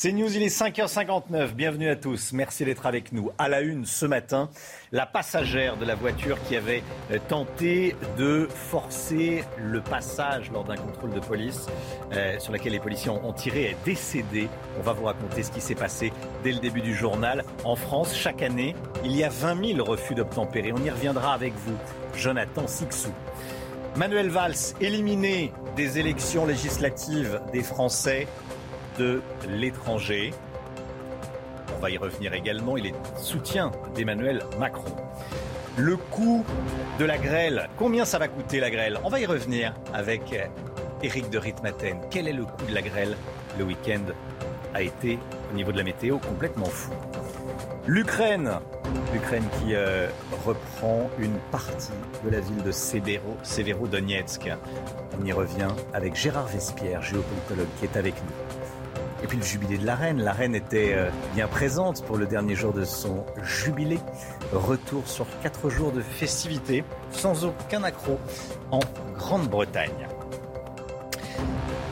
C'est News, il est 5h59. Bienvenue à tous. Merci d'être avec nous. À la une ce matin, la passagère de la voiture qui avait euh, tenté de forcer le passage lors d'un contrôle de police euh, sur laquelle les policiers ont, ont tiré est décédée. On va vous raconter ce qui s'est passé dès le début du journal. En France, chaque année, il y a 20 000 refus d'obtempérer. On y reviendra avec vous. Jonathan Sixou. Manuel Valls, éliminé des élections législatives des Français de l'étranger. On va y revenir également. Il est soutien d'Emmanuel Macron. Le coût de la grêle, combien ça va coûter la grêle? On va y revenir avec Eric de Ritmaten. Quel est le coût de la grêle? Le week-end a été, au niveau de la météo, complètement fou. L'Ukraine, l'Ukraine qui euh, reprend une partie de la ville de Severo, Severodonetsk. On y revient avec Gérard Vespierre, géopolitologue, qui est avec nous. Et puis le jubilé de la reine. La reine était euh, bien présente pour le dernier jour de son jubilé. Retour sur quatre jours de festivités sans aucun accroc en Grande-Bretagne.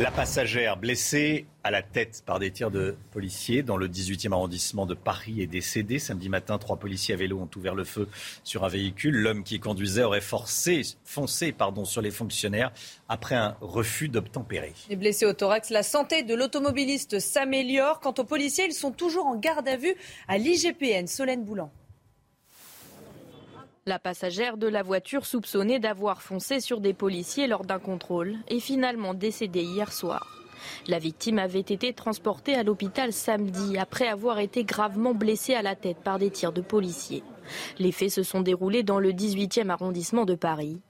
La passagère blessée à la tête par des tirs de policiers dans le 18e arrondissement de Paris est décédée. Samedi matin, trois policiers à vélo ont ouvert le feu sur un véhicule. L'homme qui conduisait aurait forcé, foncé pardon, sur les fonctionnaires après un refus d'obtempérer. Les blessés au thorax, la santé de l'automobiliste s'améliore. Quant aux policiers, ils sont toujours en garde à vue à l'IGPN. Solène Boulan. La passagère de la voiture soupçonnée d'avoir foncé sur des policiers lors d'un contrôle est finalement décédée hier soir. La victime avait été transportée à l'hôpital samedi après avoir été gravement blessée à la tête par des tirs de policiers. Les faits se sont déroulés dans le 18e arrondissement de Paris.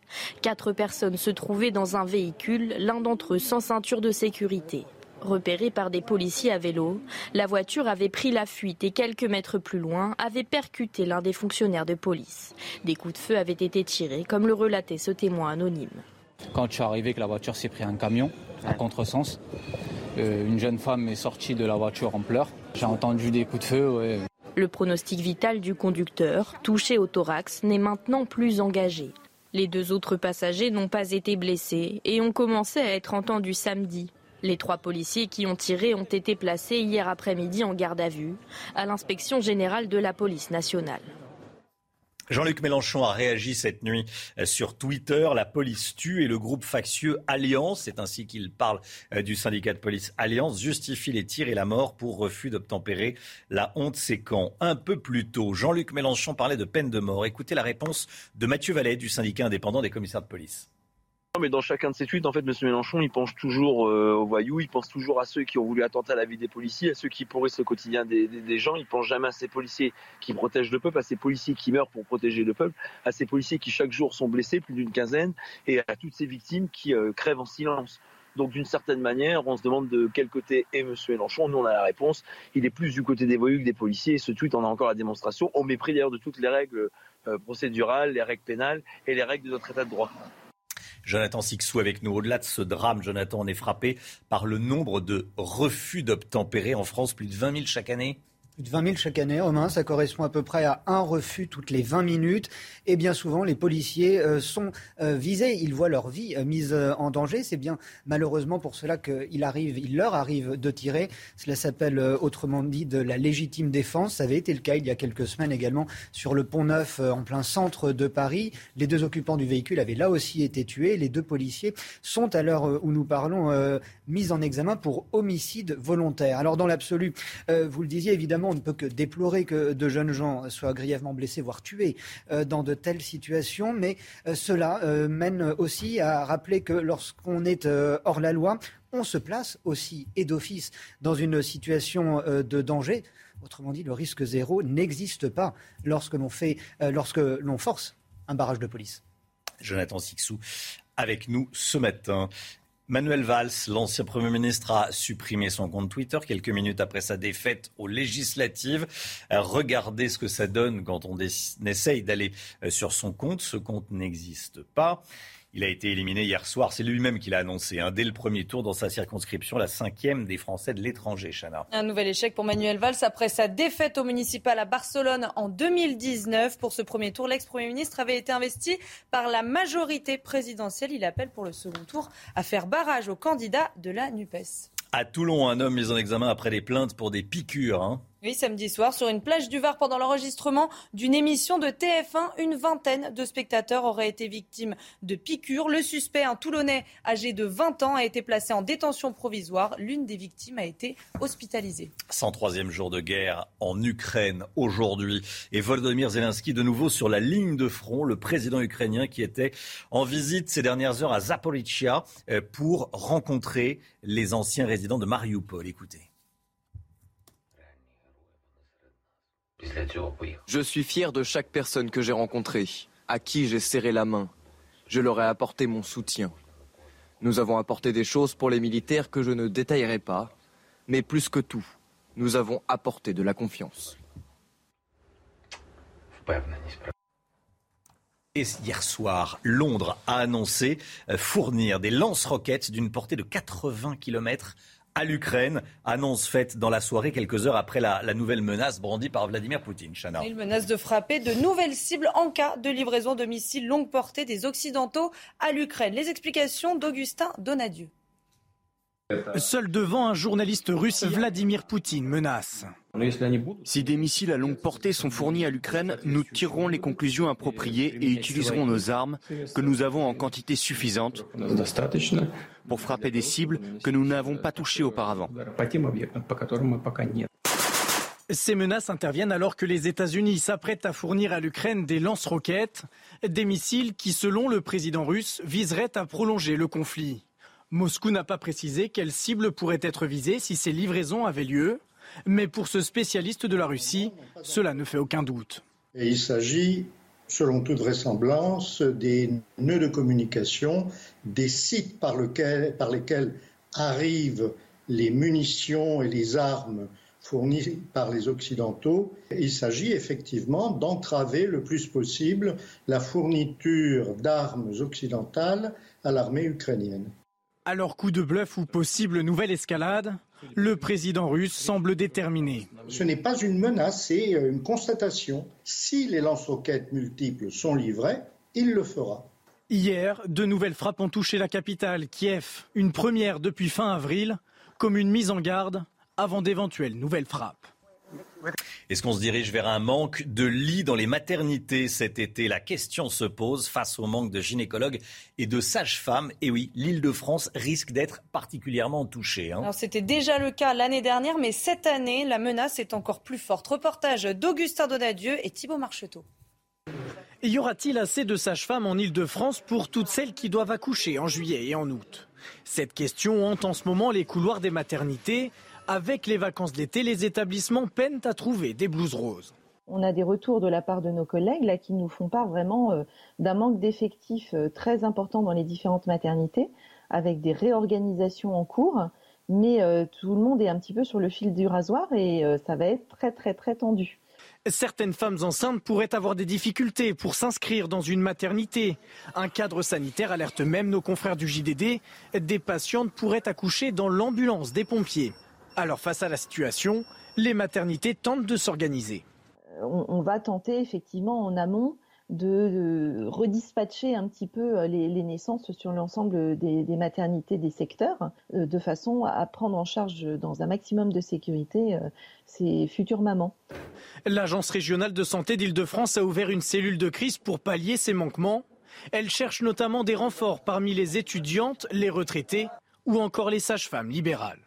Quatre personnes se trouvaient dans un véhicule, l'un d'entre eux sans ceinture de sécurité. Repérée par des policiers à vélo, la voiture avait pris la fuite et quelques mètres plus loin avait percuté l'un des fonctionnaires de police. Des coups de feu avaient été tirés, comme le relatait ce témoin anonyme. Quand je suis arrivé, que la voiture s'est pris un camion à contresens, euh, une jeune femme est sortie de la voiture en pleurs. J'ai entendu des coups de feu. Ouais. Le pronostic vital du conducteur, touché au thorax, n'est maintenant plus engagé. Les deux autres passagers n'ont pas été blessés et ont commencé à être entendus samedi. Les trois policiers qui ont tiré ont été placés hier après-midi en garde à vue à l'inspection générale de la police nationale. Jean-Luc Mélenchon a réagi cette nuit euh, sur Twitter. La police tue et le groupe factieux Alliance, c'est ainsi qu'il parle euh, du syndicat de police Alliance, justifie les tirs et la mort pour refus d'obtempérer. La honte, c'est quand Un peu plus tôt, Jean-Luc Mélenchon parlait de peine de mort. Écoutez la réponse de Mathieu Vallet du syndicat indépendant des commissaires de police. Mais dans chacun de ces tweets, en fait, M. Mélenchon, il pense toujours euh, aux voyous, il pense toujours à ceux qui ont voulu attenter à la vie des policiers, à ceux qui pourrissent le quotidien des, des, des, gens. Il pense jamais à ces policiers qui protègent le peuple, à ces policiers qui meurent pour protéger le peuple, à ces policiers qui chaque jour sont blessés, plus d'une quinzaine, et à toutes ces victimes qui euh, crèvent en silence. Donc d'une certaine manière, on se demande de quel côté est M. Mélenchon. Nous, on a la réponse. Il est plus du côté des voyous que des policiers. Et ce tweet en a encore la démonstration, au mépris d'ailleurs de toutes les règles euh, procédurales, les règles pénales et les règles de notre État de droit. Jonathan Sixou avec nous. Au-delà de ce drame, Jonathan, on est frappé par le nombre de refus d'obtempérer en France, plus de 20 000 chaque année. Plus de 20 000 chaque année, Romain, ça correspond à peu près à un refus toutes les 20 minutes. Et bien souvent, les policiers euh, sont euh, visés, ils voient leur vie euh, mise en danger. C'est bien malheureusement pour cela qu'il arrive, il leur arrive de tirer. Cela s'appelle autrement dit de la légitime défense. Ça avait été le cas il y a quelques semaines également sur le pont Neuf en plein centre de Paris. Les deux occupants du véhicule avaient là aussi été tués. Les deux policiers sont à l'heure où nous parlons mis en examen pour homicide volontaire. Alors dans l'absolu, vous le disiez évidemment, on ne peut que déplorer que de jeunes gens soient grièvement blessés, voire tués euh, dans de telles situations. Mais euh, cela euh, mène aussi à rappeler que lorsqu'on est hors la loi, on se place aussi et d'office dans une situation de danger. Autrement dit, le risque zéro n'existe pas lorsque l'on fait, lorsque l'on force un barrage de police. Jonathan Sixou avec nous ce matin. Manuel Valls, l'ancien Premier ministre, a supprimé son compte Twitter quelques minutes après sa défaite aux législatives. Regardez ce que ça donne quand on essaye d'aller euh, sur son compte. Ce compte n'existe pas. Il a été éliminé hier soir. C'est lui-même qui l'a annoncé. Hein, dès le premier tour dans sa circonscription, la cinquième des Français de l'étranger, Chana. Un nouvel échec pour Manuel Valls après sa défaite au municipal à Barcelone en 2019. Pour ce premier tour, l'ex-premier ministre avait été investi par la majorité présidentielle. Il appelle pour le second tour à faire barrage aux candidats de la NUPES. À Toulon, un homme mis en examen après des plaintes pour des piqûres. Hein. Samedi soir, sur une plage du Var, pendant l'enregistrement d'une émission de TF1, une vingtaine de spectateurs auraient été victimes de piqûres. Le suspect, un Toulonnais âgé de 20 ans, a été placé en détention provisoire. L'une des victimes a été hospitalisée. 103e jour de guerre en Ukraine aujourd'hui. Et Volodymyr Zelensky de nouveau sur la ligne de front, le président ukrainien qui était en visite ces dernières heures à Zaporizhia euh, pour rencontrer les anciens résidents de Mariupol. Écoutez. Je suis fier de chaque personne que j'ai rencontrée, à qui j'ai serré la main. Je leur ai apporté mon soutien. Nous avons apporté des choses pour les militaires que je ne détaillerai pas, mais plus que tout, nous avons apporté de la confiance. Et hier soir, Londres a annoncé euh, fournir des lance-roquettes d'une portée de 80 km à l'Ukraine. Annonce faite dans la soirée, quelques heures après la, nouvelle menace brandie par Vladimir Poutine. Il menace de frapper de nouvelles cibles en cas de livraison de missiles longue portée des Occidentaux à l'Ukraine. Les explications d'Augustin Donadieu. Seul devant un journaliste russe, Vladimir Poutine menace. Si des missiles à longue portée sont fournis à l'Ukraine, nous tirerons les conclusions appropriées et utiliserons nos armes que nous avons en quantité suffisante pour frapper des cibles que nous n'avons pas touchées auparavant. Ces menaces interviennent alors que les États-Unis s'apprêtent à fournir à l'Ukraine des lance-roquettes, des missiles qui, selon le président russe, viseraient à prolonger le conflit. Moscou n'a pas précisé quelle cible pourrait être visée si ces livraisons avaient lieu, mais pour ce spécialiste de la Russie, cela ne fait aucun doute. il s'agit, selon toute vraisemblance, des nœuds de communication, des sites par, par lesquels arrivent les munitions et les armes fournies par les Occidentaux. Il s'agit effectivement d'entraver le plus possible la fourniture d'armes occidentales à l'armée ukrainienne. Alors coup de bluff ou possible nouvelle escalade, le président russe semble déterminé. Ce n'est pas une menace, c'est euh, une constatation. Si les lance-roquettes multiples sont livrés, il le fera. Hier, de nouvelles frappes ont touché la capitale, Kiev, une première depuis fin avril, comme une mise en garde avant d'éventuelles nouvelles frappes. Est-ce qu'on se dirige vers un manque de lits dans les maternités cet été? La question se pose face au manque de gynécologues et de sages-femmes. Et oui, l'île de France risque d'être particulièrement touchée. Hein. C'était déjà le cas l'année dernière, mais cette année, la menace est encore plus forte. Reportage d'Augustin Donadieu et Thibault Marcheteau. Y aura-t-il assez de sages-femmes en Ile-de-France pour toutes celles qui doivent accoucher en juillet et en août? Cette question hante en ce moment les couloirs des maternités avec les vacances d'été, les établissements peinent à trouver des blouses roses. On a des retours de la part de nos collègues là, qui nous font part vraiment euh, d'un manque d'effectifs euh, très important dans les différentes maternités, avec des réorganisations en cours. Mais euh, tout le monde est un petit peu sur le fil du rasoir et ça va être très très très tendu. Certaines femmes enceintes pourraient avoir des difficultés pour s'inscrire dans une maternité. Un cadre sanitaire alerte même nos confrères du JDD. Des patientes pourraient accoucher dans l'ambulance des pompiers. Alors face à la situation, les maternités tentent de s'organiser. On, va tenter effectivement en amont de, redispatcher un petit peu euh, les, naissances sur l'ensemble des, maternités des secteurs, euh, de façon à prendre en charge dans un maximum de sécurité euh, ces futures mamans. L'Agence régionale de santé d'Île-de-France a ouvert une cellule de crise pour pallier ces manquements. Elle cherche notamment des renforts parmi les étudiantes, les retraités ou encore les sages-femmes libérales.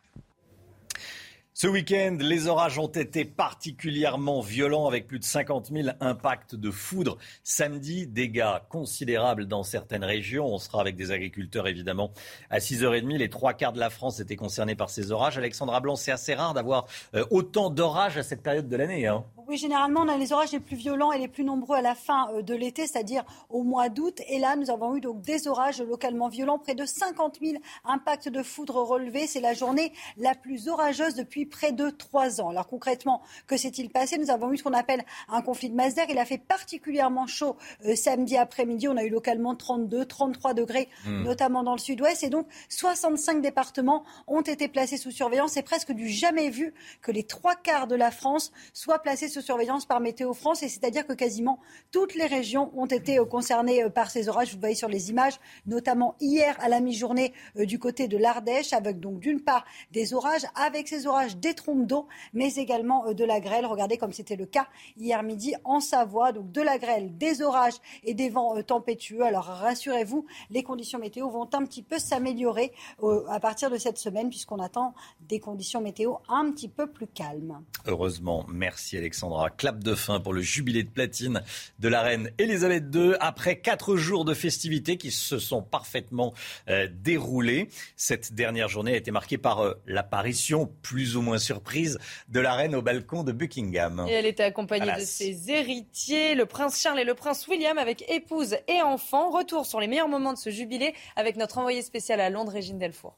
Ce week-end, les orages ont été particulièrement violents avec plus de 50 000 impacts de foudre. Samedi, dégâts considérables dans certaines régions. On sera avec des agriculteurs évidemment à 6h30. Les trois quarts de la France étaient concernés par ces orages. Alexandra Blanc, c'est assez rare d'avoir euh, autant d'orages à cette période de l'année. Hein. Oui, généralement, on a les orages les plus violents et les plus nombreux à la fin euh, de l'été, c'est-à-dire au mois d'août. Et là, nous avons eu donc des orages localement violents, près de 50 000 impacts de foudre relevés. C'est la journée la plus orageuse depuis près de trois ans. Alors concrètement, que s'est-il passé Nous avons eu ce qu'on appelle un conflit de masse d'air. Il a fait particulièrement chaud euh, samedi après-midi. On a eu localement 32, 33 degrés, hmm. notamment dans le sud-ouest. Et donc, 65 départements ont été placés sous surveillance. C'est presque du jamais vu que les trois quarts de la France soient placés sous surveillance par Météo France. Et c'est-à-dire que quasiment toutes les régions ont été euh, concernées euh, par ces orages. Vous voyez sur les images, notamment hier à la mi-journée du côté de l'Ardèche, avec donc d'une part des orages, avec ces orages des trompes d'eau, mais également de la grêle. Regardez comme c'était le cas hier midi en Savoie. Donc de la grêle, des orages et des vents tempétueux. Alors rassurez-vous, les conditions météo vont un petit peu s'améliorer à partir de cette semaine, puisqu'on attend des conditions météo un petit peu plus calmes. Heureusement, merci Alexandre. Clap de fin pour le jubilé de platine de la reine Elisabeth II après quatre jours de festivités qui se sont parfaitement euh, déroulés. Cette dernière journée a été marquée par euh, l'apparition plus ou moins surprise de la reine au balcon de Buckingham. Et elle était accompagnée de ses héritiers, le prince Charles et le prince William avec épouse et enfants. Retour sur les meilleurs moments de ce jubilé avec notre envoyé spécial à Londres, Régine Delfour.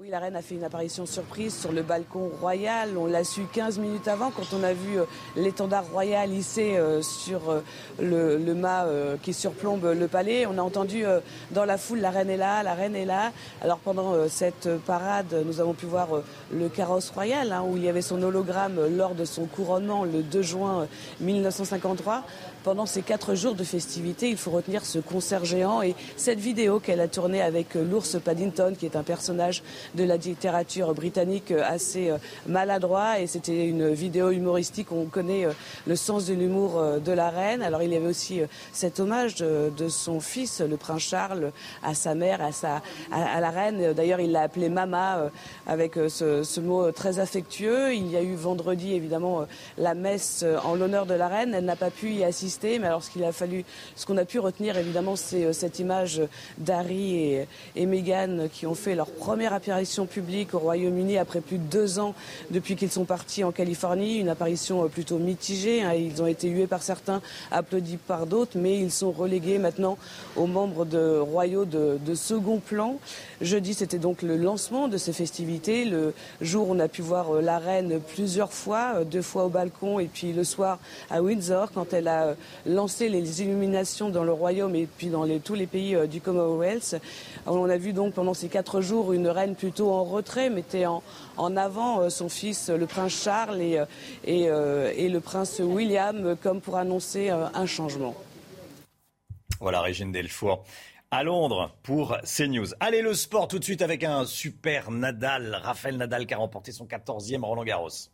Oui, la reine a fait une apparition surprise sur le balcon royal. On l'a su 15 minutes avant quand on a vu euh, l'étendard royal hissé euh, sur euh, le, mât qui surplombe le palais. On a entendu dans la foule la reine est là, la reine est là. Alors pendant cette parade, nous avons pu voir le carrosse royal hein, où il y avait son hologramme lors de son couronnement le 2 juin 1953 pendant ces quatre jours de festivités, il faut retenir ce concert géant et cette vidéo qu'elle a tournée avec euh, l'ours Paddington, qui est un personnage de la littérature britannique euh, assez euh, maladroit. Et c'était une vidéo humoristique. On connaît le sens de l'humour de la reine. Alors il y avait aussi cet hommage de, son fils, le prince Charles, à sa mère, à, sa, à, la reine. D'ailleurs, il l'a appelée Mama avec ce, ce, mot très affectueux. Il y a eu vendredi, évidemment, la messe en l'honneur de la reine. Elle n'a pas pu y assister mais alors ce qu'il a fallu, ce qu'on a pu retenir évidemment, c'est euh, cette image d'Harry et, et Meghan qui ont fait leur première apparition publique au Royaume-Uni après plus de deux ans depuis qu'ils sont partis en Californie. Une apparition euh, plutôt mitigée. Hein. Ils ont été hués par certains, applaudis par d'autres, mais ils sont relégués maintenant aux membres de royaux de, de second plan. Jeudi, c'était donc le lancement de ces festivités. Le jour, on a pu voir euh, la reine plusieurs fois, deux fois au balcon et puis le soir à Windsor quand elle a lancer les illuminations dans le royaume et puis dans tous les pays euh, du Commonwealth. On a vu donc pendant ces quatre jours une reine plutôt en retrait, mettait en, avant euh, son fils, le prince Charles, et, euh, et, le prince William, comme pour annoncer un changement. Voilà, Régine Delfour à Londres pour CNews. Allez, le sport tout de suite avec un super Nadal, Raphaël Nadal qui a remporté son 14e Roland Garros.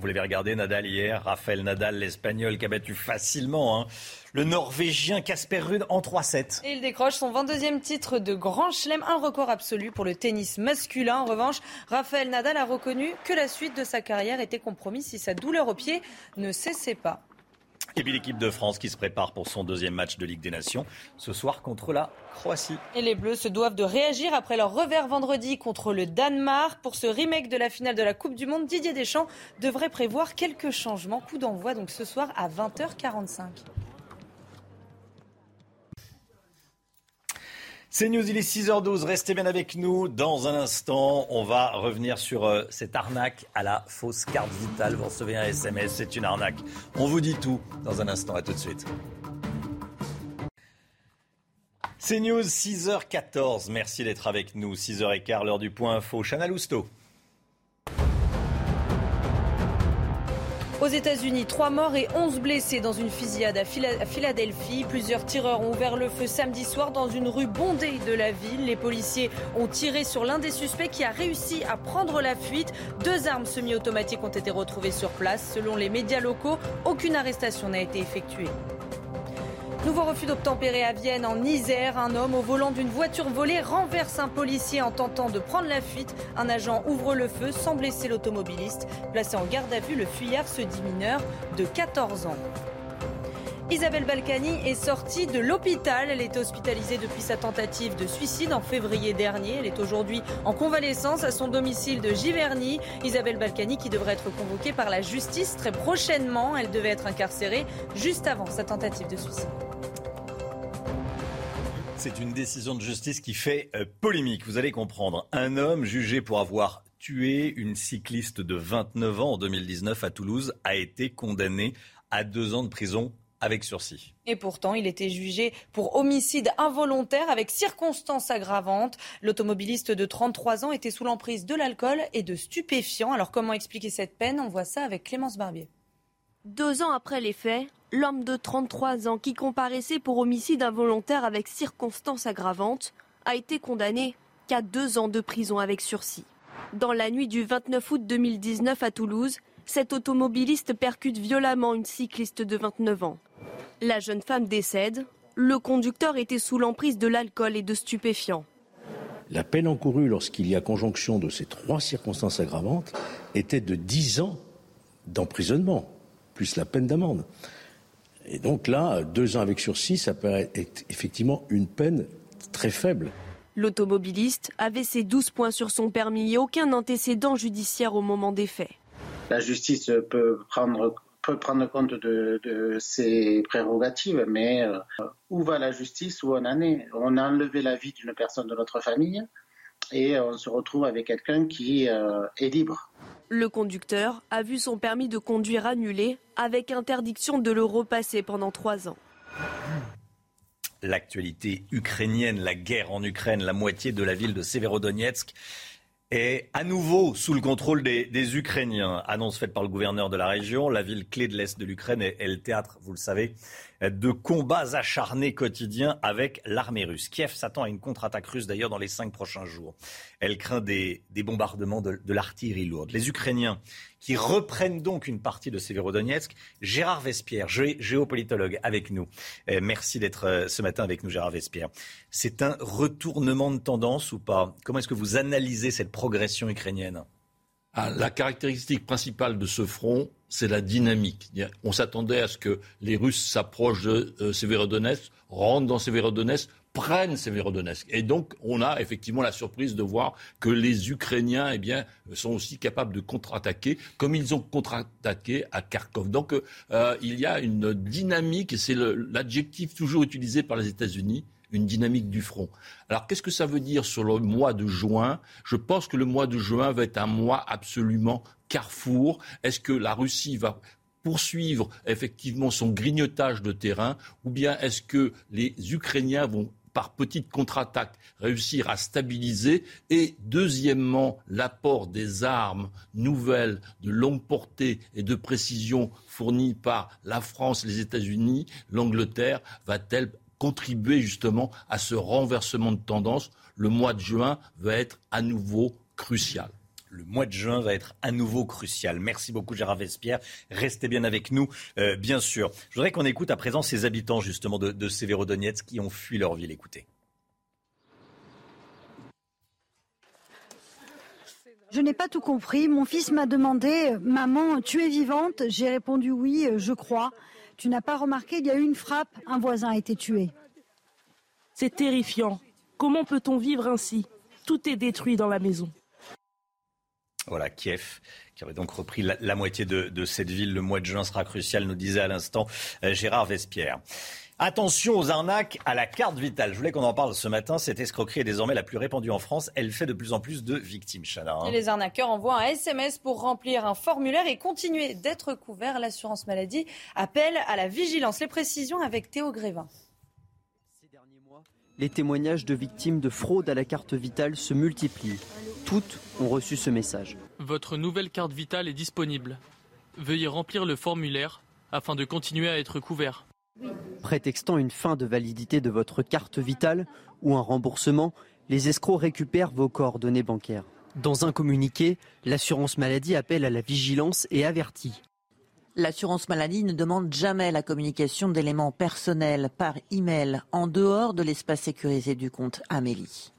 Vous l'avez regardé, Nadal hier, Raphaël Nadal, l'Espagnol, qui a battu facilement hein. le Norvégien Casper Ruud en 3-7. Et il décroche son 22e titre de Grand Chelem, un record absolu pour le tennis masculin. En revanche, Raphaël Nadal a reconnu que la suite de sa carrière était compromise si sa douleur au pied ne cessait pas. Et puis l'équipe de France qui se prépare pour son deuxième match de Ligue des Nations ce soir contre la Croatie. Et les Bleus se doivent de réagir après leur revers vendredi contre le Danemark. Pour ce remake de la finale de la Coupe du Monde, Didier Deschamps devrait prévoir quelques changements. Coup d'envoi donc ce soir à 20h45. C'est News, il est 6h12. Restez bien avec nous. Dans un instant, on va revenir sur euh, cette arnaque à la fausse carte vitale. Vous recevez un SMS, c'est une arnaque. On vous dit tout dans un instant. À tout de suite. C'est News, 6h14. Merci d'être avec nous. 6h15, l'heure du point info. Chana Lousteau. Aux États-Unis, trois morts et 11 blessés dans une fusillade à Philadelphie. Plusieurs tireurs ont ouvert le feu samedi soir dans une rue bondée de la ville. Les policiers ont tiré sur l'un des suspects qui a réussi à prendre la fuite. Deux armes semi-automatiques ont été retrouvées sur place. Selon les médias locaux, aucune arrestation n'a été effectuée. Nouveau refus d'obtempérer à Vienne, en Isère. Un homme au volant d'une voiture volée renverse un policier en tentant de prendre la fuite. Un agent ouvre le feu sans blesser l'automobiliste. Placé en garde à vue, le fuyard se dit mineur de 14 ans. Isabelle Balkany est sortie de l'hôpital. Elle était hospitalisée depuis sa tentative de suicide en février dernier. Elle est aujourd'hui en convalescence à son domicile de Giverny. Isabelle Balkany qui devrait être convoquée par la justice très prochainement. Elle devait être incarcérée juste avant sa tentative de suicide. C'est une décision de justice qui fait euh, polémique, vous allez comprendre. Un homme jugé pour avoir tué une cycliste de 29 ans en 2019 à Toulouse a été condamné à deux ans de prison avec sursis. Et pourtant, il était jugé pour homicide involontaire avec circonstances aggravantes. L'automobiliste de 33 ans était sous l'emprise de l'alcool et de stupéfiants. Alors comment expliquer cette peine? On voit ça avec Clémence Barbier. Deux ans après les faits, l'homme de 33 ans qui comparaissait pour homicide involontaire avec circonstances aggravantes a été condamné qu'à deux ans de prison avec sursis. Dans la nuit du 29 août 2019 à Toulouse, cet automobiliste percute violemment une cycliste de 29 ans. La jeune femme décède. Le conducteur était sous l'emprise de l'alcool et de stupéfiants. La peine encourue lorsqu'il y a conjonction de ces trois circonstances aggravantes était de 10 ans d'emprisonnement, plus la peine d'amende. Et donc là, deux ans avec sursis, ça paraît être effectivement une peine très faible. L'automobiliste avait ses 12 points sur son permis et aucun antécédent judiciaire au moment des faits. La justice peut prendre peut prendre compte de, ses prérogatives, mais euh, où va la justice Où on en est? On a enlevé la vie d'une personne de notre famille et on se retrouve avec quelqu'un qui euh, est libre. Le conducteur a vu son permis de conduire annulé avec interdiction de le repasser pendant trois ans. L'actualité ukrainienne, la guerre en Ukraine, la moitié de la ville de Severodonetsk est à nouveau sous le contrôle des, Ukrainiens. Annonce faite par le gouverneur de la région. La ville clé de l'Est de l'Ukraine est, le théâtre, vous le savez, de combats acharnés quotidiens avec l'armée russe. Kiev s'attend à une contre-attaque russe d'ailleurs dans les cinq prochains jours. Elle craint des, bombardements de, l'artillerie lourde. Les Ukrainiens qui reprennent donc une partie de Severodonetsk. Gérard Vespierre, géopolitologue, avec nous. Euh, merci d'être euh, ce matin avec nous, Gérard Vespierre. C'est un retournement de tendance ou pas? Comment est-ce que vous analysez cette progression ukrainienne? Ah, la caractéristique principale de ce front, c'est la dynamique. On s'attendait à ce que les Russes s'approchent de euh, Severodonetsk, rentrent dans Severodonetsk, prennent Severodonetsk. Et donc, on a effectivement la surprise de voir que les Ukrainiens eh bien, sont aussi capables de contre-attaquer, comme ils ont contre-attaqué à Kharkov. Donc, euh, il y a une dynamique, et c'est l'adjectif toujours utilisé par les États-Unis, une dynamique du front. Alors qu'est-ce que ça veut dire sur le mois de juin? Je pense que le mois de juin va être un mois absolument carrefour. Est-ce que la Russie va poursuivre effectivement son grignotage de terrain? Ou bien est-ce que les Ukrainiens vont par petite contre-attaque, réussir à stabiliser et deuxièmement l'apport des armes nouvelles de longue portée et de précision fournies par la France, les États-Unis, l'Angleterre va-t-elle contribuer justement à ce renversement de tendance? Le mois de juin va être à nouveau crucial. Le mois de juin va être à nouveau crucial. Merci beaucoup Gérard Vespierre. Restez bien avec nous, euh, bien sûr. Je voudrais qu'on écoute à présent ces habitants justement de, de Severodonetsk qui ont fui leur ville. Écoutez. Je n'ai pas tout compris. Mon fils m'a demandé, maman, tu es vivante? J'ai répondu oui, je crois. Tu n'as pas remarqué, il y a eu une frappe, un voisin a été tué. C'est terrifiant. Comment peut-on vivre ainsi? Tout est détruit dans la maison. Voilà, Kiev, qui aurait donc repris la, moitié de, cette ville. Le mois de juin sera crucial, nous disait à l'instant euh, Gérard Vespierre. Attention aux arnaques à la carte vitale. Je voulais qu'on en parle ce matin. Cette escroquerie est désormais la plus répandue en France. Elle fait de plus en plus de victimes, Chana. Hein. les arnaqueurs envoient un SMS pour remplir un formulaire et continuer d'être couverts. L'assurance maladie appelle à la vigilance. Les précisions avec Théo Grévin. Les témoignages de victimes de fraude à la carte vitale se multiplient. Toutes ont reçu ce message. Votre nouvelle carte vitale est disponible. Veuillez remplir le formulaire afin de continuer à être couvert. Prétextant une fin de validité de votre carte vitale ou un remboursement, les escrocs récupèrent vos coordonnées bancaires. Dans un communiqué, l'assurance maladie appelle à la vigilance et avertit. L'assurance maladie ne demande jamais la communication d'éléments personnels par email en dehors de l'espace sécurisé du compte Amélie.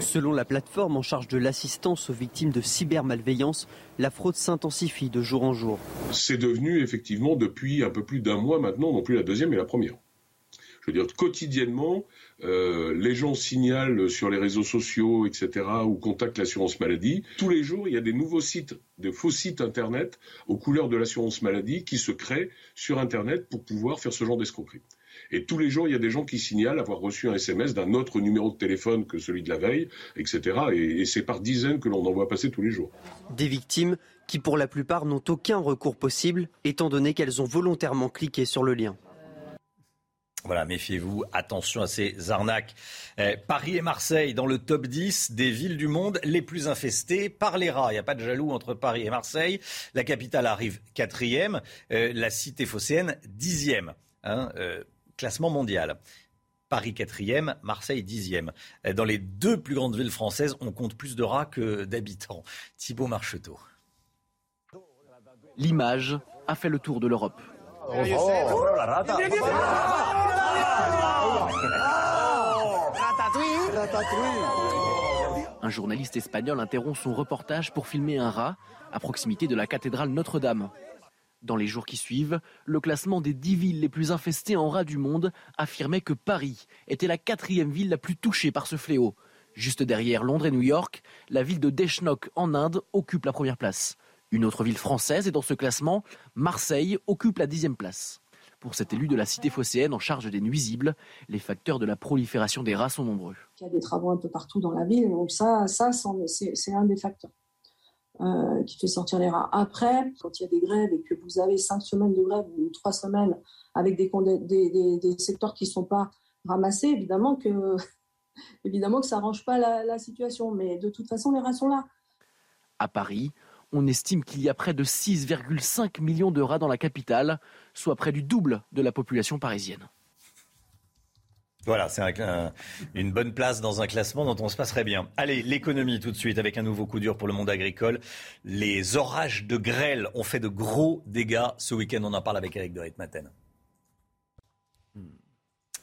Selon la plateforme en charge de l'assistance aux victimes de cybermalveillance, la fraude s'intensifie de jour en jour. C'est devenu effectivement depuis un peu plus d'un mois maintenant, non plus la deuxième mais la première. Je veux dire, quotidiennement, euh, les gens signalent sur les réseaux sociaux, etc., ou contactent l'assurance maladie. Tous les jours, il y a des nouveaux sites, des faux sites Internet aux couleurs de l'assurance maladie qui se créent sur Internet pour pouvoir faire ce genre d'escroquerie. Et tous les jours, il y a des gens qui signalent avoir reçu un SMS d'un autre numéro de téléphone que celui de la veille, etc. Et, et c'est par dizaines que l'on en voit passer tous les jours. Des victimes qui, pour la plupart, n'ont aucun recours possible, étant donné qu'elles ont volontairement cliqué sur le lien. Voilà, méfiez-vous, attention à ces arnaques. Eh, Paris et Marseille dans le top 10 des villes du monde les plus infestées par les rats. Il n'y a pas de jaloux entre Paris et Marseille. La capitale arrive quatrième, euh, la cité phocéenne dixième. Hein, euh, classement mondial. Paris quatrième, Marseille dixième. Eh, dans les deux plus grandes villes françaises, on compte plus de rats que d'habitants. Thibault Marcheteau. L'image a fait le tour de l'Europe. Un journaliste espagnol interrompt son reportage pour filmer un rat à proximité de la cathédrale Notre-Dame. Dans les jours qui suivent, le classement des dix villes les plus infestées en rats du monde affirmait que Paris était la quatrième ville la plus touchée par ce fléau. Juste derrière Londres et New York, la ville de Deshnok en Inde occupe la première place. Une autre ville française est dans ce classement, Marseille occupe la dixième place. Pour cet élu de la cité phocéenne en charge des nuisibles, les facteurs de la prolifération des rats sont nombreux. Il y a des travaux un peu partout dans la ville, donc ça, ça c'est un des facteurs euh, qui fait sortir les rats. Après, quand il y a des grèves et que vous avez cinq semaines de grève ou trois semaines avec des, des, des, secteurs qui ne sont pas ramassés, évidemment que, évidemment que ça n'arrange pas la, la situation. Mais de toute façon, les rats sont là. À Paris, on estime qu'il y a près de 6,5 millions de rats dans la capitale, soit près du double de la population parisienne. Voilà, c'est une bonne place dans un classement dont on se passerait bien. Allez, l'économie tout de suite avec un nouveau coup dur pour le monde agricole. Les orages de grêle ont fait de gros dégâts ce week-end. On en parle avec Eric de Ritmaten.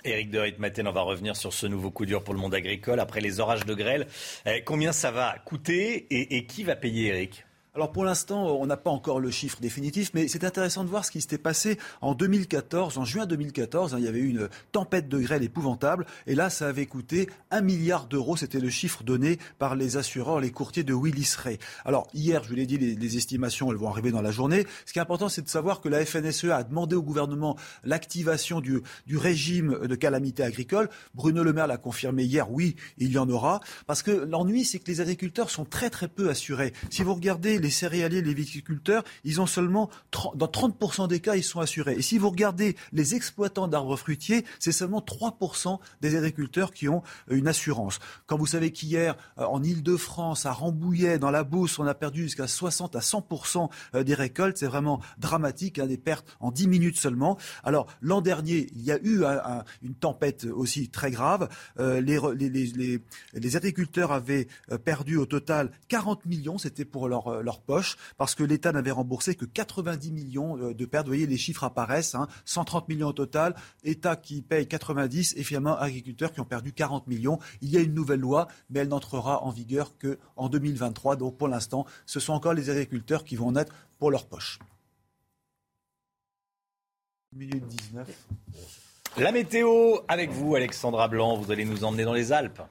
Eric de Ritmaten, on va revenir sur ce nouveau coup dur pour le monde agricole après les orages de grêle. Eh, combien ça va coûter et, et qui va payer, Eric alors pour l'instant, on n'a pas encore le chiffre définitif, mais c'est intéressant de voir ce qui s'était passé en 2014. En juin 2014, hein, il y avait eu une tempête de grêle épouvantable, et là, ça avait coûté un milliard d'euros. C'était le chiffre donné par les assureurs, les courtiers de Willis Ray. Alors hier, je vous l'ai dit, les, estimations, elles vont arriver dans la journée. Ce qui est important, c'est de savoir que la FNSEA a demandé au gouvernement l'activation du, du régime de calamité agricole. Bruno Le Maire l'a confirmé hier, oui, il y en aura, parce que l'ennui, c'est que les agriculteurs sont très très peu assurés. Si vous regardez les céréaliers, les viticulteurs, ils ont seulement, dans 30% des cas, ils sont assurés. Et si vous regardez les exploitants d'arbres fruitiers, c'est seulement 3% des agriculteurs qui ont euh, une assurance. Quand vous savez qu'hier, euh, en Ile-de-France, à Rambouillet, dans la Beauce, on a perdu jusqu'à 60 à 100% euh, des récoltes, c'est vraiment dramatique, hein, des pertes en 10 minutes seulement. Alors, l'an dernier, il y a eu une tempête aussi très grave. les, agriculteurs avaient perdu au total 40 millions, c'était pour leur poche parce que l'État n'avait remboursé que 90 millions euh, de pertes. Vous voyez, les chiffres apparaissent, 130 hein. millions au total, État qui paye 90 et finalement agriculteurs qui ont perdu 40 millions. Il y a une nouvelle loi, mais elle n'entrera en vigueur qu'en 2023. Donc pour l'instant, ce sont encore les agriculteurs qui vont en être pour leur poche. Minute 19. La météo avec vous, Alexandra Blanc. Vous allez nous emmener dans les Alpes.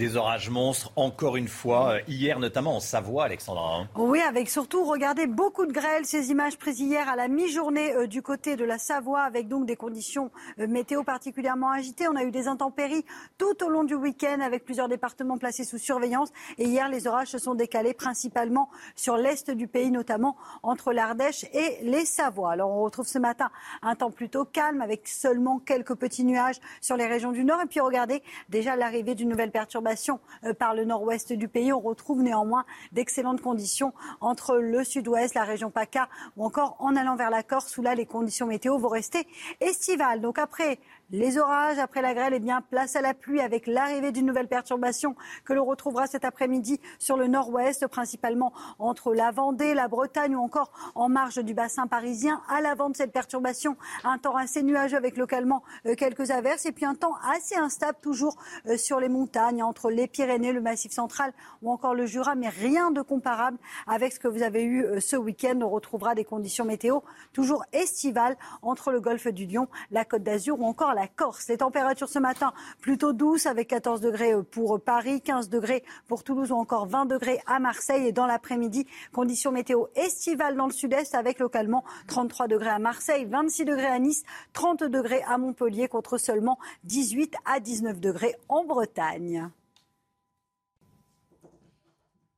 Des orages monstres, encore une fois, euh, hier notamment en Savoie, Alexandra. Hein. Oui, avec surtout, regardez, beaucoup de grêle. Ces images prises hier à la mi-journée euh, du côté de la Savoie, avec donc des conditions euh, météo particulièrement agitées. On a eu des intempéries tout au long du week-end, avec plusieurs départements placés sous surveillance. Et hier, les orages se sont décalés principalement sur l'est du pays, notamment entre l'Ardèche et les Savoies. Alors, on retrouve ce matin un temps plutôt calme, avec seulement quelques petits nuages sur les régions du nord. Et puis, regardez, déjà l'arrivée d'une nouvelle perturbation perturbations par le nord-ouest du pays. On retrouve néanmoins d'excellentes conditions entre le sud-ouest, la région PACA ou encore en allant vers la Corse où là les conditions météo vont rester estivales. Donc après les orages après la grêle, eh bien, place à la pluie avec l'arrivée d'une nouvelle perturbation que l'on retrouvera cet après-midi sur le nord-ouest, principalement entre la Vendée, la Bretagne ou encore en marge du bassin parisien. À l'avant de cette perturbation, un temps assez nuageux avec localement euh, quelques averses et puis un temps assez instable toujours euh, sur les montagnes entre les Pyrénées, le Massif central ou encore le Jura, mais rien de comparable avec ce que vous avez eu euh, ce week-end. On retrouvera des conditions météo toujours estivales entre le golfe du Lion, la Côte d'Azur ou encore la la Corse. Les températures ce matin plutôt douces avec 14 degrés pour Paris, 15 degrés pour Toulouse ou encore 20 degrés à Marseille. Et dans l'après-midi, conditions météo estivales dans le sud-est avec localement 33 degrés à Marseille, 26 degrés à Nice, 30 degrés à Montpellier contre seulement 18 à 19 degrés en Bretagne.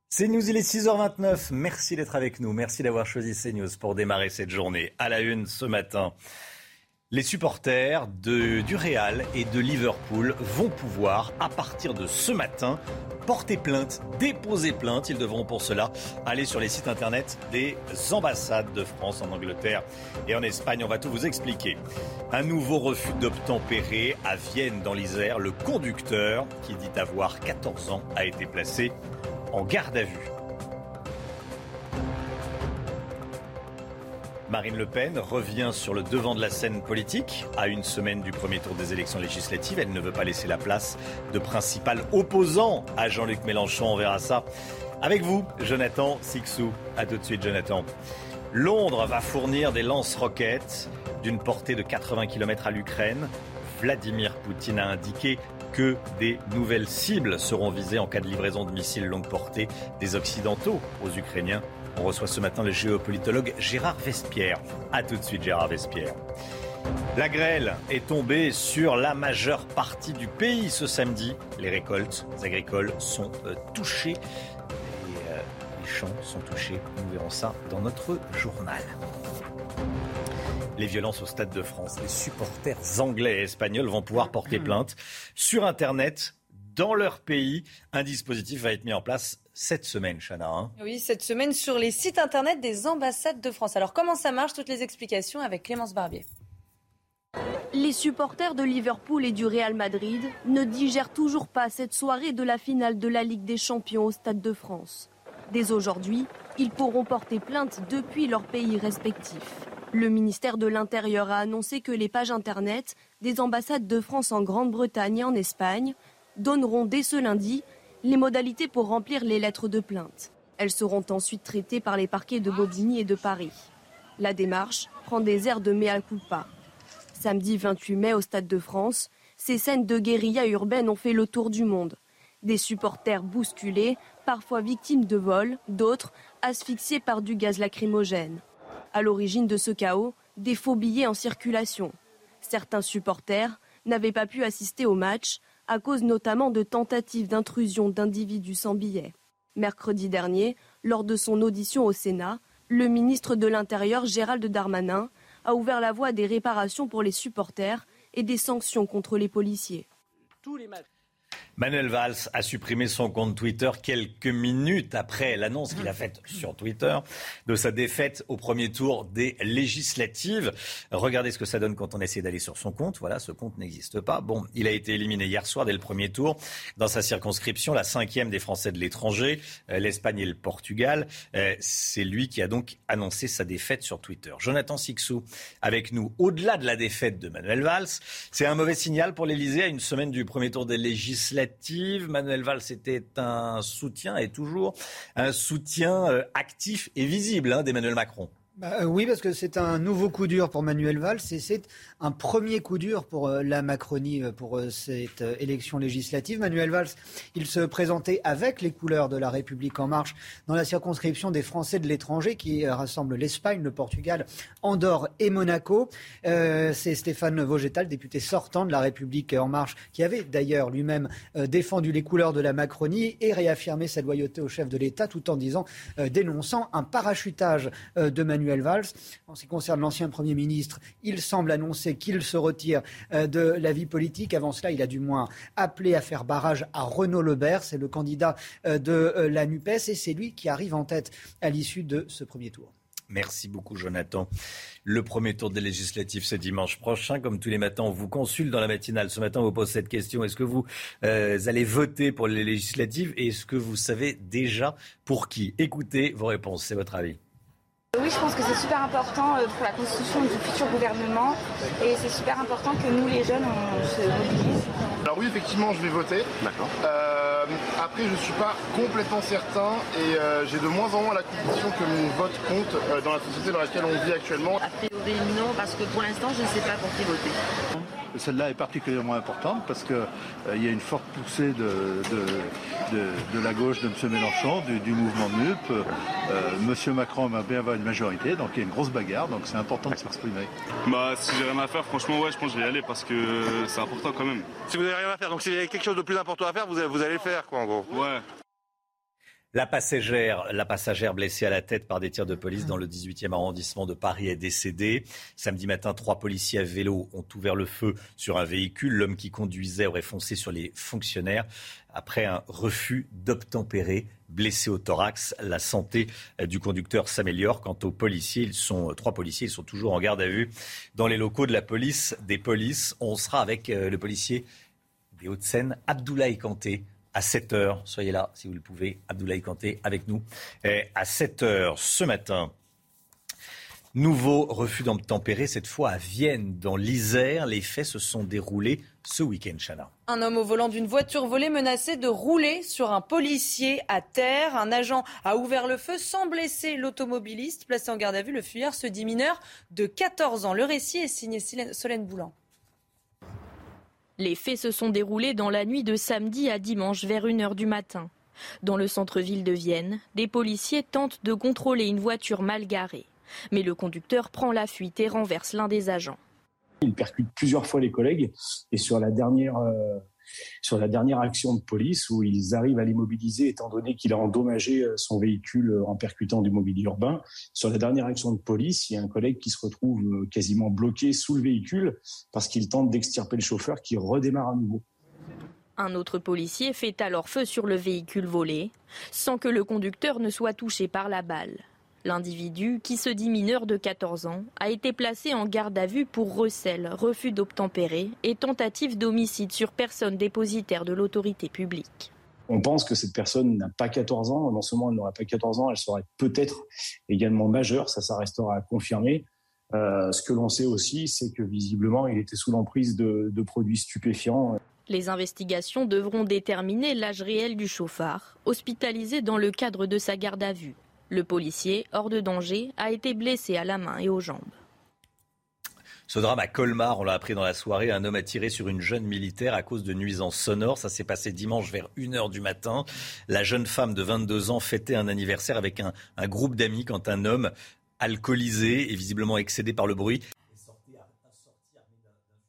C'est News, il est 6h29. Merci d'être avec nous. Merci d'avoir choisi CNews pour démarrer cette journée. À la une ce matin. Les supporters de, du Real et de Liverpool vont pouvoir, à partir de ce matin, porter plainte, déposer plainte. Ils devront pour cela aller sur les sites internet des ambassades de France en Angleterre et en Espagne. On va tout vous expliquer. Un nouveau refus d'obtempérer à Vienne dans l'Isère. Le conducteur, qui dit avoir 14 ans, a été placé en garde à vue. Marine Le Pen revient sur le devant de la scène politique. À une semaine du premier tour des élections législatives, elle ne veut pas laisser la place de principal opposant à Jean-Luc Mélenchon. On verra ça avec vous, Jonathan Sixou. A tout de suite, Jonathan. Londres va fournir des lance-roquettes d'une portée de 80 km à l'Ukraine. Vladimir Poutine a indiqué que des nouvelles cibles seront visées en cas de livraison de missiles longue portée des Occidentaux aux Ukrainiens. On reçoit ce matin le géopolitologue Gérard Vespierre. A tout de suite, Gérard Vespierre. La grêle est tombée sur la majeure partie du pays ce samedi. Les récoltes agricoles sont euh, touchées et euh, les champs sont touchés. Nous verrons ça dans notre journal. Les violences au Stade de France. Les supporters anglais et espagnols vont pouvoir porter plainte sur Internet dans leur pays. Un dispositif va être mis en place cette semaine, Chana. Hein. oui, cette semaine sur les sites internet des ambassades de France. Alors comment ça marche Toutes les explications avec Clémence Barbier? Les supporters de Liverpool et du Real Madrid ne digèrent toujours pas cette soirée de la finale de la Ligue des Champions au Stade de France. Dès aujourd'hui, ils pourront porter plainte depuis leur pays respectifs. Le ministère de l'Intérieur a annoncé que les pages Internet des ambassades de France en Grande-Bretagne et en Espagne donneront dès ce lundi les modalités pour remplir les lettres de plainte. Elles seront ensuite traitées par les parquets de Bobigny et de Paris. La démarche prend des airs de mea culpa. Samedi 28 mai au Stade de France, ces scènes de guérilla urbaine ont fait le tour du monde. Des supporters bousculés, parfois victimes de vols, d'autres asphyxiés par du gaz lacrymogène. À l'origine de ce chaos, des faux billets en circulation. Certains supporters n'avaient pas pu assister au match à cause notamment de tentatives d'intrusion d'individus sans billets. Mercredi dernier, lors de son audition au Sénat, le ministre de l'Intérieur Gérald Darmanin a ouvert la voie des réparations pour les supporters et des sanctions contre les policiers. Manuel Valls a supprimé son compte Twitter quelques minutes après l'annonce qu'il a faite sur Twitter de sa défaite au premier tour des législatives. Regardez ce que ça donne quand on essaie d'aller sur son compte. Voilà, ce compte n'existe pas. Bon, il a été éliminé hier soir dès le premier tour dans sa circonscription, la cinquième des Français de l'étranger, euh, l'Espagne et le Portugal. Euh, c'est lui qui a donc annoncé sa défaite sur Twitter. Jonathan Sixou avec nous. Au-delà de la défaite de Manuel Valls, c'est un mauvais signal pour l'Elysée à une semaine du premier tour des législatives Manuel Valls était un soutien et toujours un soutien euh, actif et visible hein, d'Emmanuel Macron. Bah, euh, oui, parce que c'est un nouveau coup dur pour Manuel Valls et c'est un premier coup dur pour euh, la Macronie pour cette élection législative. Manuel Valls, il se présentait avec les couleurs de la République en marche dans la circonscription des Français de l'étranger qui rassemble l'Espagne, le Portugal, Andorre et Monaco. c'est Stéphane Vaugetal, député sortant de la République en marche, qui avait d'ailleurs lui-même défendu les couleurs de la Macronie et réaffirmé sa loyauté au chef de l'État tout en disant, dénonçant un parachutage de Manuel En ce qui concerne l'ancien Premier ministre, il semble annoncer qu'il se retire euh, de la vie politique. Avant cela, il a du moins appelé à faire barrage à Renaud Lebert. C'est le candidat euh, de euh, la NUPES et c'est lui qui arrive en tête à l'issue de ce premier tour. Merci beaucoup, Jonathan. Le premier tour des législatives, c'est dimanche prochain. Comme tous les matins, on vous consulte dans la matinale. Ce matin, on vous pose cette question. Est-ce que vous allez voter pour les législatives et est-ce que vous savez déjà pour qui? Écoutez vos réponses. C'est votre avis. Oui, je pense que c'est super important euh, pour la construction du futur gouvernement et c'est super important que nous, les jeunes, on se mobilise. Alors oui, effectivement, je vais voter. D'accord. Euh, après, je ne suis pas complètement certain et euh, j'ai de moins en moins la conviction que mon vote compte euh, dans la société dans laquelle on vit actuellement. A priori non, parce que pour l'instant, je ne sais pas pour qui voter. Celle-là est particulièrement importante parce qu'il y a une forte poussée de, de, de, de, la gauche de M. Mélenchon, du, du mouvement MUP. Euh, M. Macron va bien avoir une majorité, donc il y a une grosse bagarre, donc c'est important de s'exprimer. Bah, si j'ai rien à faire, franchement, ouais, je pense que je vais y aller parce que c'est important quand même. Si vous n'avez rien à faire, donc s'il y a quelque chose de plus important à faire, vous, vous allez le faire, quoi, en gros. Ouais. La passagère, la passagère blessée à la tête par des tirs de police dans le 18e arrondissement de Paris est décédée. Samedi matin, trois policiers à vélo ont ouvert le feu sur un véhicule. L'homme qui conduisait aurait foncé sur les fonctionnaires après un refus d'obtempérer. Blessé au thorax, la santé du conducteur s'améliore. Quant aux policiers, ils sont trois policiers, ils sont toujours en garde à vue dans les locaux de la police des polices. On sera avec euh, le policier des Hauts-de-Seine, Abdoulaye Kanté à 7 heures. Soyez là, si vous le pouvez. Abdoulaye Kanté avec nous. Et à 7 heures ce matin. Nouveau refus d'obtempérer, cette fois à Vienne, dans l'Isère. Les faits se sont déroulés ce week-end, Chana. Un homme au volant d'une voiture volée menacé de rouler sur un policier à terre. Un agent a ouvert le feu sans blesser l'automobiliste. Placé en garde à vue, le fuyard se dit mineur de 14 ans. Le récit est signé Solène Boulan. Les faits se sont déroulés dans la nuit de samedi à dimanche vers 1h du matin. Dans le centre-ville de Vienne, des policiers tentent de contrôler une voiture mal garée. Mais le conducteur prend la fuite et renverse l'un des agents. Il percute plusieurs fois les collègues et sur la dernière, euh, sur la dernière action de police où ils arrivent à l'immobiliser étant donné qu'il a endommagé son véhicule en percutant du mobilier urbain. Sur la dernière action de police, il y a un collègue qui se retrouve quasiment bloqué sous le véhicule parce qu'il tente d'extirper le chauffeur qui redémarre à nouveau. Un autre policier fait alors feu sur le véhicule volé sans que le conducteur ne soit touché par la balle. L'individu, qui se dit mineur de 14 ans, a été placé en garde à vue pour recel, refus d'obtempérer et tentative d'homicide sur personne dépositaire de l'autorité publique. On pense que cette personne n'a pas 14 ans. Non seulement elle n'aurait pas 14 ans, elle serait peut-être également majeure. Ça, ça restera à confirmer. Euh, ce que l'on sait aussi, c'est que visiblement, il était sous l'emprise de, de produits stupéfiants. Les investigations devront déterminer l'âge réel du chauffard, hospitalisé dans le cadre de sa garde à vue. Le policier, hors de danger, a été blessé à la main et aux jambes. Ce drame à Colmar, on l'a appris dans la soirée, un homme a tiré sur une jeune militaire à cause de nuisances sonores. Ça s'est passé dimanche vers 1h du matin. La jeune femme de 22 ans fêtait un anniversaire avec un, un groupe d'amis quand un homme alcoolisé et visiblement excédé par le bruit est sorti armé d'un fusil.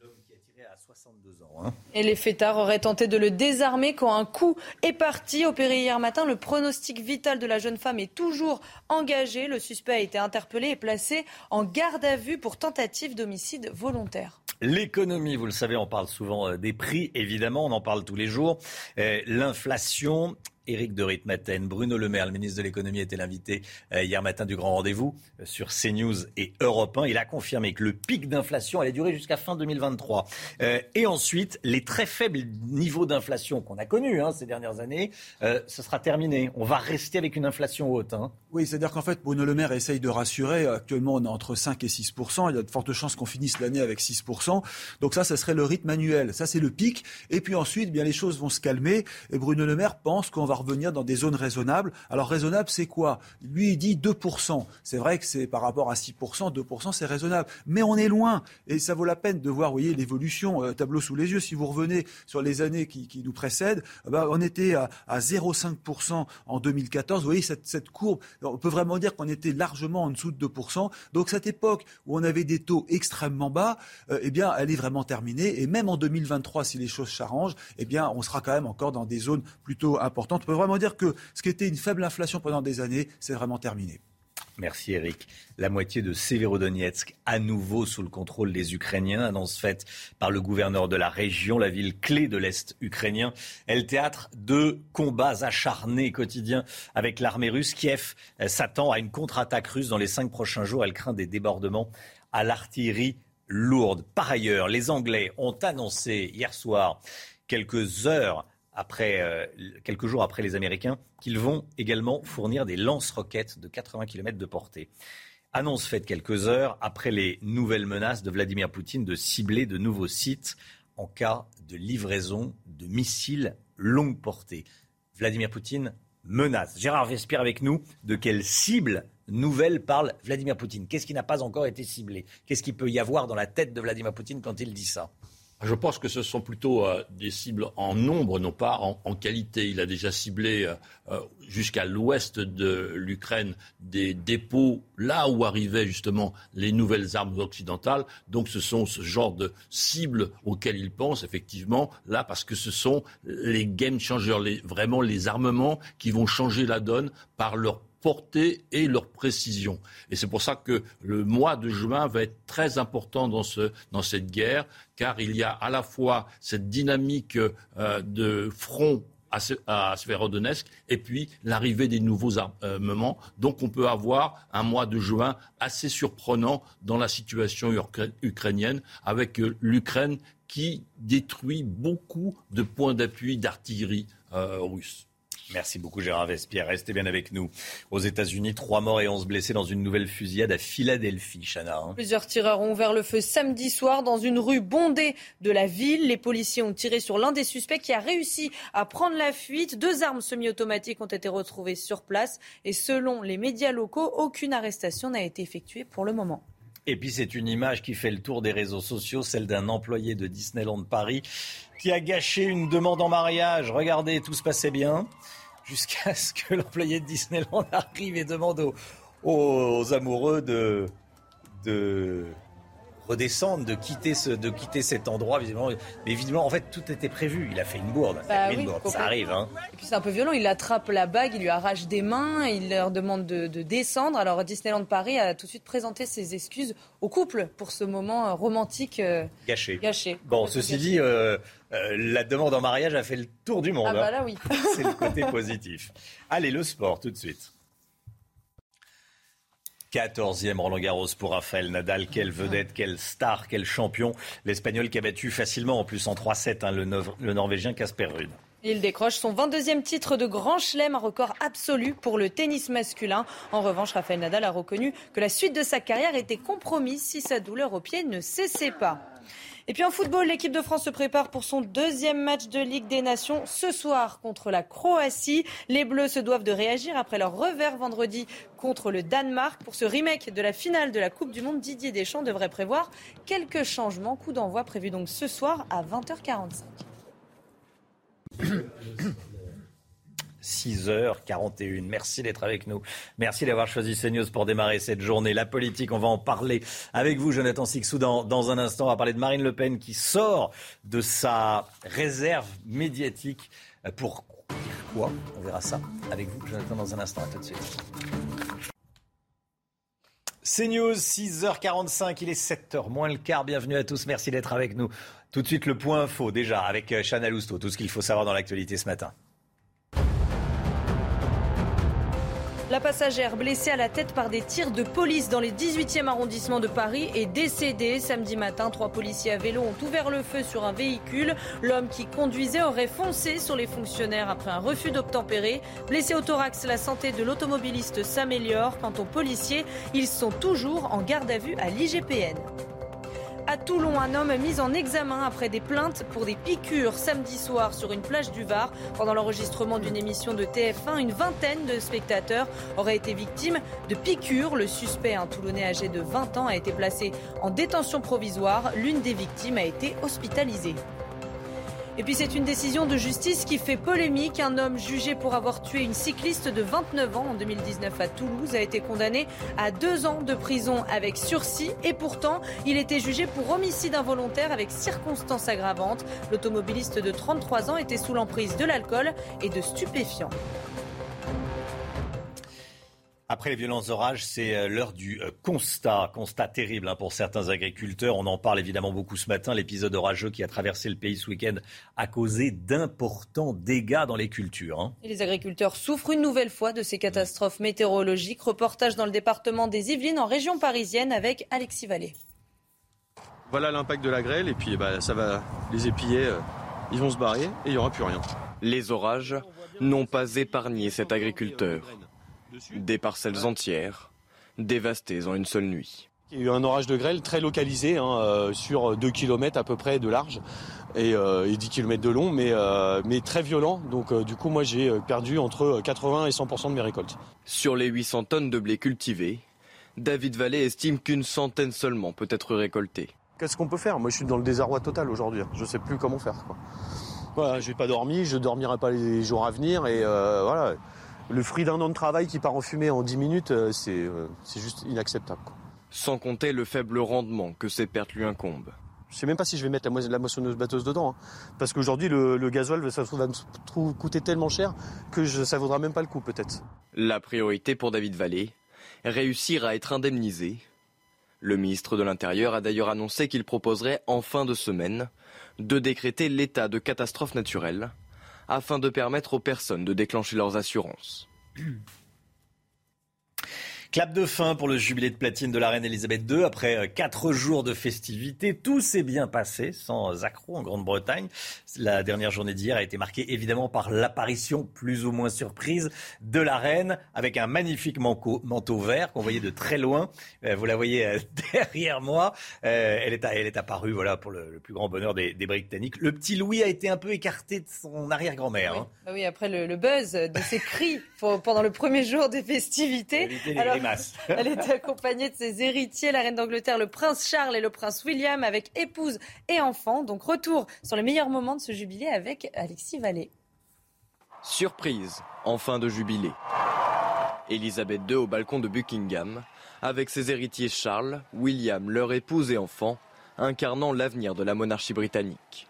L'homme qui a tiré à 62 ans. Hein. Et les fêtards auraient tenté de le désarmer quand un coup est parti. Opéré hier matin, le pronostic vital de la jeune femme est toujours engagé. Le suspect a été interpellé et placé en garde à vue pour tentative d'homicide volontaire. L'économie, vous le savez, on parle souvent euh, des prix, évidemment, on en parle tous les jours. Euh, L'inflation, Éric de Ritmaten, Bruno Le Maire, le ministre de l'économie, était l'invité euh, hier matin du grand rendez-vous euh, sur CNews et Europe 1. Il a confirmé que le pic d'inflation allait durer jusqu'à fin 2023. Euh, et ensuite, les très faibles niveaux d'inflation qu'on a connus hein, ces dernières années, ce sera terminé. On va rester avec une inflation haute. Hein. Oui, c'est-à-dire qu'en fait, Bruno Le Maire essaye de rassurer. Actuellement, on est entre 5 et 6% Il y a de fortes chances qu'on finisse l'année avec 6% Donc ça, ça serait le rythme annuel. Ça, c'est le pic. Et puis ensuite, bien les choses vont se calmer. Et Bruno Le Maire pense qu'on va revenir dans des zones raisonnables. Alors raisonnable, c'est quoi? Lui, il dit 2%. C'est vrai que c'est par rapport à 6%, 2%, c'est raisonnable. Mais on est loin. Et ça vaut la peine de voir, vous voyez, l'évolution, euh, tableau sous les yeux. Si vous revenez sur les années qui, nous précèdent, bah, on était à, à 0,5% en 2014. Vous voyez, cette, cette courbe, on peut vraiment dire qu'on était largement en dessous de 2%. Donc cette époque où on avait des taux extrêmement bas, euh, eh bien, elle est vraiment terminée. Et même en 2023, si les choses s'arrangent, eh bien, on sera quand même encore dans des zones plutôt importantes. Peut vraiment dire que ce qui était une faible inflation pendant des années, c'est vraiment terminé. Merci Eric. La moitié de Severodonetsk à nouveau sous le contrôle des Ukrainiens, annonce faite par le gouverneur de la région, la ville clé de l'Est ukrainien, est le théâtre de combats acharnés quotidiens avec l'armée russe. Kiev s'attend à une contre-attaque russe dans les cinq prochains jours. Elle craint des débordements à l'artillerie lourde. Par ailleurs, les Anglais ont annoncé hier soir, quelques heures après, euh, quelques jours après les Américains, qu'ils vont également fournir des lance-roquettes de 80 km de portée. Annonce faite quelques heures après les nouvelles menaces de Vladimir Poutine de cibler de nouveaux sites en cas de livraison de missiles longue portée. Vladimir Poutine menace. Gérard Vespierre avec nous. De quelle cible nouvelle parle Vladimir Poutine? Qu'est-ce qui n'a pas encore été ciblé? Qu'est-ce qu'il peut y avoir dans la tête de Vladimir Poutine quand il dit ça? Je pense que ce sont plutôt euh, des cibles en nombre, non pas en, qualité. Il a déjà ciblé euh, euh, jusqu'à l'ouest de l'Ukraine des dépôts là où arrivaient justement les nouvelles armes occidentales. Donc ce sont ce genre de cibles auxquelles il pense effectivement là parce que ce sont les game changers, vraiment les armements qui vont changer la donne par leur et leur précision. Et c'est pour ça que le mois de juin va être très important dans, ce, dans cette guerre, car il y a à la fois cette dynamique euh, de front à, à et puis l'arrivée des nouveaux armements. Donc on peut avoir un mois de juin assez surprenant dans la situation ukrainienne avec euh, l'Ukraine qui détruit beaucoup de points d'appui d'artillerie euh, russe. Merci beaucoup Gérard Vespierre. Restez bien avec nous. Aux États-Unis, trois morts et onze blessés dans une nouvelle fusillade à Philadelphie, Chana. Hein. Plusieurs tireurs ont ouvert le feu samedi soir dans une rue bondée de la ville. Les policiers ont tiré sur l'un des suspects qui a réussi à prendre la fuite. Deux armes semi-automatiques ont été retrouvées sur place et selon les médias locaux, aucune arrestation n'a été effectuée pour le moment. Et puis c'est une image qui fait le tour des réseaux sociaux, celle d'un employé de Disneyland Paris qui a gâché une demande en mariage. Regardez, tout se passait bien jusqu'à ce que l'employé de Disneyland arrive et demande aux, amoureux de, de redescendre, de quitter, ce, de quitter cet endroit. Visiblement. Mais évidemment, en fait, tout était prévu. Il a fait une bourde. Bah une bourde. Ça arrive. Hein. Et puis c'est un peu violent. Il attrape la bague, il lui arrache des mains, il leur demande de, descendre. Alors Disneyland Paris a tout de suite présenté ses excuses au couple pour ce moment euh, romantique euh, gâché. gâché. Bon, ceci dit, euh, la demande en mariage a fait le tour du monde. Ah bah là, oui. c'est le côté positif. Allez, le sport tout de suite. 14e Roland Garros pour Rafael Nadal. Quelle vedette, quelle star, quel champion. L'Espagnol qui a battu facilement, en plus en 3-7, hein, le, Norvégien Casper Ruud. Il décroche son 22e titre de Grand Chelem, un record absolu pour le tennis masculin. En revanche, Rafael Nadal a reconnu que la suite de sa carrière était compromise si sa douleur au pied ne cessait pas. Et puis en football, l'équipe de France se prépare pour son deuxième match de Ligue des Nations ce soir contre la Croatie. Les Bleus se doivent de réagir après leur revers vendredi contre le Danemark. Pour ce remake de la finale de la Coupe du Monde, Didier Deschamps devrait prévoir quelques changements. Coup d'envoi prévu donc ce soir à 20h45. 6h41. Merci d'être avec nous. Merci d'avoir choisi CNews pour démarrer cette journée. La politique, on va en parler avec vous, Jonathan Sixou, dans, dans un instant. On va parler de Marine Le Pen qui sort de sa réserve médiatique pour dire quoi? On verra ça avec vous, Jonathan, dans un instant. À tout de suite. CNews, 6h45, il est 7h moins le quart. Bienvenue à tous, merci d'être avec nous. Tout de suite, le point info, déjà, avec euh, Chana Lousteau, tout ce qu'il faut savoir dans l'actualité ce matin. La passagère blessée à la tête par des tirs de police dans les 18e arrondissements de Paris est décédée. Samedi matin, trois policiers à vélo ont ouvert le feu sur un véhicule. L'homme qui conduisait aurait foncé sur les fonctionnaires après un refus d'obtempérer. Blessé au thorax, la santé de l'automobiliste s'améliore. Quant aux policiers, ils sont toujours en garde à vue à l'IGPN. À Toulon, un homme mis en examen après des plaintes pour des piqûres samedi soir sur une plage du Var. Pendant l'enregistrement d'une émission de TF1, une vingtaine de spectateurs auraient été victimes de piqûres. Le suspect, un Toulonnais âgé de 20 ans, a été placé en détention provisoire. L'une des victimes a été hospitalisée. Et puis c'est une décision de justice qui fait polémique. Un homme jugé pour avoir tué une cycliste de 29 ans en 2019 à Toulouse a été condamné à deux ans de prison avec sursis. Et pourtant, il était jugé pour homicide involontaire avec circonstances aggravantes. L'automobiliste de 33 ans était sous l'emprise de l'alcool et de stupéfiants. Après les violents orages, c'est euh, l'heure du euh, constat. Constat terrible hein, pour certains agriculteurs. On en parle évidemment beaucoup ce matin. L'épisode orageux qui a traversé le pays ce week-end a causé d'importants dégâts dans les cultures. Hein. Et les agriculteurs souffrent une nouvelle fois de ces catastrophes météorologiques. Reportage dans le département des Yvelines en région parisienne avec Alexis Vallée. Voilà l'impact de la grêle et puis bah, ça va les épier. Euh, ils vont se barrer et il n'y aura plus rien. Les orages n'ont pas épargné cet agriculteur. Des parcelles entières dévastées en une seule nuit. Il y a eu un orage de grêle très localisé, hein, euh, sur 2 km à peu près de large et, 10 euh, km de long, mais, euh, mais très violent. Donc du coup, moi, j'ai perdu entre 80 et 100% de mes récoltes. Sur les 800 tonnes de blé cultivé, David Vallée estime qu'une centaine seulement peut être récoltée. Qu'est-ce qu'on peut faire? Moi, je suis dans le désarroi total aujourd'hui. Je ne sais plus comment faire. Quoi. Voilà, j'ai pas dormi, je dormirai pas les jours à venir et voilà le fruit d'un an de travail qui part en fumée en 10 minutes, euh, euh, c'est juste inacceptable. Sans compter le faible rendement que ces pertes lui incombent. Je sais même pas si je vais mettre la, moissonneuse batteuse dedans. Hein. parce qu'aujourd'hui, le, le, gasoil ça va me coûter tellement cher que je, ça vaudra même pas le coup, peut-être. La priorité pour David Vallée, réussir à être indemnisé. Le ministre de l'Intérieur a d'ailleurs annoncé qu'il proposerait en fin de semaine de décréter l'état de catastrophe naturelle afin de permettre aux personnes de déclencher leurs assurances. Clap de fin pour le jubilé de platine de la reine Elisabeth II. Après euh, quatre jours de festivités, tout s'est bien passé, sans accroc en Grande-Bretagne. La dernière journée d'hier a été marquée évidemment par l'apparition plus ou moins surprise de la reine, avec un magnifique manteau, vert qu'on voyait de très loin. Euh, vous la voyez euh, derrière moi. Elle est, elle est apparue voilà, pour le, plus grand bonheur des, Britanniques. Le petit Louis a été un peu écarté de son arrière-grand-mère. Oui. Hein. Bah oui, après le, buzz de ses cris pendant le premier jour des festivités. Elle était accompagnée de ses héritiers, la reine d'Angleterre, le prince Charles et le prince William, avec épouse et enfants. Donc retour sur les meilleurs moments de ce jubilé avec Alexis Vallée. Surprise en fin de jubilé. Elisabeth II au balcon de Buckingham, avec ses héritiers Charles, William, leur épouse et enfants, incarnant l'avenir de la monarchie britannique.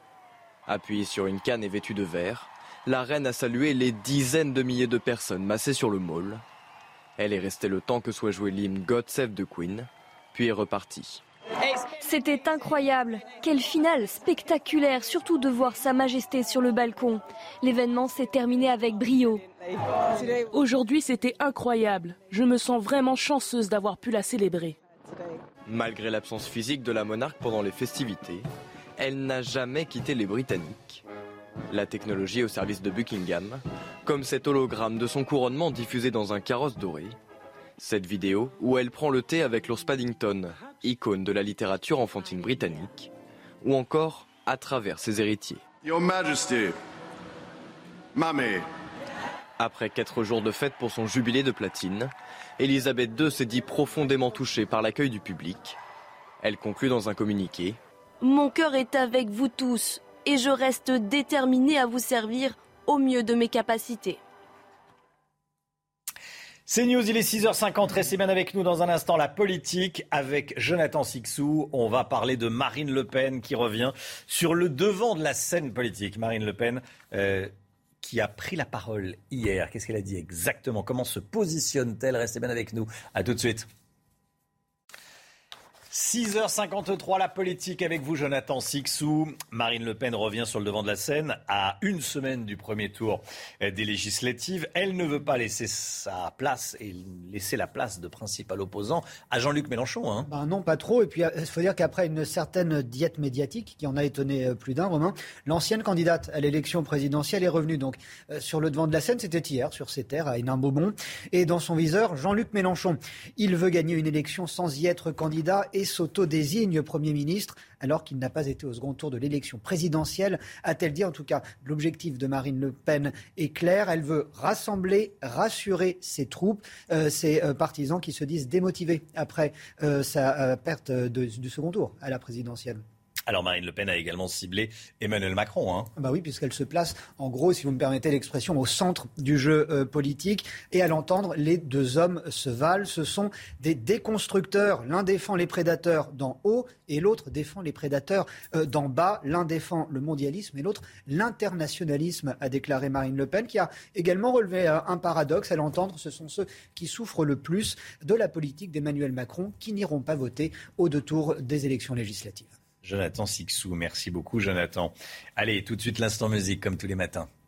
Appuyée sur une canne et vêtue de vert, la reine a salué les dizaines de milliers de personnes massées sur le mall elle est restée le temps que soit joué l'hymne God Save the Queen, puis est repartie. C'était incroyable. Quelle finale spectaculaire, surtout de voir Sa Majesté sur le balcon. L'événement s'est terminé avec brio. Aujourd'hui, c'était incroyable. Je me sens vraiment chanceuse d'avoir pu la célébrer. Malgré l'absence physique de la monarque pendant les festivités, elle n'a jamais quitté les Britanniques. La technologie au service de Buckingham, comme cet hologramme de son couronnement diffusé dans un carrosse doré. Cette vidéo où elle prend le thé avec l'ours Paddington, icône de la littérature enfantine britannique, ou encore à travers ses héritiers. Your Majesty, Mammy. Après quatre jours de fête pour son jubilé de platine, Elisabeth II s'est dit profondément touchée par l'accueil du public. Elle conclut dans un communiqué Mon cœur est avec vous tous et je reste déterminée à vous servir au mieux de mes capacités. C'est News, il est 6h50, restez bien avec nous dans un instant la politique avec Jonathan Sixou. On va parler de Marine Le Pen qui revient sur le devant de la scène politique. Marine Le Pen euh, qui a pris la parole hier. Qu'est-ce qu'elle a dit exactement? Comment se positionne-t-elle? Restez bien avec nous. À tout de suite. 6h53, la politique avec vous, Jonathan Sixou. Marine Le Pen revient sur le devant de la scène à une semaine du premier tour des législatives. Elle ne veut pas laisser sa place et laisser la place de principal opposant à Jean-Luc Mélenchon. Hein. Ben non, pas trop. Et puis, il faut dire qu'après une certaine diète médiatique qui en a étonné euh, plus d'un, Romain, l'ancienne candidate à l'élection présidentielle est revenue donc euh, sur le devant de la scène. C'était hier, sur ses terres, à Hénin-Beaumont. Et dans son viseur, Jean-Luc Mélenchon. Il veut gagner une élection sans y être candidat et s'auto-désigne Premier ministre alors qu'il n'a pas été au second tour de l'élection présidentielle, a-t-elle dit en tout cas. L'objectif de Marine Le Pen est clair. Elle veut rassembler, rassurer ses troupes, euh, ses euh, partisans qui se disent démotivés après euh, sa perte du second tour à la présidentielle. Alors Marine Le Pen a également ciblé Emmanuel Macron. Hein. Bah oui, puisqu'elle se place en gros, si vous me permettez l'expression, au centre du jeu euh, politique. Et à l'entendre, les deux hommes se valent. Ce sont des déconstructeurs. L'un défend les prédateurs d'en haut et l'autre défend les prédateurs euh, d'en bas. L'un défend le mondialisme et l'autre l'internationalisme, a déclaré Marine Le Pen, qui a également relevé euh, un paradoxe. À l'entendre, ce sont ceux qui souffrent le plus de la politique d'Emmanuel Macron qui n'iront pas voter au deux tours des élections législatives. Jonathan Sixou. Merci beaucoup, Jonathan. Allez, tout de suite l'instant musique, comme tous les matins. «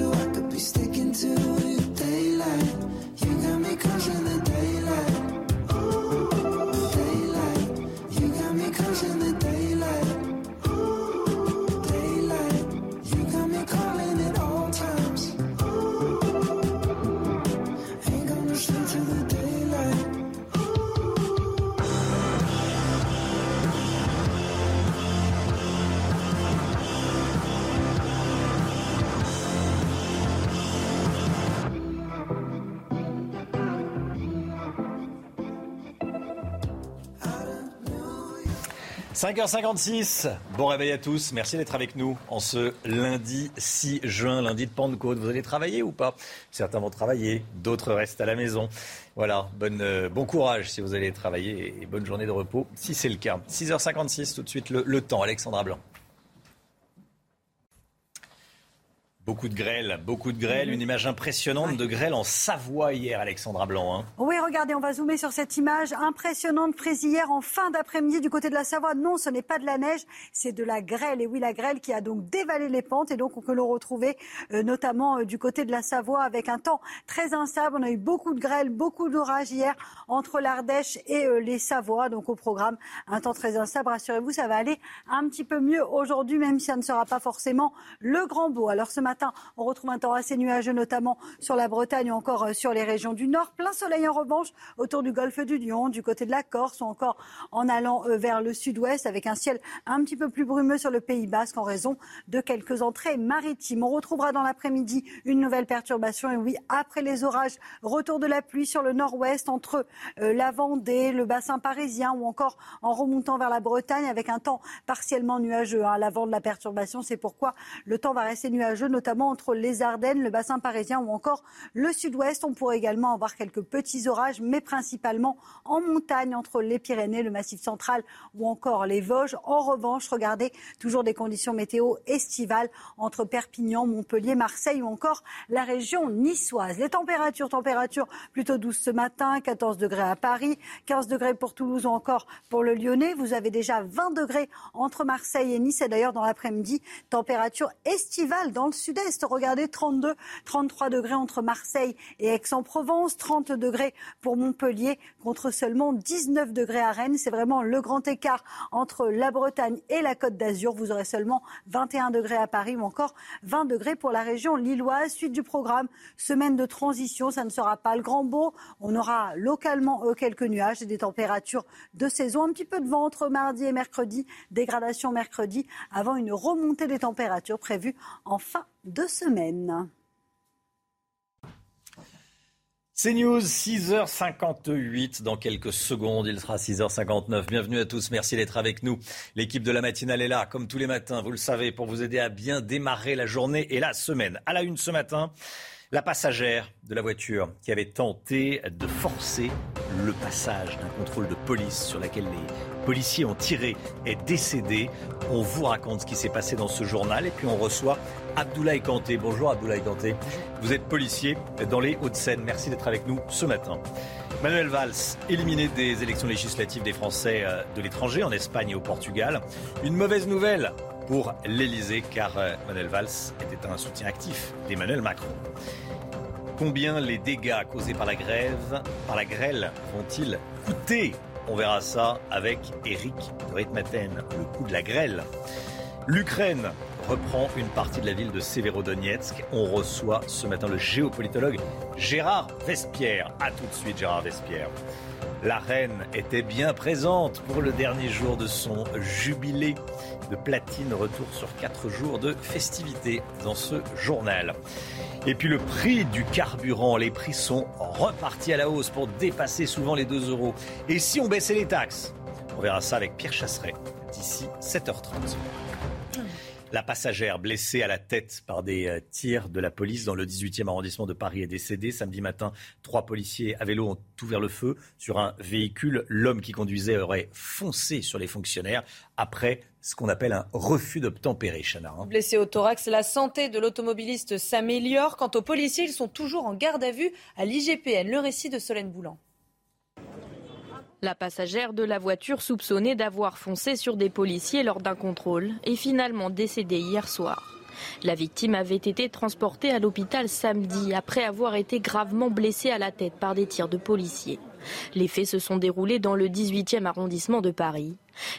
so I could 5h56, bon réveil à tous, merci d'être avec nous en ce lundi 6 juin, lundi de Pentecôte. Vous allez travailler ou pas? Certains vont travailler, d'autres restent à la maison. Voilà, euh, bon courage si vous allez travailler et bonne journée de repos si c'est le cas. 6h56, tout de suite le, le temps, Alexandra Blanc. Beaucoup de grêle, beaucoup de grêle. Une image impressionnante de grêle en Savoie hier, Alexandra Blanc. Hein. Oui, regardez, on va zoomer sur cette image impressionnante prise hier en fin d'après-midi du côté de la Savoie. Non, ce n'est pas de la neige, c'est de la grêle. Et oui, la grêle qui a donc dévalé les pentes et donc que l'on retrouvait euh, notamment euh, du côté de la Savoie avec un temps très instable. On a eu beaucoup de grêle, beaucoup d'orages hier entre l'Ardèche et euh, les Savoies. Donc au programme, un temps très instable. Rassurez-vous, ça va aller un petit peu mieux aujourd'hui, même si ça ne sera pas forcément le grand beau. Alors ce matin, on retrouve un temps assez nuageux, notamment sur la Bretagne ou encore euh, sur les régions du Nord. Plein soleil en revanche autour du golfe du Lion, du côté de la Corse ou encore en allant euh, vers le sud-ouest avec un ciel un petit peu plus brumeux sur le Pays Basque en raison de quelques entrées maritimes. On retrouvera dans l'après-midi une nouvelle perturbation et oui, après les orages, retour de la pluie sur le nord-ouest entre euh, la Vendée, le bassin parisien ou encore en remontant vers la Bretagne avec un temps partiellement nuageux. À hein. l'avant de la perturbation, c'est pourquoi le temps va rester nuageux, entre les Ardennes, le bassin parisien ou encore le sud-ouest. On pourrait également avoir quelques petits orages, mais principalement en montagne entre les Pyrénées, le Massif central ou encore les Vosges. En revanche, regardez toujours des conditions météo estivales entre Perpignan, Montpellier, Marseille ou encore la région niçoise. Les températures, températures plutôt douces ce matin, 14 degrés à Paris, 15 degrés pour Toulouse ou encore pour le Lyonnais. Vous avez déjà 20 degrés entre Marseille et Nice et d'ailleurs dans l'après-midi, température estivale dans le sud-est. Regardez, 32, 33 degrés entre Marseille et Aix-en-Provence, 30 degrés pour Montpellier contre seulement 19 degrés à Rennes. C'est vraiment le grand écart entre la Bretagne et la Côte d'Azur. Vous aurez seulement 21 degrés à Paris ou encore 20 degrés pour la région lilloise. Suite du programme, semaine de transition, ça ne sera pas le grand beau. On aura localement euh, quelques nuages et des températures de saison. Un petit peu de vent entre mardi et mercredi, dégradation mercredi, avant une remontée des températures prévues en fin deux semaines. C'est News, 6h58 dans quelques secondes. Il sera 6h59. Bienvenue à tous. Merci d'être avec nous. L'équipe de la matinale est là, comme tous les matins, vous le savez, pour vous aider à bien démarrer la journée et la semaine. À la une ce matin, la passagère de la voiture qui avait tenté de forcer le passage d'un contrôle de police sur laquelle les policiers ont tiré est décédée. On vous raconte ce qui s'est passé dans ce journal et puis on reçoit Abdoulaye Kanté. Bonjour Abdoulaye Kanté. Vous êtes policier dans les Hauts-de-Seine. Merci d'être avec nous ce matin. Manuel Valls, éliminé des élections législatives des Français euh, de l'étranger en Espagne et au Portugal. Une mauvaise nouvelle pour l'Elysée car euh, Manuel Valls était un soutien actif d'Emmanuel Macron. Combien les dégâts causés par la grève, par la grêle, vont-ils coûter? On verra ça avec Eric de Ritmaten, le coût de la grêle. L'Ukraine reprend une partie de la ville de Severodonetsk. On reçoit ce matin le géopolitologue Gérard Vespierre. A tout de suite, Gérard Vespierre. La reine était bien présente pour le dernier jour de son jubilé de platine. Retour sur quatre jours de festivités dans ce journal. Et puis le prix du carburant, les prix sont repartis à la hausse pour dépasser souvent les 2 euros. Et si on baissait les taxes? On verra ça avec Pierre Chasseret d'ici 7h30. La passagère blessée à la tête par des euh, tirs de la police dans le 18e arrondissement de Paris est décédée. Samedi matin, trois policiers à vélo ont ouvert le feu sur un véhicule. L'homme qui conduisait aurait foncé sur les fonctionnaires après ce qu'on appelle un refus d'obtempérer, Chana. Hein. Blessé au thorax, la santé de l'automobiliste s'améliore. Quant aux policiers, ils sont toujours en garde à vue à l'IGPN. Le récit de Solène Boulan. La passagère de la voiture soupçonnée d'avoir foncé sur des policiers lors d'un contrôle est finalement décédée hier soir. La victime avait été transportée à l'hôpital samedi après avoir été gravement blessée à la tête par des tirs de policiers. Les faits se sont déroulés dans le 18e arrondissement de Paris.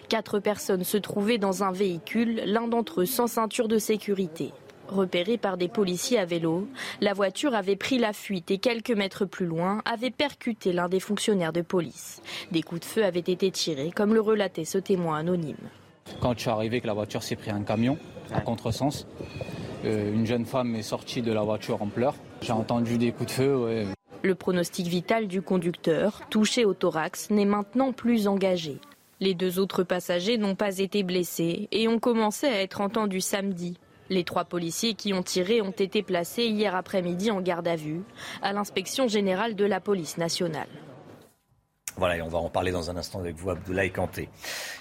Quatre personnes se trouvaient dans un véhicule, l'un d'entre eux sans ceinture de sécurité. Repérée par des policiers à vélo, la voiture avait pris la fuite et quelques mètres plus loin avait percuté l'un des fonctionnaires de police. Des coups de feu avaient été tirés, comme le relatait ce témoin anonyme. Quand je suis arrivé, que la voiture s'est pris un camion à contresens, euh, une jeune femme est sortie de la voiture en pleurs. J'ai entendu des coups de feu. Le pronostic vital du conducteur, touché au thorax, n'est maintenant plus engagé. Les deux autres passagers n'ont pas été blessés et ont commencé à être entendus samedi les trois policiers qui ont tiré ont été placés hier après-midi en garde à vue à l'inspection générale de la police nationale. Voilà, et on va en parler dans un instant avec vous, Abdoulaye Kanté.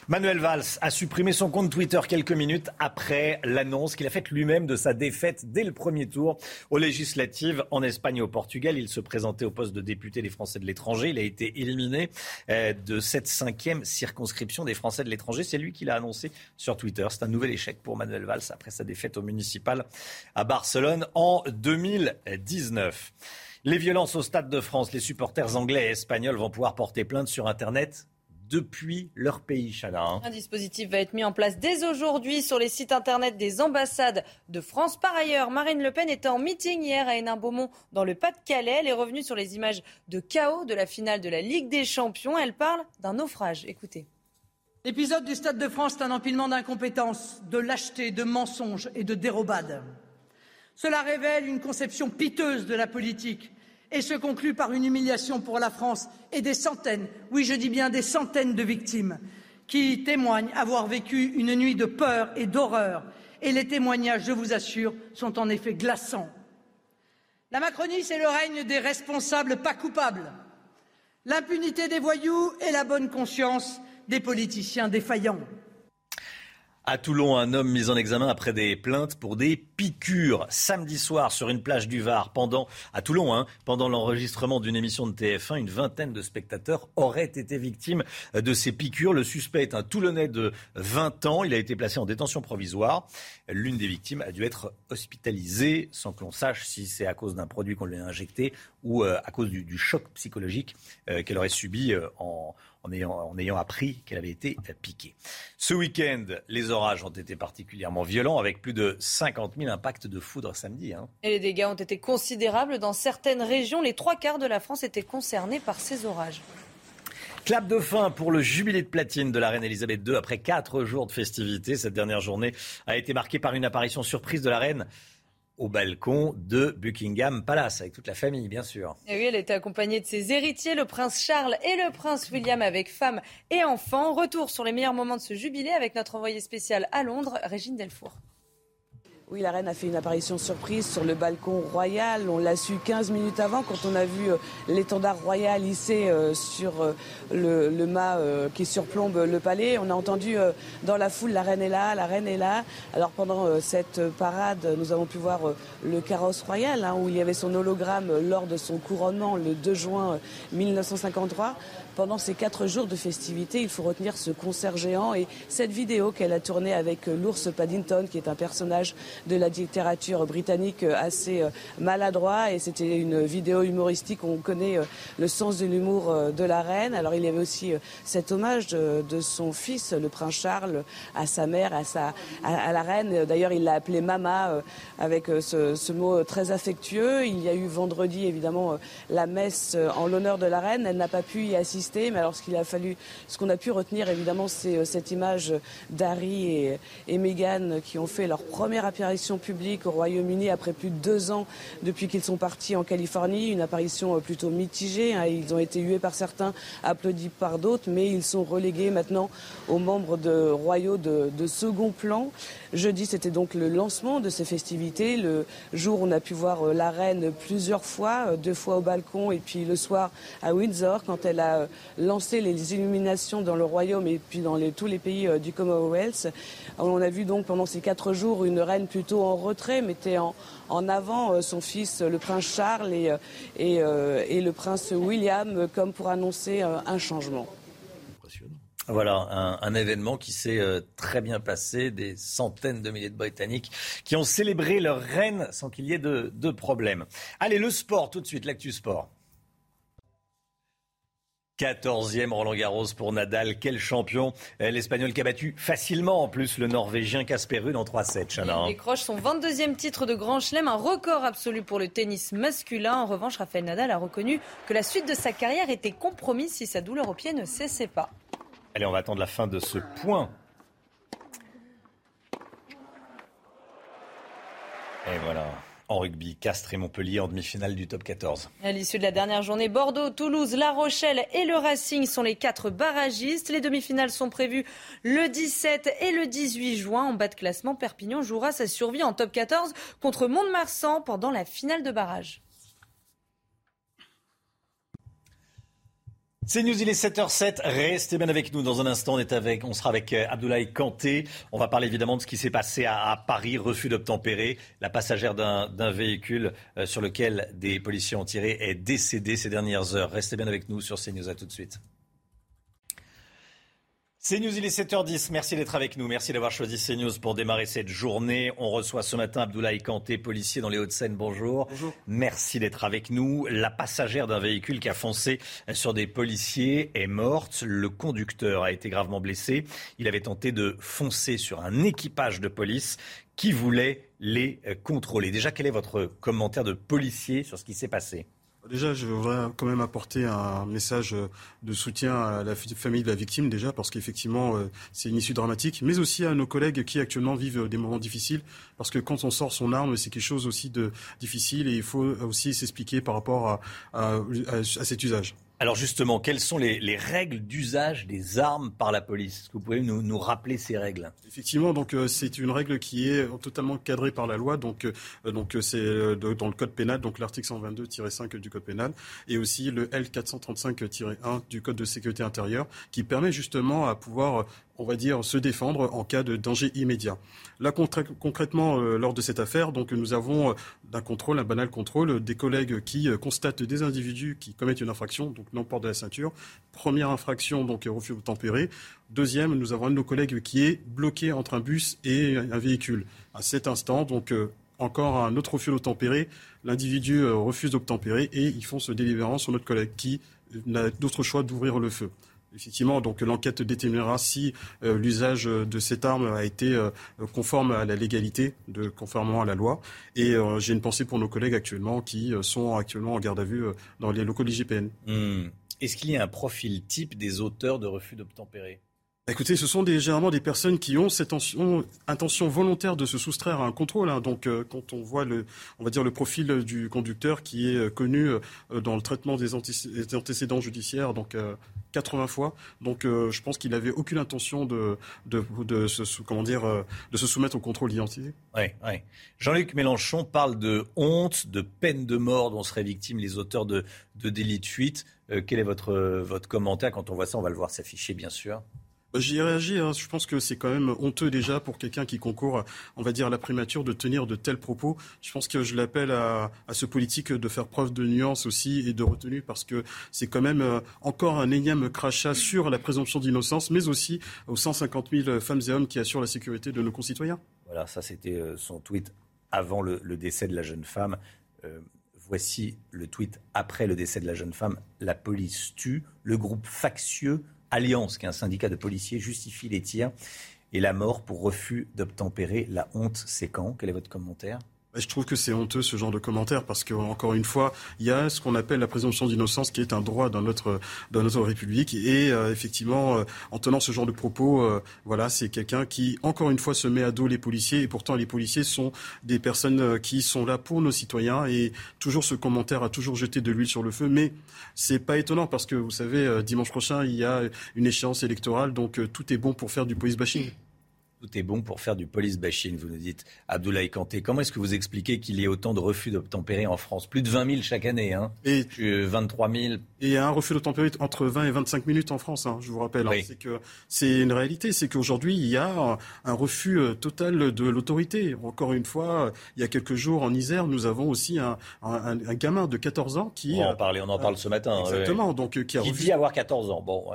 Manuel Valls a supprimé son compte Twitter quelques minutes après l'annonce qu'il a faite lui-même de sa défaite dès le premier tour aux législatives en Espagne et au Portugal. Il se présentait au poste de député des Français de l'étranger. Il a été éliminé euh, de cette cinquième circonscription des Français de l'étranger. C'est lui qui l'a annoncé sur Twitter. C'est un nouvel échec pour Manuel Valls après sa défaite au municipal à Barcelone en 2019. Les violences au Stade de France, les supporters anglais et espagnols vont pouvoir porter plainte sur Internet depuis leur pays, Chana. Hein. Un dispositif va être mis en place dès aujourd'hui sur les sites internet des ambassades de France. Par ailleurs, Marine Le Pen était en meeting hier à Hénin-Beaumont dans le Pas-de-Calais. Elle est revenue sur les images de chaos de la finale de la Ligue des Champions. Elle parle d'un naufrage. Écoutez. L'épisode du Stade de France est un empilement d'incompétences, de lâcheté, de mensonges et de dérobades. Cela révèle une conception piteuse de la politique et se conclut par une humiliation pour la France et des centaines, oui je dis bien des centaines de victimes qui témoignent avoir vécu une nuit de peur et d'horreur. Et les témoignages, je vous assure, sont en effet glaçants. La Macronie, c'est le règne des responsables pas coupables, l'impunité des voyous et la bonne conscience des politiciens défaillants. À Toulon, un homme mis en examen après des plaintes pour des piqûres. Samedi soir, sur une plage du Var, pendant, à Toulon, hein, pendant l'enregistrement d'une émission de TF1, une vingtaine de spectateurs auraient été victimes de ces piqûres. Le suspect est un Toulonnais de 20 ans. Il a été placé en détention provisoire. L'une des victimes a dû être hospitalisée sans que l'on sache si c'est à cause d'un produit qu'on lui a injecté ou euh, à cause du, choc psychologique euh, qu'elle aurait subi euh, en en ayant, appris qu'elle avait été piquée. Ce week-end, les orages ont été particulièrement violents avec plus de 50 000 impacts de foudre samedi. Hein. Et les dégâts ont été considérables. Dans certaines régions, les trois quarts de la France étaient concernés par ces orages. Clap de fin pour le jubilé de platine de la reine Elisabeth II après quatre jours de festivités. Cette dernière journée a été marquée par une apparition surprise de la reine au balcon de Buckingham Palace, avec toute la famille, bien sûr. Et oui, elle était accompagnée de ses héritiers, le prince Charles et le prince William, avec femme et enfants. Retour sur les meilleurs moments de ce jubilé avec notre envoyé spécial à Londres, Régine Delfour. Oui, la reine a fait une apparition surprise sur le balcon royal. On l'a su 15 minutes avant quand on a vu euh, l'étendard royal hissé euh, sur euh, le, mât qui surplombe le palais. On a entendu dans la foule la reine est là, la reine est là. Alors pendant cette parade, nous avons pu voir le carrosse royal hein, où il y avait son hologramme lors de son couronnement le 2 juin 1953 pendant ces quatre jours de festivités, il faut retenir ce concert géant et cette vidéo qu'elle a tournée avec l'ours Paddington, qui est un personnage de la littérature britannique assez maladroit et c'était une vidéo humoristique où on connaît le sens de l'humour de la reine. Alors il y avait aussi cet hommage de, son fils, le prince Charles, à sa mère, à, sa, la reine. D'ailleurs, il l'a appelée Mama avec ce, ce, mot très affectueux. Il y a eu vendredi, évidemment, la messe en l'honneur de la reine. Elle n'a pas pu y assister, mais alors ce qu'il a fallu, ce qu'on a pu retenir, évidemment, c'est cette image d'Harry et, et Meghan qui ont fait leur première apparition publique au Royaume-Uni après plus de deux ans depuis qu'ils sont partis en Californie. Une apparition euh, plutôt mitigée. Hein. Ils ont été hués par certains, applaudis par d'autres, mais ils sont relégués maintenant aux membres de royaux de second plan. Jeudi, c'était donc le lancement de ces festivités. Le jour on a pu voir euh, la reine plusieurs fois, euh, deux fois au balcon et puis le soir à Windsor, quand elle a lancé les illuminations dans le royaume et puis dans tous les pays du Commonwealth. On a vu donc pendant ces quatre jours une reine plutôt en retrait, mettait en, en avant euh, son fils, le prince Charles, et, euh, euh, et, le prince William, comme pour annoncer un changement. Voilà, un, événement qui s'est très bien passé. Des centaines de milliers de Britanniques qui ont célébré leur reine sans qu'il y ait de, problème. Allez, le sport, tout de suite, l'actu sport. 14e Roland Garros pour Nadal. Quel champion. Euh, L'Espagnol qui a battu facilement en plus le Norvégien Casper Ruud en 3-7. Il décroche son 22e titre de Grand Chelem, un record absolu pour le tennis masculin. En revanche, Rafael Nadal a reconnu que la suite de sa carrière était compromise si sa douleur au pied ne cessait pas. Allez, on va attendre la fin de ce point. Et voilà en rugby. Castres et Montpellier en demi-finale du top 14. À l'issue de la dernière journée, Bordeaux, Toulouse, La Rochelle et le Racing sont les quatre barragistes. Les demi-finales sont prévues le 17 et le 18 juin. En bas de classement, Perpignan jouera sa survie en top 14 contre Mont-de-Marsan pendant la finale de barrage. C'est News, il est 7h07. Restez bien avec nous. Dans un instant, on, est avec, on sera avec euh, Abdoulaye Kanté. On va parler évidemment de ce qui s'est passé à, Paris, refus d'obtempérer. La passagère d'un véhicule euh, sur lequel des policiers ont tiré est décédée ces dernières heures. Restez bien avec nous sur CNews. À tout de suite. CNews, il est 7h10. Merci d'être avec nous. Merci d'avoir choisi CNews pour démarrer cette journée. On reçoit ce matin Abdoulaye Kanté, policier dans les Hauts-de-Seine. Bonjour. Bonjour. Merci d'être avec nous. La passagère d'un véhicule qui a foncé sur des policiers est morte. Le conducteur a été gravement blessé. Il avait tenté de foncer sur un équipage de police qui voulait les contrôler. Déjà, quel est votre commentaire de policier sur ce qui s'est passé? Déjà, je voudrais quand même apporter un message de soutien à la famille de la victime, déjà, parce qu'effectivement, euh, c'est une issue dramatique, mais aussi à nos collègues qui actuellement vivent des moments difficiles, parce que quand on sort son arme, c'est quelque chose aussi de difficile et il faut aussi s'expliquer par rapport à cet usage. Alors justement, quelles sont les, règles d'usage des armes par la police? Est-ce que vous pouvez nous, rappeler ces règles? Effectivement, donc euh, c'est une règle qui est totalement cadrée par la loi. Donc euh, donc euh, c'est dans le code pénal, donc l'article 122-5 du code pénal, et aussi le L435-1 du code de sécurité intérieure, qui permet justement à pouvoir on va dire, se défendre en cas de danger immédiat. Là, concrètement, euh, lors de cette affaire, donc nous avons euh, d'un contrôle, un banal contrôle, des collègues qui euh, constatent des individus qui commettent une infraction, donc non port de la ceinture. Première infraction, donc refus tempéré. Deuxième, nous avons un de nos collègues qui est bloqué entre un bus et un véhicule. À cet instant, donc encore un autre refus d'obtempérer. L'individu refuse d'obtempérer et ils font ce délibérant sur notre collègue qui n'a d'autre choix d'ouvrir le feu. Effectivement, donc l'enquête déterminera si euh, l'usage de cette arme a été euh, conforme à la légalité, de, conformément à la loi. Et euh, j'ai une pensée pour nos collègues actuellement qui sont actuellement en garde à vue dans les locaux de l'IGPN. Hmm. Est-ce qu'il y a un profil type des auteurs de refus d'obtempérer? Écoutez, ce sont des, généralement des personnes qui ont cette intention, volontaire de se soustraire à un contrôle. Hein. Donc, euh, quand on voit le, on va dire le profil du conducteur qui est euh, connu euh, dans le traitement des, antécédents judiciaires, donc 80 fois. Donc, je pense qu'il n'avait aucune intention de, de, se, comment dire, de se soumettre au contrôle d'identité. Oui, oui. Jean-Luc Mélenchon parle de honte, de peine de mort dont seraient victimes les auteurs de, de délits de fuite. quel est votre, votre commentaire? Quand on voit ça On va le voir s'afficher, bien sûr. Bah, J'y ai réagi. Hein. Je pense que c'est quand même honteux déjà pour quelqu'un qui concourt, on va dire, à la primature de tenir de tels propos. Je pense que je l'appelle à, à, ce politique de faire preuve de nuance aussi et de retenue parce que c'est quand même euh, encore un énième crachat sur la présomption d'innocence, mais aussi aux 150 000 femmes et hommes qui assurent la sécurité de nos concitoyens. Voilà, ça c'était euh, son tweet avant le, décès de la jeune femme. Euh, voici le tweet après le décès de la jeune femme. La police tue. Le groupe factieux Alliance, qui est un syndicat de policiers, justifie les tirs et la mort pour refus d'obtempérer. La honte, c'est Quel est votre commentaire? Je trouve que c'est honteux ce genre de commentaires parce que encore une fois, il y a ce qu'on appelle la présomption d'innocence qui est un droit dans notre dans notre République. Et euh, effectivement, euh, en tenant ce genre de propos, euh, voilà, c'est quelqu'un qui encore une fois se met à dos les policiers. Et pourtant les policiers sont des personnes qui sont là pour nos citoyens. Et toujours ce commentaire a toujours jeté de l'huile sur le feu. Mais c'est pas étonnant parce que vous savez, dimanche prochain il y a une échéance électorale, donc tout est bon pour faire du police bashing tout est bon pour faire du police bashing, vous nous dites, Abdoulaye Kanté. Comment est-ce que vous expliquez qu'il y ait autant de refus d'obtempérer en France? Plus de 20 000 chaque année, hein et 23 000. Et il y a un refus d'obtempérer entre 20 et 25 minutes en France, hein, je vous rappelle. Hein. C'est que c'est une réalité, c'est qu'aujourd'hui, il y a un refus euh, total de l'autorité. Encore une fois, il y a quelques jours en Isère, nous avons aussi un, un, gamin de 14 ans qui... On en, on en parle ce matin. Exactement, donc euh, qui a dit avoir 14 ans. Bon,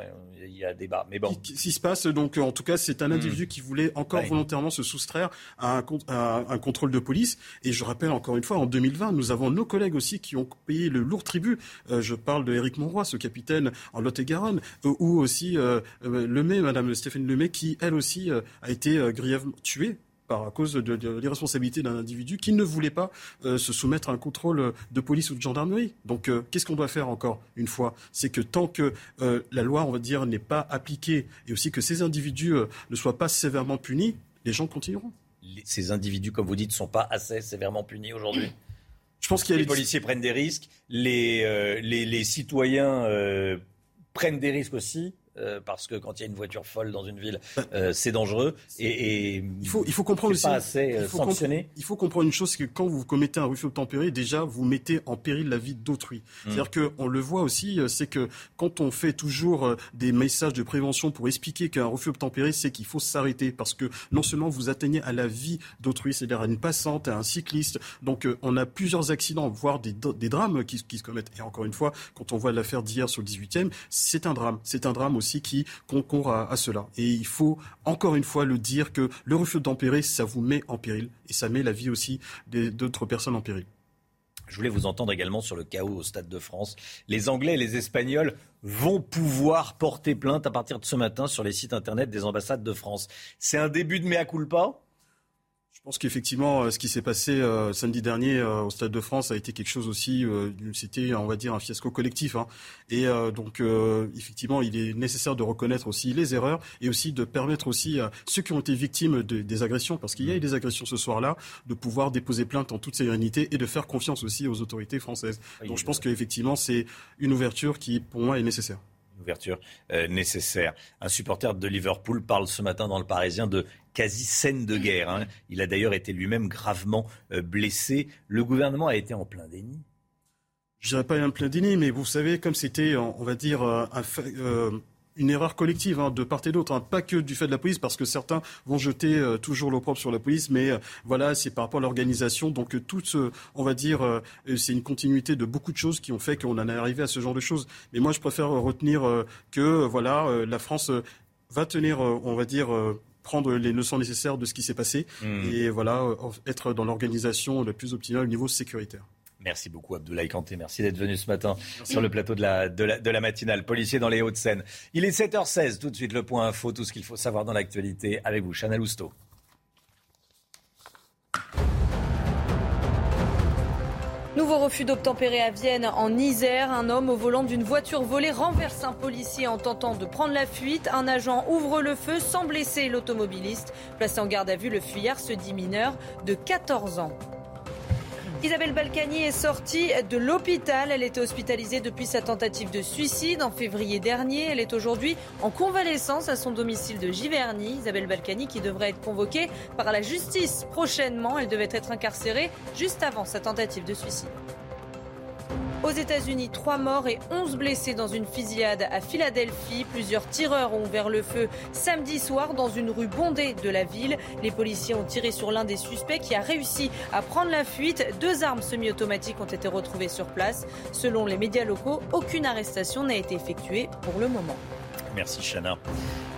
il y a débat. Mais bon. Ce qui, se passe, donc, en tout cas, c'est un hmm. individu qui voulait encore volontairement se soustraire à un, un, contrôle de police. Et je rappelle encore une fois, en 2020, nous avons nos collègues aussi qui ont payé le lourd tribut. Euh, je parle de Éric Monroy, ce capitaine en Lot-et-Garonne, euh, ou aussi euh, Lemay, Madame Stéphane Lemay, qui elle aussi a été grièvement tuée par à cause de, l'irresponsabilité d'un individu qui ne voulait pas euh, se soumettre à un contrôle de police ou de gendarmerie. Donc, euh, qu'est-ce qu'on doit faire encore une fois? C'est que tant que euh, la loi, on va dire, n'est pas appliquée et aussi que ces individus ne soient pas sévèrement punis, les gens continueront. Ces individus, comme vous dites, ne sont pas assez sévèrement punis aujourd'hui? Je pense qu'il y a les policiers prennent des risques, les, les, les citoyens prennent des risques aussi. Euh, parce que quand il y a une voiture folle dans une ville, euh, c'est dangereux. Et, il faut il faut comprendre aussi. Pas assez il euh, faut sanctionné. Il faut comprendre une chose, c'est que quand vous commettez un refus tempéré, déjà vous mettez en péril la vie d'autrui. Hmm. C'est-à-dire que on le voit aussi, c'est que quand on fait toujours des messages de prévention pour expliquer qu'un refus tempéré, c'est qu'il faut s'arrêter parce que non seulement vous atteignez à la vie d'autrui, c'est-à-dire à une passante, à un cycliste. Donc on a plusieurs accidents, voire des, des drames qui, qui se commettent. Et encore une fois, quand on voit l'affaire d'hier sur le 18e, c'est un drame. C'est un drame aussi qui concourt à, cela. Et il faut encore une fois le dire que le refus d'empérer, ça vous met en péril et ça met la vie aussi d'autres personnes en péril. Je voulais vous entendre également sur le chaos au Stade de France. Les Anglais et les Espagnols vont pouvoir porter plainte à partir de ce matin sur les sites internet des ambassades de France. C'est un début de mea culpa? Pense qu'effectivement, euh, ce qui s'est passé euh, samedi dernier euh, au Stade de France a été quelque chose aussi. C'était, on va dire, un fiasco collectif. Hein. Et donc, effectivement, il est nécessaire de reconnaître aussi les erreurs et aussi de permettre aussi à ceux qui ont été victimes des agressions, parce qu'il y a eu des agressions ce soir-là, de pouvoir déposer plainte en toute sérénité et de faire confiance aussi aux autorités françaises. donc, je pense qu'effectivement, c'est une ouverture qui, pour moi, est nécessaire ouverture nécessaire. Un supporter de Liverpool parle ce matin dans le Parisien de quasi scène de guerre. Hein. Il a d'ailleurs été lui-même gravement euh, blessé. Le gouvernement a été en plein déni. Je dirais pas en plein déni, mais vous savez, comme c'était, on va dire, euh, euh, une erreur collective hein, de part et d'autre, hein. pas que du fait de la police, parce que certains vont jeter toujours l'opprobre sur la police, mais voilà, c'est par rapport à l'organisation. Donc tout, on va dire, c'est une continuité de beaucoup de choses qui ont fait qu'on en est arrivé à ce genre de choses. Mais moi, je préfère retenir que voilà, la France va tenir, on va dire prendre les leçons nécessaires de ce qui s'est passé hmm. et voilà, euh, être dans l'organisation le plus optimale au niveau sécuritaire. Merci beaucoup Abdoulaye Kanté, merci d'être venu ce matin sur le plateau de la, de la, de la matinale. Policier dans les Hauts-de-Seine. Il est 7h16, tout de suite le point info, tout ce qu'il faut savoir dans l'actualité avec vous, Chanel Housteau. Nouveau refus d'obtempérer à Vienne en Isère. Un homme au volant d'une voiture volée renverse un policier en tentant de prendre la fuite. Un agent ouvre le feu sans blesser l'automobiliste. Placé en garde à vue, le fuyard se dit mineur de 14 ans. Isabelle Balkany est sortie de l'hôpital. Elle était hospitalisée depuis sa tentative de suicide en février dernier. Elle est aujourd'hui en convalescence à son domicile de Giverny. Isabelle Balkany qui devrait être convoquée par la justice prochainement. Elle devait être incarcérée juste avant sa tentative de suicide. Aux États-Unis, trois morts et 11 blessés dans une fusillade à Philadelphie. Plusieurs tireurs ont ouvert le feu samedi soir dans une rue bondée de la ville. Les policiers ont tiré sur l'un des suspects qui a réussi à prendre la fuite. Deux armes semi-automatiques ont été retrouvées sur place. Selon les médias locaux, aucune arrestation n'a été effectuée pour le moment. Merci Chana.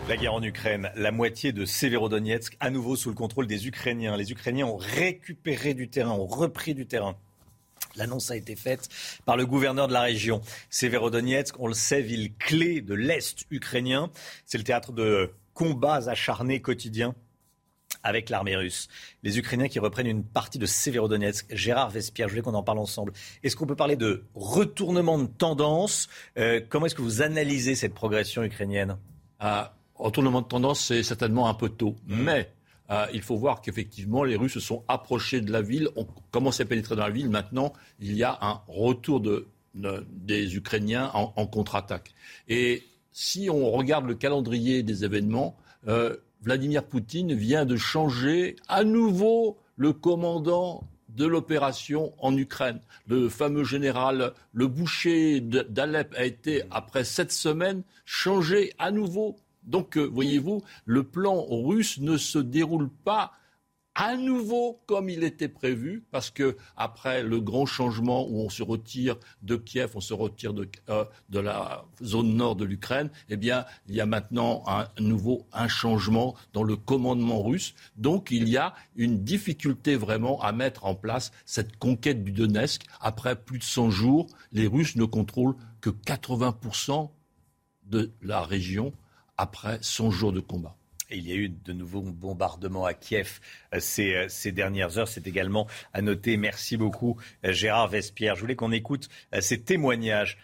La guerre en Ukraine, la moitié de Severodonetsk à nouveau sous le contrôle des Ukrainiens. Les Ukrainiens ont récupéré du terrain, ont repris du terrain. L'annonce a été faite par le gouverneur de la région. Severodonetsk, on le sait, ville clé de l'Est ukrainien. C'est le théâtre de combats acharnés quotidiens avec l'armée russe. Les Ukrainiens qui reprennent une partie de Severodonetsk. Gérard Vespierre, je voulais qu'on en parle ensemble. Est-ce qu'on peut parler de retournement de tendance? Euh, Comment est-ce que vous analysez cette progression ukrainienne? Ah, Retournement de tendance, c'est certainement un peu tôt. Mmh. Mais euh, il faut voir qu'effectivement, les Russes se sont approchés de la ville, ont commencé à pénétrer dans la ville. Maintenant, il y a un retour des Ukrainiens en, contre-attaque. Et si on regarde le calendrier des événements, euh, Vladimir Poutine vient de changer à nouveau le commandant de l'opération en Ukraine. Le fameux général, le boucher d'Alep a été, après sept semaines, changé à nouveau donc, euh, voyez-vous, le plan russe ne se déroule pas à nouveau comme il était prévu, parce que après le grand changement où on se retire de Kiev, on se retire de, euh, la zone nord de l'Ukraine, eh bien, il y a maintenant un nouveau changement dans le commandement russe. Donc, il y a une difficulté vraiment à mettre en place cette conquête du Donetsk. Après plus de 100 jours, les Russes ne contrôlent que 80% de la région après 100 jours de combat. Et il y a eu de nouveaux bombardements à Kiev euh, euh, ces, dernières heures. C'est également à noter. Merci beaucoup, euh, Gérard Vespierre. Je voulais qu'on écoute ces témoignages,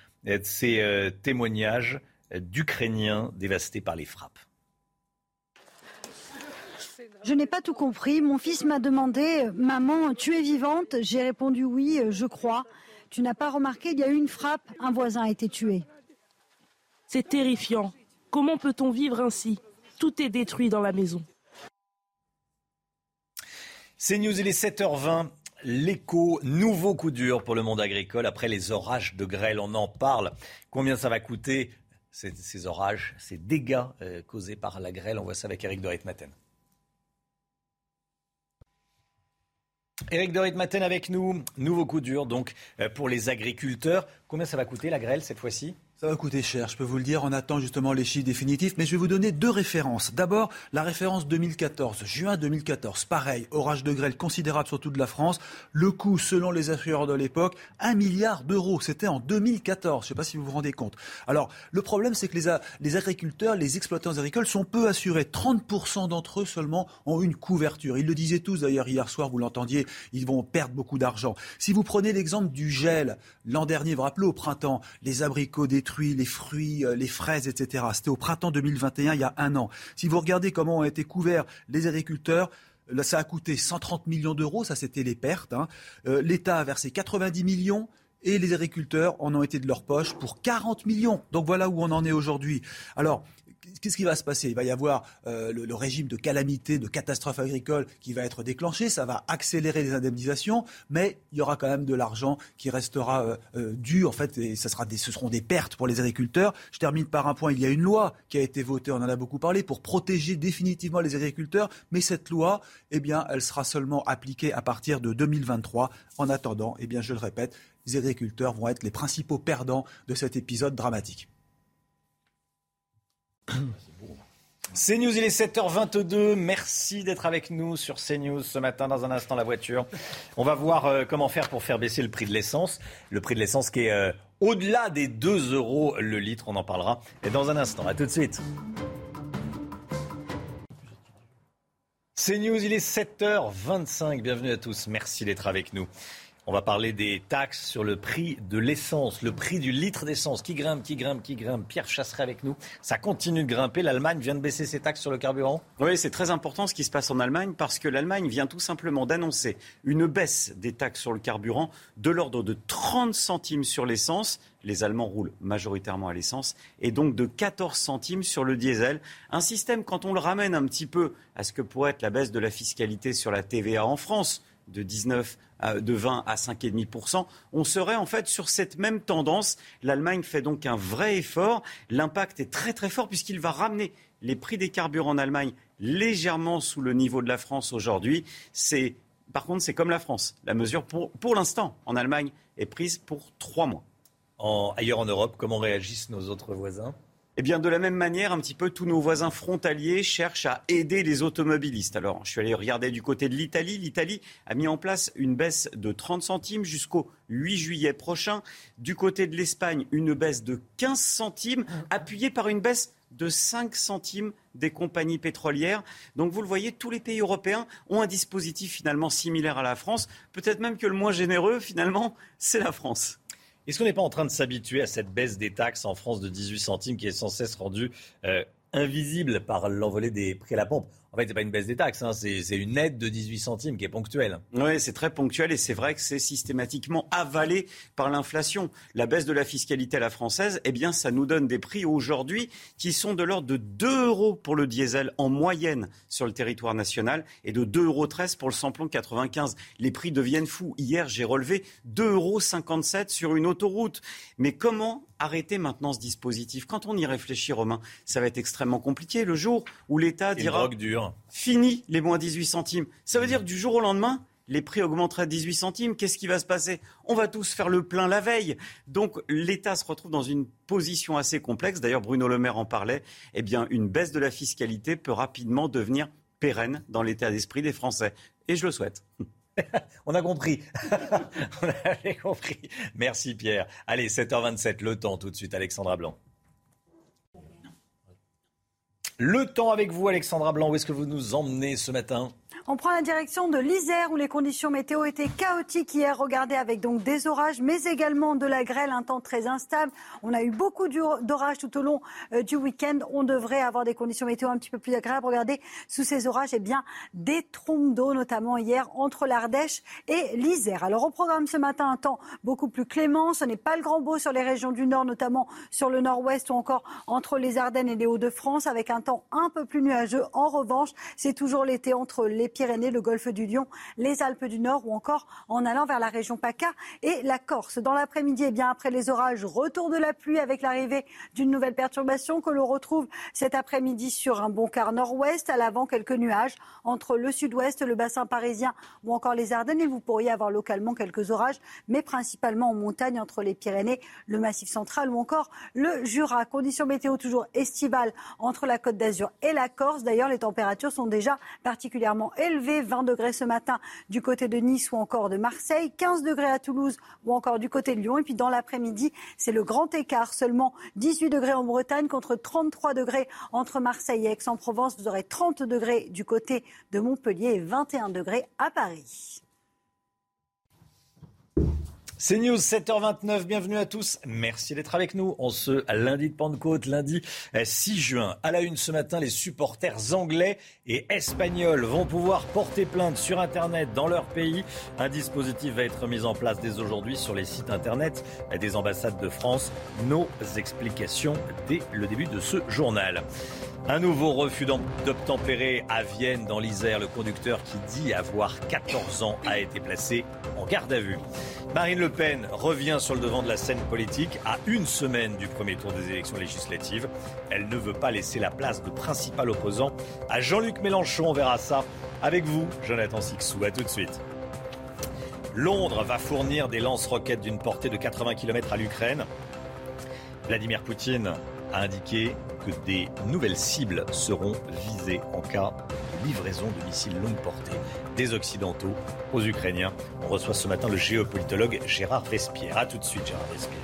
ces témoignages d'Ukrainiens dévastés par les frappes. Je n'ai pas tout compris. Mon fils m'a demandé Maman, tu es vivante? J'ai répondu Oui, je crois. Tu n'as pas remarqué, il y a eu une frappe, un voisin a été tué. C'est terrifiant. Comment peut-on vivre ainsi? Tout est détruit dans la maison. C'est News, il est 7h20. L'écho, nouveau coup dur pour le monde agricole après les orages de grêle. On en parle. Combien ça va coûter ces, orages, ces dégâts euh, causés par la grêle? On voit ça avec Eric de Ritmaten. Eric de Ritmaten avec nous. Nouveau coup dur donc euh, pour les agriculteurs. Combien ça va coûter la grêle cette fois-ci? Ça va coûter cher, je peux vous le dire. On attend justement les chiffres définitifs, mais je vais vous donner deux références. D'abord, la référence 2014, juin 2014. Pareil, orage de grêle considérable sur toute la France. Le coût, selon les assureurs de l'époque, 1 milliard d'euros. C'était en 2014. Je ne sais pas si vous vous rendez compte. Alors, le problème, c'est que les, agriculteurs, les exploitants agricoles sont peu assurés. 30% d'entre eux seulement ont une couverture. Ils le disaient tous d'ailleurs hier soir, vous l'entendiez, ils vont perdre beaucoup d'argent. Si vous prenez l'exemple du gel, l'an dernier, vous vous rappelez, au printemps, les abricots détruits, les fruits, euh, les fraises, etc. C'était au printemps 2021, il y a un an. Si vous regardez comment ont été couverts les agriculteurs, Là, ça a coûté 130 millions d'euros, ça c'était les pertes. Hein. Euh, L'État a versé 90 millions et les agriculteurs en ont été de leur poche pour 40 millions. Donc voilà où on en est aujourd'hui. Alors, qu'est-ce qui va se passer? Il va y avoir euh, le, régime de calamité, de catastrophe agricole qui va être déclenché. Ça va accélérer les indemnisations, mais il y aura quand même de l'argent qui restera euh, euh, dû. En fait, et ce seront des pertes pour les agriculteurs. Je termine par un point. Il y a une loi qui a été votée, on en a beaucoup parlé, pour protéger définitivement les agriculteurs. Mais cette loi, eh bien, elle sera seulement appliquée à partir de 2023. En attendant, eh bien, je le répète, les agriculteurs vont être les principaux perdants de cet épisode dramatique. CNews, il est 7h22. Merci d'être avec nous sur CNews ce matin. Dans un instant, la voiture. On va voir euh, comment faire pour faire baisser le prix de l'essence. Le prix de l'essence qui est euh, au-delà des 2 euros le litre. On en parlera et dans un instant. À tout de suite. CNews, il est 7h25. Bienvenue à tous. Merci d'être avec nous. On va parler des taxes sur le prix de l'essence, le prix du litre d'essence qui grimpe, qui grimpe, qui grimpe. Pierre Chasseret avec nous. Ça continue de grimper. L'Allemagne vient de baisser ses taxes sur le carburant Oui, c'est très important ce qui se passe en Allemagne parce que l'Allemagne vient tout simplement d'annoncer une baisse des taxes sur le carburant de l'ordre de 30 centimes sur l'essence. Les Allemands roulent majoritairement à l'essence et donc de 14 centimes sur le diesel. Un système, quand on le ramène un petit peu à ce que pourrait être la baisse de la fiscalité sur la TVA en France, de 19 de 20 à 5,5%, on serait en fait sur cette même tendance. L'Allemagne fait donc un vrai effort. L'impact est très très fort puisqu'il va ramener les prix des carburants en Allemagne légèrement sous le niveau de la France aujourd'hui. C'est par contre, c'est comme la France. La mesure, pour, pour l'instant, en Allemagne, est prise pour trois mois. Ailleurs en Europe, comment réagissent nos autres voisins? Eh bien, de la même manière, un petit peu, tous nos voisins frontaliers cherchent à aider les automobilistes. Alors, je suis allé regarder du côté de l'Italie. L'Italie a mis en place une baisse de 30 centimes jusqu'au 8 juillet prochain. Du côté de l'Espagne, une baisse de 15 centimes, appuyée par une baisse de 5 centimes des compagnies pétrolières. Donc vous le voyez, tous les pays européens ont un dispositif finalement similaire à la France. Peut-être même que le moins généreux, finalement, c'est la France. Est-ce qu'on n'est pas en train de s'habituer à cette baisse des taxes en France de 18 centimes qui est sans cesse rendue euh, invisible par l'envolée des prix à la pompe? En fait, ce n'est pas une baisse des taxes, hein, c'est une aide de 18 centimes qui est ponctuelle. Oui, c'est très ponctuel et c'est vrai que c'est systématiquement avalé par l'inflation. La baisse de la fiscalité à la française, eh bien, ça nous donne des prix aujourd'hui qui sont de l'ordre de 2 euros pour le diesel en moyenne sur le territoire national et de 2,13 euros pour le samplon 95. Les prix deviennent fous. Hier, j'ai relevé 2,57 euros sur une autoroute. Mais comment arrêter maintenant ce dispositif? Quand on y réfléchit, Romain, ça va être extrêmement compliqué. Le jour où l'État dira... Fini les moins 18 centimes. Ça veut dire du jour au lendemain, les prix augmenteraient à 18 centimes. Qu'est-ce qui va se passer? On va tous faire le plein la veille. Donc l'État se retrouve dans une position assez complexe. D'ailleurs, Bruno Le Maire en parlait. Eh bien, une baisse de la fiscalité peut rapidement devenir pérenne dans l'état d'esprit des Français. Et je le souhaite. On a compris. On a compris. Merci Pierre. Allez, 7h27, le temps tout de suite, Alexandra Blanc. Le temps avec vous, Alexandra Blanc. Où est-ce que vous nous emmenez ce matin on prend la direction de l'Isère où les conditions météo étaient chaotiques hier. Regardez avec donc des orages, mais également de la grêle, un temps très instable. On a eu beaucoup d'orages tout au long euh, du week-end. On devrait avoir des conditions météo un petit peu plus agréables. Regardez sous ces orages, eh bien des trompes d'eau, notamment hier entre l'Ardèche et l'Isère. Alors au programme ce matin, un temps beaucoup plus clément. Ce n'est pas le grand beau sur les régions du nord, notamment sur le nord-ouest ou encore entre les Ardennes et les Hauts-de-France, avec un temps un peu plus nuageux. En revanche, c'est toujours l'été entre les Pyrénées, le golfe du Lion, les Alpes du Nord ou encore en allant vers la région PACA et la Corse. Dans l'après-midi, eh bien après les orages, retour de la pluie avec l'arrivée d'une nouvelle perturbation que l'on retrouve cet après-midi sur un bon quart nord-ouest. À l'avant, quelques nuages entre le sud-ouest, le bassin parisien ou encore les Ardennes. Et vous pourriez avoir localement quelques orages, mais principalement en montagne entre les Pyrénées, le Massif central ou encore le Jura. Conditions météo toujours estivales entre la Côte d'Azur et la Corse. D'ailleurs, les températures sont déjà particulièrement élevé, 20 degrés ce matin du côté de Nice ou encore de Marseille, 15 degrés à Toulouse ou encore du côté de Lyon. Et puis dans l'après-midi, c'est le grand écart, seulement 18 degrés en Bretagne contre 33 degrés entre Marseille et Aix-en-Provence. Vous aurez 30 degrés du côté de Montpellier et 21 degrés à Paris. C'est News 7h29, bienvenue à tous. Merci d'être avec nous On ce lundi de Pentecôte, lundi 6 euh, juin. À la une ce matin, les supporters anglais et espagnols vont pouvoir porter plainte sur Internet dans leur pays. Un dispositif va être mis en place dès aujourd'hui sur les sites Internet des ambassades de France. Nos explications dès le début de ce journal. Un nouveau refus d'obtempérer à Vienne dans l'Isère. Le conducteur qui dit avoir 14 ans a été placé en garde à vue. Marine Le Pen revient sur le devant de la scène politique à une semaine du premier tour des élections législatives. Elle ne veut pas laisser la place de principal opposant à Jean-Luc Mélenchon. On verra ça avec vous, Jonathan Sixou. À tout de suite. Londres va fournir des lance-roquettes d'une portée de 80 km à l'Ukraine. Vladimir Poutine a indiqué que des nouvelles cibles seront visées en cas de livraison de missiles longue portée des Occidentaux aux Ukrainiens. On reçoit ce matin le géopolitologue Gérard Vespierre. A tout de suite, Gérard Vespierre.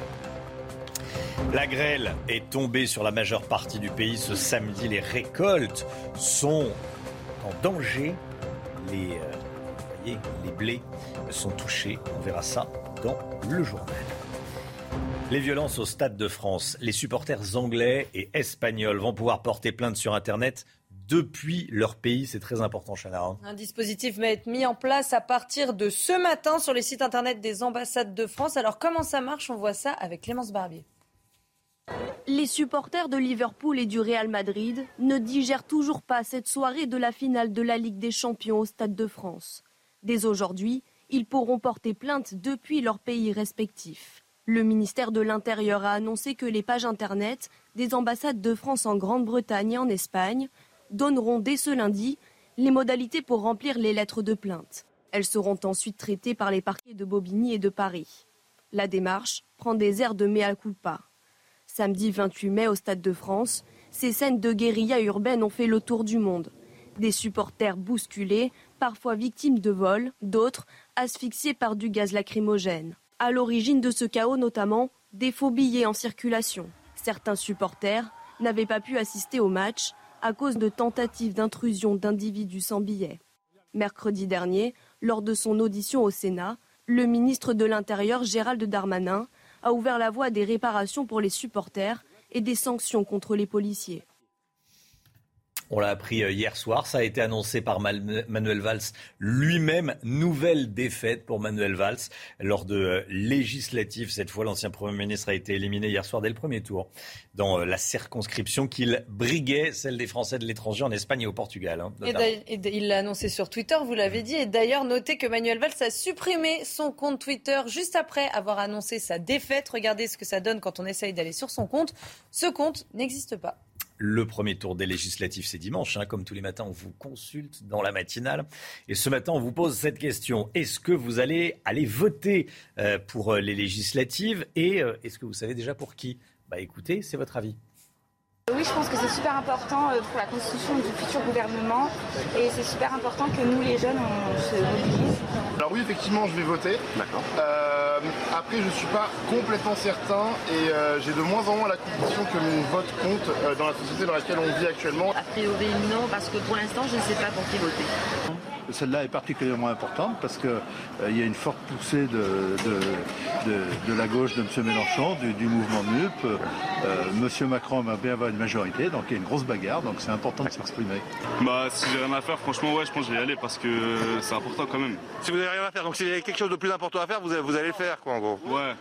La grêle est tombée sur la majeure partie du pays ce samedi. Les récoltes sont en danger. Les, euh, les blés sont touchés. On verra ça dans le journal. Les violences au Stade de France. Les supporters anglais et espagnols vont pouvoir porter plainte sur Internet depuis leur pays. C'est très important, Chana. Un dispositif va être mis en place à partir de ce matin sur les sites Internet des ambassades de France. Alors comment ça marche? On voit ça avec Clémence Barbier. Les supporters de Liverpool et du Real Madrid ne digèrent toujours pas cette soirée de la finale de la Ligue des Champions au Stade de France. Dès aujourd'hui, ils pourront porter plainte depuis leur pays respectif. Le ministère de l'Intérieur a annoncé que les pages Internet des ambassades de France en Grande-Bretagne et en Espagne donneront dès ce lundi les modalités pour remplir les lettres de plainte. Elles seront ensuite traitées par les parquets de Bobigny et de Paris. La démarche prend des airs de mea culpa. Samedi 28 mai au Stade de France, ces scènes de guérilla urbaine ont fait le tour du monde. Des supporters bousculés, parfois victimes de vols, d'autres asphyxiés par du gaz lacrymogène. À l'origine de ce chaos notamment, des faux billets en circulation. Certains supporters n'avaient pas pu assister au match à cause de tentatives d'intrusion d'individus sans billets. Mercredi dernier, lors de son audition au Sénat, le ministre de l'Intérieur Gérald Darmanin a ouvert la voie à des réparations pour les supporters et des sanctions contre les policiers. On l'a appris euh, hier soir, ça a été annoncé par Manuel Valls lui-même. Nouvelle défaite pour Manuel Valls lors de euh, législatives. Cette fois, l'ancien Premier ministre a été éliminé hier soir dès le premier tour dans euh, la circonscription qu'il briguait, celle des Français de l'étranger en Espagne et au Portugal. Hein, et il l'a annoncé sur Twitter, vous l'avez dit. Et d'ailleurs, notez que Manuel Valls a supprimé son compte Twitter juste après avoir annoncé sa défaite. Regardez ce que ça donne quand on essaye d'aller sur son compte. Ce compte n'existe pas. Le premier tour des législatives, c'est dimanche. Hein. Comme tous les matins, on vous consulte dans la matinale. Et ce matin, on vous pose cette question. Est-ce que vous allez aller voter euh, pour euh, les législatives? Et euh, est-ce que vous savez déjà pour qui? Bah écoutez, c'est votre avis. Oui, je pense que c'est super important pour la constitution du futur gouvernement et c'est super important que nous, les jeunes, on se mobilise. Alors oui, effectivement, je vais voter. D'accord. Euh, après, je ne suis pas complètement certain et euh, j'ai de moins en moins la conviction que mon vote compte euh, dans la société dans laquelle on vit actuellement. A priori, non, parce que pour l'instant, je ne sais pas pour qui voter. Celle-là est particulièrement importante parce qu'il il y a une forte poussée de, de, la gauche de M. Mélenchon, du, mouvement MUP. M. Macron va bien avoir une majorité, donc il y a une grosse bagarre, donc c'est important de s'exprimer. Bah, si j'ai rien à faire, franchement, ouais, je pense que je vais y aller parce que c'est important quand même. Si vous n'avez rien à faire, donc s'il y a quelque chose de plus important à faire, vous, vous allez le faire, quoi, en gros. Ouais.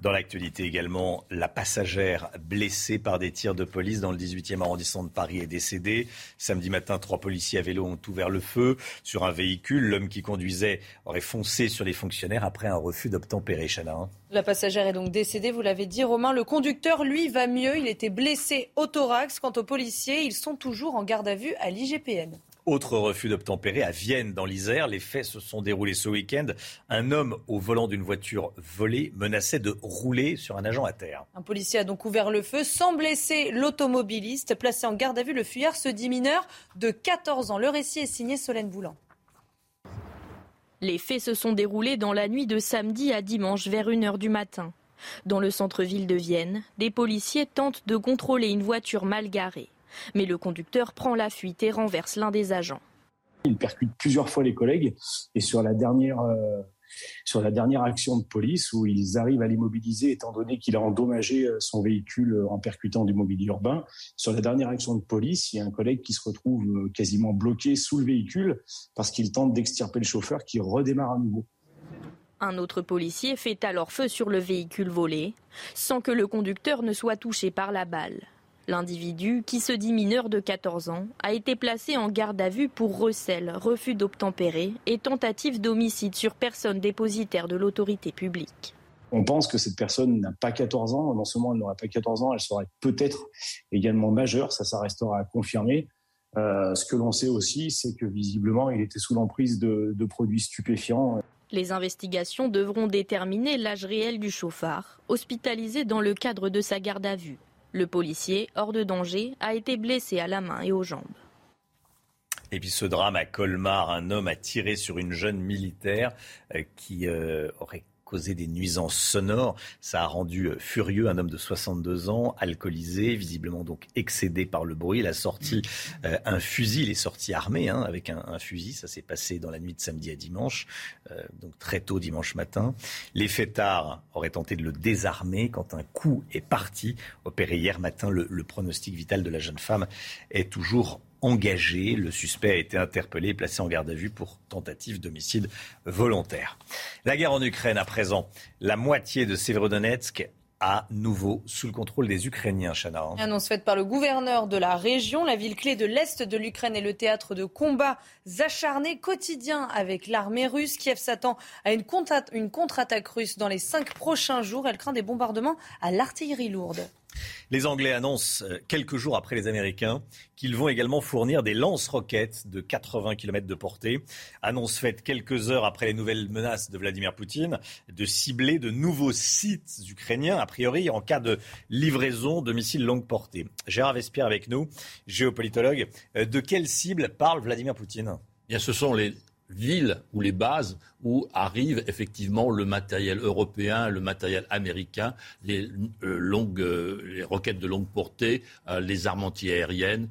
Dans l'actualité également, la passagère blessée par des tirs de police dans le 18e arrondissement de Paris est décédée. Samedi matin, trois policiers à vélo ont ouvert le feu sur un véhicule. L'homme qui conduisait aurait foncé sur les fonctionnaires après un refus d'obtempérer. Chana. Hein. La passagère est donc décédée, vous l'avez dit, Romain. Le conducteur, lui, va mieux. Il était blessé au thorax. Quant aux policiers, ils sont toujours en garde à vue à l'IGPN. Autre refus d'obtempérer à Vienne, dans l'Isère. Les faits se sont déroulés ce week-end. Un homme au volant d'une voiture volée menaçait de rouler sur un agent à terre. Un policier a donc ouvert le feu sans blesser l'automobiliste. Placé en garde à vue, le fuyard se dit mineur de 14 ans. Le récit est signé Solène Boulan. Les faits se sont déroulés dans la nuit de samedi à dimanche vers 1h du matin. Dans le centre-ville de Vienne, des policiers tentent de contrôler une voiture mal garée. Mais le conducteur prend la fuite et renverse l'un des agents. Il percute plusieurs fois les collègues et sur la dernière, euh, sur la dernière action de police où ils arrivent à l'immobiliser étant donné qu'il a endommagé euh, son véhicule euh, en percutant du mobilier urbain. Sur la dernière action de police, il y a un collègue qui se retrouve quasiment bloqué sous le véhicule parce qu'il tente d'extirper le chauffeur qui redémarre à nouveau. Un autre policier fait alors feu sur le véhicule volé sans que le conducteur ne soit touché par la balle. L'individu, qui se dit mineur de 14 ans, a été placé en garde à vue pour recel, refus d'obtempérer et tentative d'homicide sur personne dépositaire de l'autorité publique. On pense que cette personne n'a pas 14 ans. Non seulement elle n'aurait pas 14 ans, elle serait peut-être également majeure. Ça, ça restera à confirmer. Euh, ce que l'on sait aussi, c'est que visiblement, il était sous l'emprise de, de produits stupéfiants. Les investigations devront déterminer l'âge réel du chauffard, hospitalisé dans le cadre de sa garde à vue. Le policier, hors de danger, a été blessé à la main et aux jambes. Et puis ce drame à Colmar, un homme a tiré sur une jeune militaire euh, qui euh, aurait causé des nuisances sonores. Ça a rendu euh, furieux un homme de 62 ans, alcoolisé, visiblement donc excédé par le bruit. Il a sorti euh, un fusil, il est sorti armé hein, avec un, fusil. Ça s'est passé dans la nuit de samedi à dimanche, euh, donc très tôt dimanche matin. Les fêtards auraient tenté de le désarmer quand un coup est parti. Opéré hier matin, le, le pronostic vital de la jeune femme est toujours engagé. Le suspect a été interpellé et placé en garde à vue pour tentative d'homicide volontaire. La guerre en Ukraine à présent. La moitié de Severodonetsk à nouveau sous le contrôle des Ukrainiens, Chana. Annonce faite par le gouverneur de la région. La ville clé de l'Est de l'Ukraine est le théâtre de combats acharnés quotidiens avec l'armée russe. Kiev s'attend à une contre-attaque russe dans les cinq prochains jours. Elle craint des bombardements à l'artillerie lourde. Les Anglais annoncent euh, quelques jours après les Américains qu'ils vont également fournir des lance-roquettes de 80 km de portée. Annonce faite quelques heures après les nouvelles menaces de Vladimir Poutine de cibler de nouveaux sites ukrainiens, a priori en cas de livraison de missiles longue portée. Gérard Vespierre avec nous, géopolitologue. Euh, de quelle cible parle Vladimir Poutine? Bien, ce sont les villes ou les bases où arrive effectivement le matériel européen, le matériel américain, les, euh, longues, euh, les roquettes de longue portée, euh, les armes antiaériennes,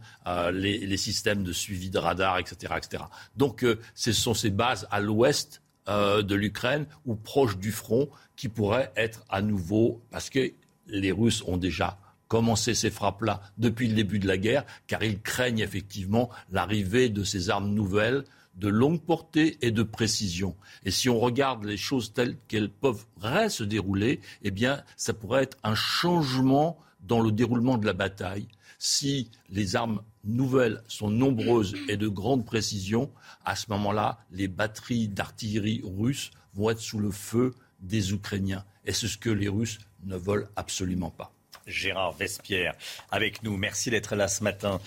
les, les, systèmes de suivi de radar, etc. etc. Donc ce sont ces bases à l'ouest de l'Ukraine ou proches du front qui pourraient être à nouveau, parce que les Russes ont déjà commencé ces frappes-là depuis le début de la guerre, car ils craignent effectivement l'arrivée de ces armes nouvelles de longue portée et de précision. Et si on regarde les choses telles qu'elles peuvent se dérouler, eh bien, ça pourrait être un changement dans le déroulement de la bataille. Si les armes nouvelles sont nombreuses et de grande précision, à ce moment-là, les batteries d'artillerie russes vont être sous le feu des Ukrainiens. Et c'est ce que les Russes ne veulent absolument pas. Gérard Vespierre avec nous. Merci d'être là ce matin.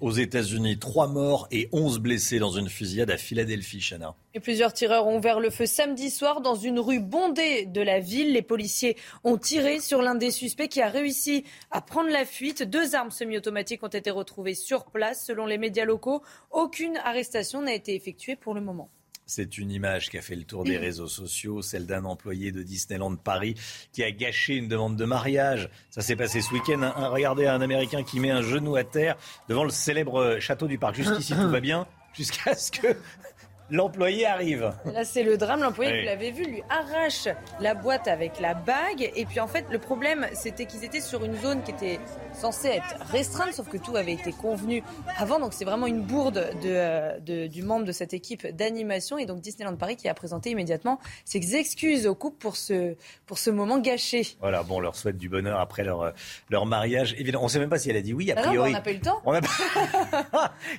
aux États-Unis, trois morts et onze blessés dans une fusillade à Philadelphie, Chana. Plusieurs tireurs ont ouvert le feu samedi soir dans une rue bondée de la ville. Les policiers ont tiré sur l'un des suspects qui a réussi à prendre la fuite. Deux armes semi-automatiques ont été retrouvées sur place. Selon les médias locaux, aucune arrestation n'a été effectuée pour le moment. C'est une image qui a fait le tour des réseaux sociaux, celle d'un employé de Disneyland Paris qui a gâché une demande de mariage. Ça s'est passé ce week-end. Regardez un Américain qui met un genou à terre devant le célèbre château du parc. Jusqu'ici, tout va bien, jusqu'à ce que l'employé arrive. Là, c'est le drame. L'employé, vous l'avez vu, lui arrache la boîte avec la bague. Et puis, en fait, le problème, c'était qu'ils étaient sur une zone qui était censée être restreinte, sauf que tout avait été convenu avant. Donc, c'est vraiment une bourde de, du membre de cette équipe d'animation. Et donc, Disneyland Paris qui a présenté immédiatement ses excuses au couple pour ce, pour ce moment gâché. Voilà, bon, on leur souhaite du bonheur après leur, leur mariage. Évidemment, on ne sait même pas si elle a dit oui, a ah priori. on n'a pas eu le temps. On a...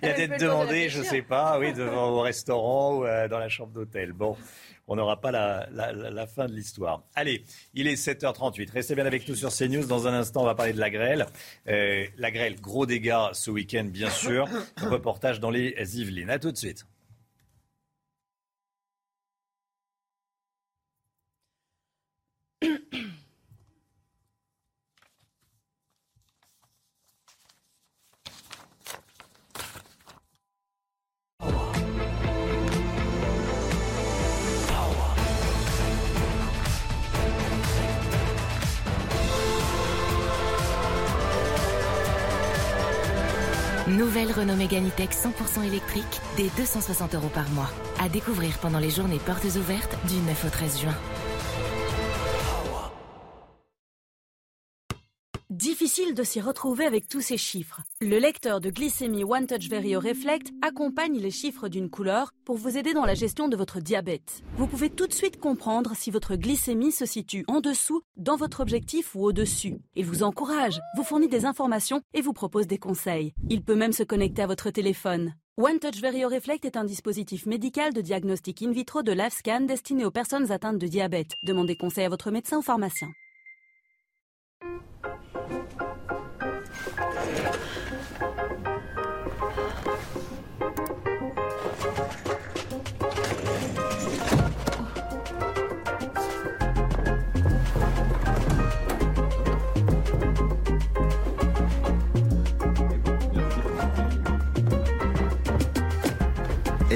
Il a peut-être demandé, je ne sais pas, oui, devant au restaurant ou euh, dans la chambre d'hôtel. Bon, on n'aura pas la, fin de l'histoire. Allez, il est 7h38. Restez bien avec nous sur CNews. Dans un instant, on va parler de la grêle. Euh, la grêle, gros dégâts ce week-end, bien sûr. Reportage dans les Yvelines. À tout de suite. E-Tech 100% électrique, dès 260 euros par mois. À découvrir pendant les journées portes ouvertes du 9 au 13 juin. Difficile de s'y retrouver avec tous ces chiffres. Le lecteur de glycémie One Touch Verio Reflect accompagne les chiffres d'une couleur pour vous aider dans la gestion de votre diabète. Vous pouvez tout de suite comprendre si votre glycémie se situe en dessous, dans votre objectif ou au-dessus. Il vous encourage, vous fournit des informations et vous propose des conseils. Il peut même se connecter à votre téléphone. One Touch Verio Reflect est un dispositif médical de diagnostic in vitro de LiveScan destiné aux personnes atteintes de diabète. Demandez conseil à votre médecin ou pharmacien.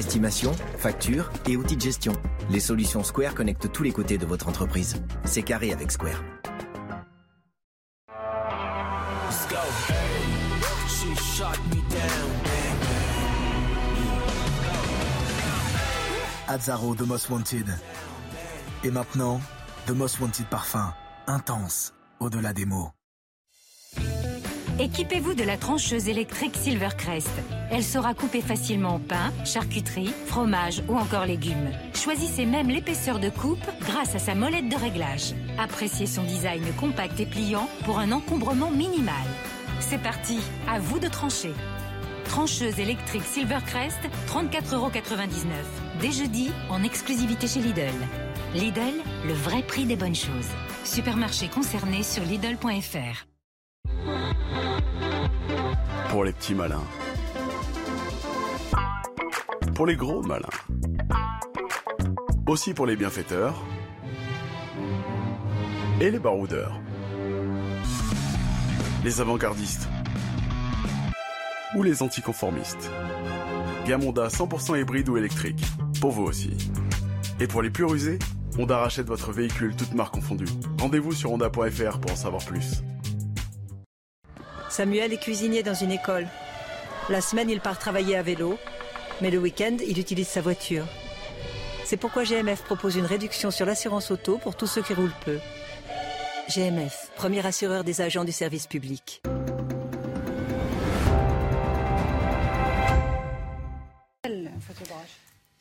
Estimation, facture et outils de gestion. Les solutions Square connectent tous les côtés de votre entreprise. C'est carré avec Square. Azzaro The Most Wanted. Et maintenant, The Most Wanted Parfum. Intense, au-delà des mots. Équipez-vous de la trancheuse électrique Silvercrest. Elle saura couper facilement pain, charcuterie, fromage ou encore légumes. Choisissez même l'épaisseur de coupe grâce à sa molette de réglage. Appréciez son design compact et pliant pour un encombrement minimal. C'est parti, à vous de trancher. Trancheuse électrique Silvercrest, 34,99€. Dès jeudi, en exclusivité chez Lidl. Lidl, le vrai prix des bonnes choses. Supermarché concerné sur Lidl.fr. Pour les petits malins. Pour les gros malins. Aussi pour les bienfaiteurs. Et les baroudeurs. Les avant-gardistes. Ou les anticonformistes. Gamonda 100% hybride ou électrique. Pour vous aussi. Et pour les plus rusés, Honda rachète votre véhicule toute marque confondue. Rendez-vous sur honda.fr pour en savoir plus. Samuel est cuisinier dans une école. La semaine, il part travailler à vélo, mais le week-end, il utilise sa voiture. C'est pourquoi GMF propose une réduction sur l'assurance auto pour tous ceux qui roulent peu. GMF, premier assureur des agents du service public.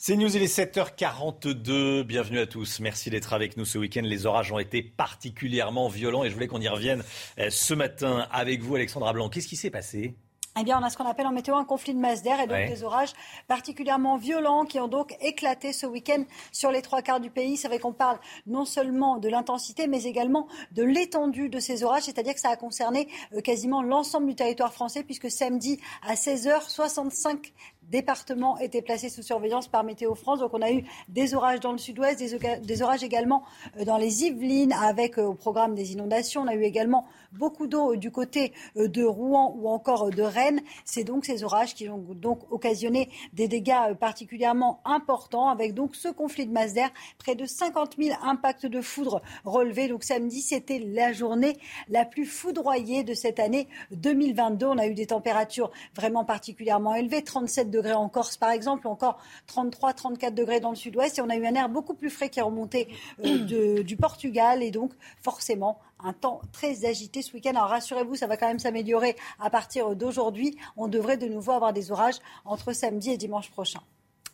C'est News, il est 7h42. Bienvenue à tous. Merci d'être avec nous ce week-end. Les orages ont été particulièrement violents et je voulais qu'on y revienne euh, ce matin avec vous, Alexandra Blanc. Qu'est-ce qui s'est passé? Eh bien, on a ce qu'on appelle en météo un conflit de masse d'air et donc des orages particulièrement violents qui ont donc éclaté ce week-end sur les trois quarts du pays. C'est vrai qu'on parle non seulement de l'intensité, mais également de l'étendue de ces orages, c'est-à-dire que ça a concerné euh, quasiment l'ensemble du territoire français, puisque samedi à 16h, 65 départements étaient placés sous surveillance par Météo France. Donc on a eu des orages dans le sud-ouest, des, orages également euh, dans les Yvelines avec euh, au programme des inondations. On a eu également beaucoup d'eau euh, du côté de Rouen ou encore de Rennes. C'est donc ces orages qui ont donc occasionné des dégâts particulièrement importants avec donc ce conflit de masse d'air, près de 50 000 impacts de foudre relevés. Donc samedi, c'était la journée la plus foudroyée de cette année 2022. On a eu des températures vraiment particulièrement élevées, 37 degrés en Corse par exemple, encore 33, 34 degrés dans le sud-ouest. Et on a eu un air beaucoup plus frais qui est remonté euh, du Portugal et donc forcément un temps très agité ce week-end. Alors rassurez-vous, ça va quand même s'améliorer à partir d'aujourd'hui. On devrait de nouveau avoir des orages entre samedi et dimanche prochain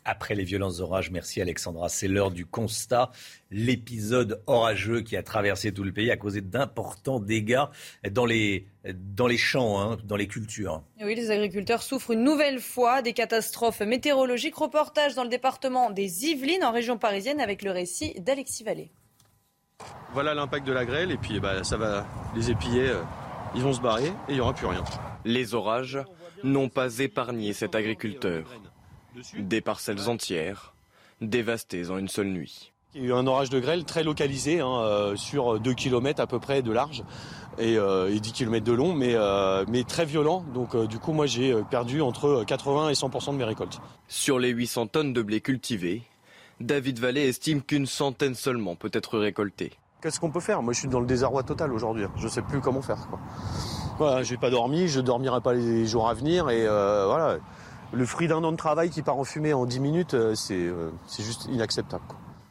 après les violents orages. Merci Alexandra. C'est l'heure du constat. L'épisode orageux qui a traversé tout le pays a causé d'importants dégâts dans les, dans les champs, hein, dans les cultures. oui, les agriculteurs souffrent une nouvelle fois des catastrophes météorologiques. Reportage dans le département des Yvelines, en région parisienne, avec le récit d'Alexis Vallée. Voilà l'impact de la grêle et puis bah, ça va les épier. Euh, ils vont se barrer et il n'y aura plus rien. Les orages n'ont pas épargné cet agriculteur. Des parcelles entières dévastées en une seule nuit. Il y a eu un orage de grêle très localisé hein, euh, sur 2 km à peu près de large et, 10 euh, km de long, mais, euh, mais très violent. Donc du coup, moi j'ai perdu entre 80 et 100% de mes récoltes. Sur les 800 tonnes de blé cultivé, David Vallée estime qu'une centaine seulement peut être récoltée. Qu'est-ce qu'on peut faire? Moi je suis dans le désarroi total aujourd'hui. Je ne sais plus comment faire. Quoi. Voilà, j'ai pas dormi, je ne dormirai pas les jours à venir et voilà le fruit d'un an de travail qui part en fumée en 10 minutes, euh, euh, c'est juste inacceptable.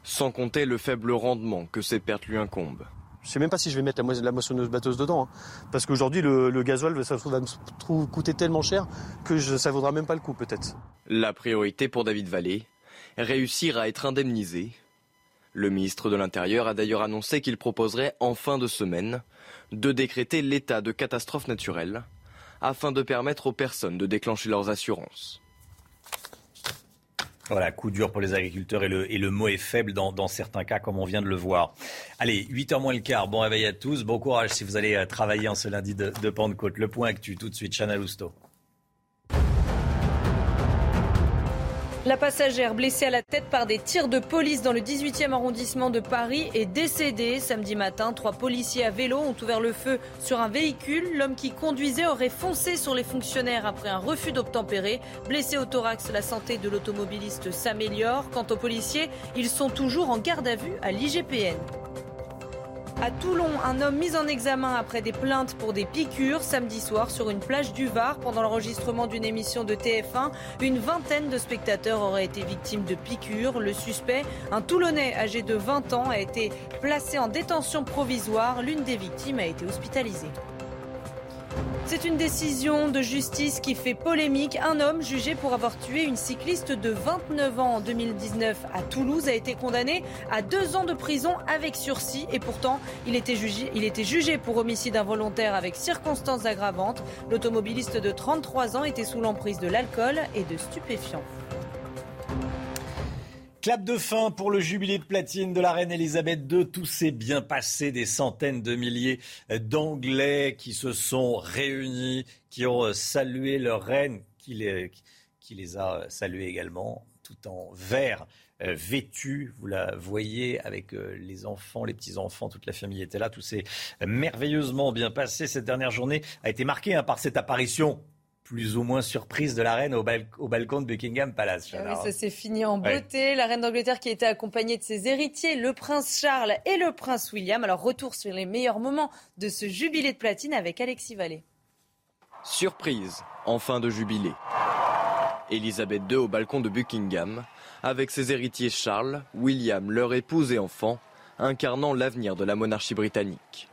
Sans compter le faible rendement que ces pertes lui incombent. Je sais même pas si je vais mettre la, moissonneuse batteuse dedans. Hein. parce qu'aujourd'hui, le, le, gasoil ça va me coûter tellement cher que ça ne vaudra même pas le coup, peut-être. La priorité pour David Vallée, réussir à être indemnisé. Le ministre de l'Intérieur a d'ailleurs annoncé qu'il proposerait en fin de semaine de décréter l'état de catastrophe naturelle afin de permettre aux personnes de déclencher leurs assurances. Voilà, coup dur pour les agriculteurs et le, mot est faible dans, certains cas, comme on vient de le voir. Allez, 8h moins le quart, bon réveil à tous, bon courage si vous allez euh, travailler en ce lundi de, Pentecôte. Le point actuel tout de suite, Chana Lousteau. La passagère blessée à la tête par des tirs de police dans le 18e arrondissement de Paris est décédée. Samedi matin, trois policiers à vélo ont ouvert le feu sur un véhicule. L'homme qui conduisait aurait foncé sur les fonctionnaires après un refus d'obtempérer. Blessé au thorax, la santé de l'automobiliste s'améliore. Quant aux policiers, ils sont toujours en garde à vue à l'IGPN. À Toulon, un homme mis en examen après des plaintes pour des piqûres samedi soir sur une plage du Var pendant l'enregistrement d'une émission de TF1. Une vingtaine de spectateurs auraient été victimes de piqûres. Le suspect, un Toulonnais âgé de 20 ans, a été placé en détention provisoire. L'une des victimes a été hospitalisée. C'est une décision de justice qui fait polémique. Un homme jugé pour avoir tué une cycliste de 29 ans en 2019 à Toulouse a été condamné à deux ans de prison avec sursis et pourtant il était jugé, il était jugé pour homicide involontaire avec circonstances aggravantes. L'automobiliste de 33 ans était sous l'emprise de l'alcool et de stupéfiants. Clap de fin pour le jubilé de platine de la reine Elisabeth II. Tout s'est bien passé. Des centaines de milliers d'Anglais qui se sont réunis, qui ont salué leur reine, qui les, a salués également, tout en vert. Euh, vêtu, vous la voyez avec euh, les enfants, les petits-enfants, toute la famille était là, tout s'est merveilleusement bien passé. Cette dernière journée a été marquée hein, par cette apparition plus ou moins surprise de la reine au, balcon de Buckingham Palace. Ah oui, ça s'est fini en beauté. La reine d'Angleterre qui était accompagnée de ses héritiers, le prince Charles et le prince William. Alors retour sur les meilleurs moments de ce jubilé de platine avec Alexis Vallée. Surprise, en fin de jubilé. Elisabeth II au balcon de Buckingham, avec ses héritiers Charles, William, leur épouse et enfants, incarnant l'avenir de la monarchie britannique.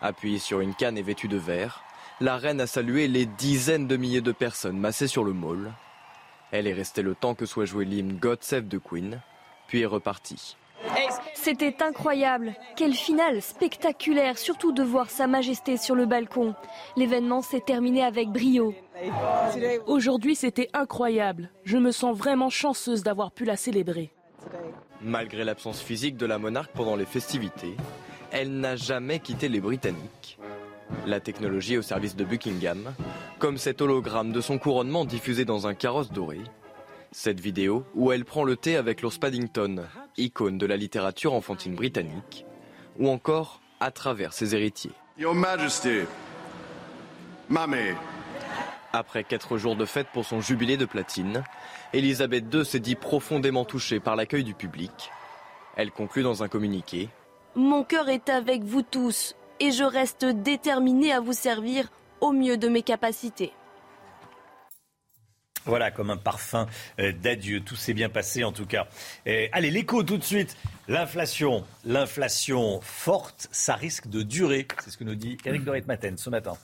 Appuyée sur une canne et vêtue de vert, la reine a salué les dizaines de milliers de personnes massées sur le mall. Elle est restée le temps que soit joué l'hymne God Save the Queen, puis est repartie. C'était incroyable. Quelle finale spectaculaire, surtout de voir Sa Majesté sur le balcon. L'événement s'est terminé avec brio. Aujourd'hui, c'était incroyable. Je me sens vraiment chanceuse d'avoir pu la célébrer. Malgré l'absence physique de la monarque pendant les festivités, elle n'a jamais quitté les Britanniques. La technologie au service de Buckingham, comme cet hologramme de son couronnement diffusé dans un carrosse doré. Cette vidéo où elle prend le thé avec Lord Paddington, icône de la littérature enfantine britannique, ou encore à travers ses héritiers. Your Majesty, Mammy. Après quatre jours de fête pour son jubilé de platine, Elisabeth II s'est dit profondément touchée par l'accueil du public. Elle conclut dans un communiqué Mon cœur est avec vous tous et je reste déterminée à vous servir au mieux de mes capacités. Voilà, comme un parfum euh, d'adieu. Tout s'est bien passé en tout cas. allez, l'écho tout de suite. L'inflation, l'inflation forte, ça risque de durer. C'est ce que nous dit Eric Dorit Maten ce matin.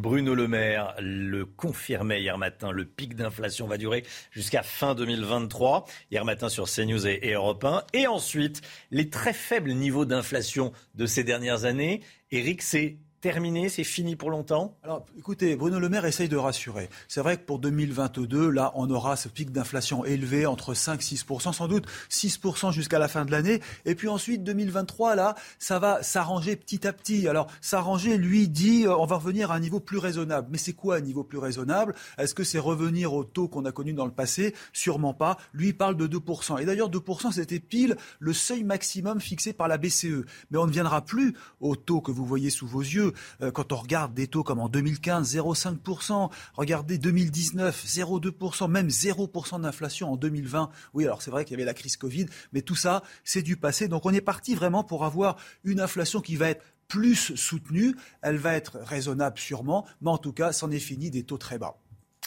Bruno Le Maire le confirmait hier matin. Le pic d'inflation va durer jusqu'à fin 2023. Hier matin sur CNews et, Europe 1. Et ensuite, les très faibles niveaux d'inflation de ces dernières années. Eric, c'est terminé, c'est fini pour longtemps Alors écoutez, Bruno Le Maire essaye de rassurer. C'est vrai que pour 2022, là, on aura ce pic d'inflation élevé entre 5-6%, sans doute 6% jusqu'à la fin de l'année. Et puis ensuite, 2023, là, ça va s'arranger petit à petit. Alors s'arranger, lui, dit, euh, on va revenir à un niveau plus raisonnable. Mais c'est quoi un niveau plus raisonnable? Est-ce que c'est revenir au taux qu'on a connu dans le passé? Sûrement pas. Lui, parle de 2%. Et d'ailleurs, 2%, c'était pile le seuil maximum fixé par la BCE. Mais on ne viendra plus au taux que vous voyez sous vos yeux euh, quand on regarde des taux comme en 2015, 0,5%, regardez 2019, 0,2%, même 0% d'inflation en 2020. Oui, alors c'est vrai qu'il y avait la crise Covid, mais tout ça, c'est du passé. Donc on est parti vraiment pour avoir une inflation qui va être plus soutenue. Elle va être raisonnable sûrement, mais en tout cas, c'en est fini des taux très bas.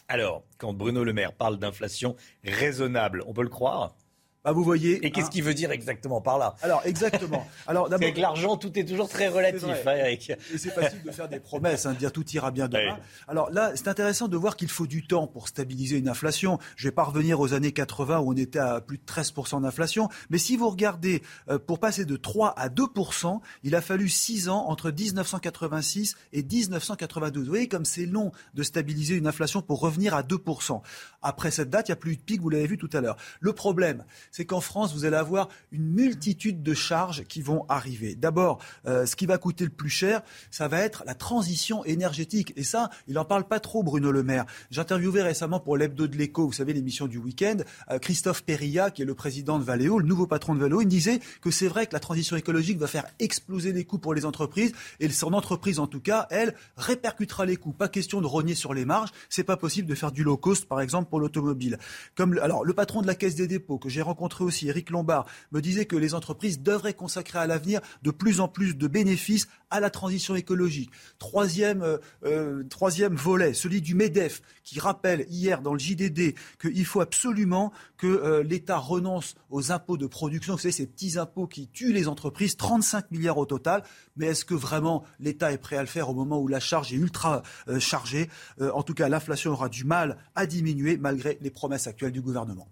Alors, quand Bruno Le Maire parle d'inflation raisonnable, on peut le croire? Bah, vous voyez. Et qu'est-ce hein. qu'il veut dire exactement par là? Alors, exactement. Alors, avec l'argent, tout est toujours très relatif, hein, Eric. Et c'est facile de faire des promesses, hein, de dire tout ira bien demain. Alors là, c'est intéressant de voir qu'il faut du temps pour stabiliser une inflation. Je vais pas revenir aux années 80 où on était à plus de 13% d'inflation. Mais si vous regardez, euh, pour passer de 3 à 2%, il a fallu 6 ans entre 1986 et 1992. Vous voyez comme c'est long de stabiliser une inflation pour revenir à 2%. Après cette date, il n'y a plus eu de pic, vous l'avez vu tout à l'heure. Le problème, c'est qu'en France, vous allez avoir une multitude de charges qui vont arriver. D'abord, euh, ce qui va coûter le plus cher, ça va être la transition énergétique. Et ça, il n'en parle pas trop, Bruno Le Maire. J'interviewais récemment pour l'hebdo de l'écho, vous savez, l'émission du week-end, euh, Christophe Perilla, qui est le président de Valeo, le nouveau patron de Valeo. Il disait que c'est vrai que la transition écologique va faire exploser les coûts pour les entreprises. Et son entreprise, en tout cas, elle, répercutera les coûts. Pas question de rogner sur les marges. C'est pas possible de faire du low cost, par exemple, pour l'automobile. Comme, alors, le patron de la Caisse des dépôts que j'ai rencontré rencontré aussi, Eric Lombard, me disait que les entreprises devraient consacrer à l'avenir de plus en plus de bénéfices à la transition écologique. Troisième, euh, euh, volet, celui du MEDEF, qui rappelle hier dans le JDD qu'il faut absolument que euh, l'État renonce aux impôts de production, vous savez, ces petits impôts qui tuent les entreprises, 35 milliards au total. Mais est-ce que vraiment l'État est prêt à le faire au moment où la charge est ultra chargée? En tout cas, l'inflation aura du mal à diminuer malgré les promesses actuelles du gouvernement.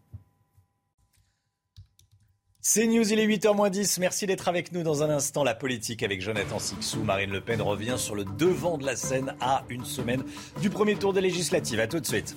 C'est News, il est 8h10. Merci d'être avec nous dans un instant. La politique avec Jonathan Sixou. Marine Le Pen revient sur le devant de la scène à une semaine du premier tour des législatives. A tout de suite.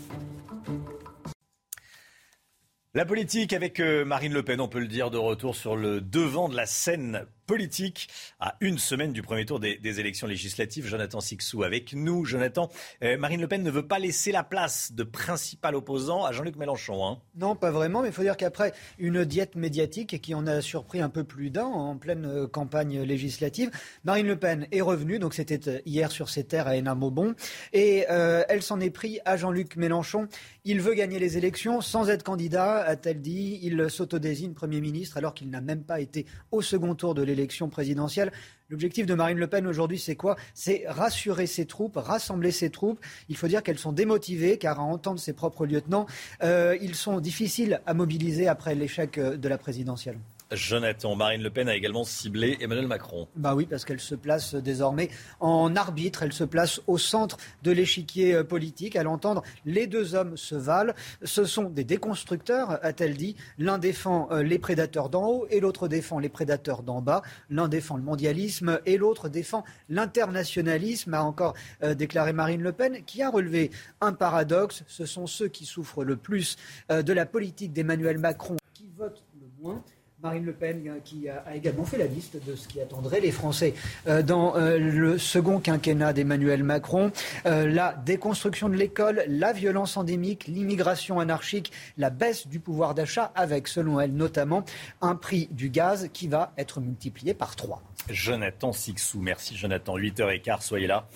La politique avec euh, Marine Le Pen, on peut le dire, de retour sur le devant de la scène politique à une semaine du premier tour des, élections législatives. Jonathan Sixou avec nous. Jonathan, euh, Marine Le Pen ne veut pas laisser la place de principal opposant à Jean-Luc Mélenchon. Hein. Non, pas vraiment, mais il faut dire qu'après une diète médiatique qui en a surpris un peu plus d'un en pleine euh, campagne législative, Marine Le Pen est revenue, donc c'était euh, hier sur ses terres à Hénin-Maubon, et elle s'en est pris à Jean-Luc Mélenchon. Il veut gagner les élections sans être candidat, a-t-elle dit. Il s'autodésigne Premier ministre alors qu'il n'a même pas été au second tour de l'élection présidentielle. L'objectif de Marine Le Pen aujourd'hui, c'est quoi? C'est rassurer ses troupes, rassembler ses troupes. Il faut dire qu'elles sont démotivées, car à entendre ses propres lieutenants, euh, ils sont difficiles à mobiliser après l'échec euh, de la présidentielle. Jonathan, Marine Le Pen a également ciblé Emmanuel Macron. Bah oui, parce qu'elle se place désormais en arbitre, elle se place au centre de l'échiquier euh, politique. À l'entendre, les deux hommes se valent. Ce sont des déconstructeurs, a-t-elle dit. L'un défend euh, les prédateurs d'en haut et l'autre défend les prédateurs d'en bas. L'un défend le mondialisme et l'autre défend l'internationalisme, a encore euh, déclaré Marine Le Pen, qui a relevé un paradoxe. Ce sont ceux qui souffrent le plus de la politique d'Emmanuel Macron qui votent le moins. Marine Le Pen euh, qui a également fait la liste de ce qui attendrait les Français euh, dans euh, le second quinquennat d'Emmanuel Macron. La déconstruction de l'école, la violence endémique, l'immigration anarchique, la baisse du pouvoir d'achat avec, selon elle notamment, un prix du gaz qui va être multiplié par trois. Jonathan Sixou, merci Jonathan. 8h15, soyez là.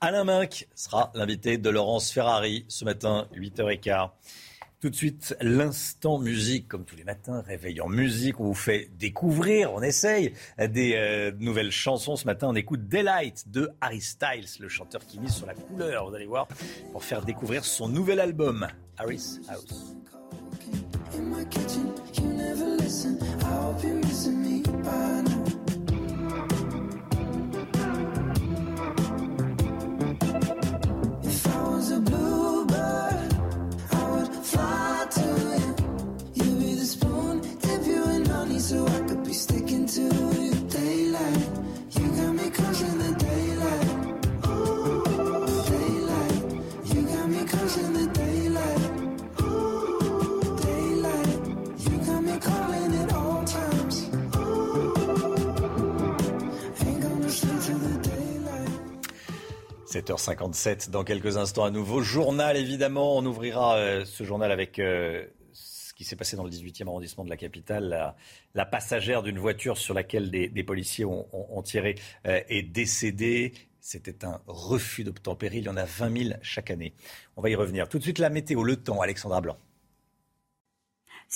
Alain Minck sera l'invité de Laurence Ferrari ce matin, 8h15. Tout de suite, l'instant musique, comme tous les matins, réveil en musique. On vous fait découvrir, on essaye des euh, nouvelles chansons. Ce matin, on écoute Delight de Harry Styles, le chanteur qui mise sur la couleur, vous allez voir, pour faire découvrir son nouvel album, Harry's House. – so I could be sticking to you daylight. You got me close in the 7h57 dans quelques instants à nouveau. Journal évidemment, on ouvrira euh, ce journal avec euh, ce qui s'est passé dans le 18e arrondissement de la capitale. La, passagère d'une voiture sur laquelle des, policiers ont, tiré euh, est décédée. C'était un refus d'obtempérer. Il y en a 20 000 chaque année. On va y revenir. Tout de suite la météo, le temps, Alexandra Blanc.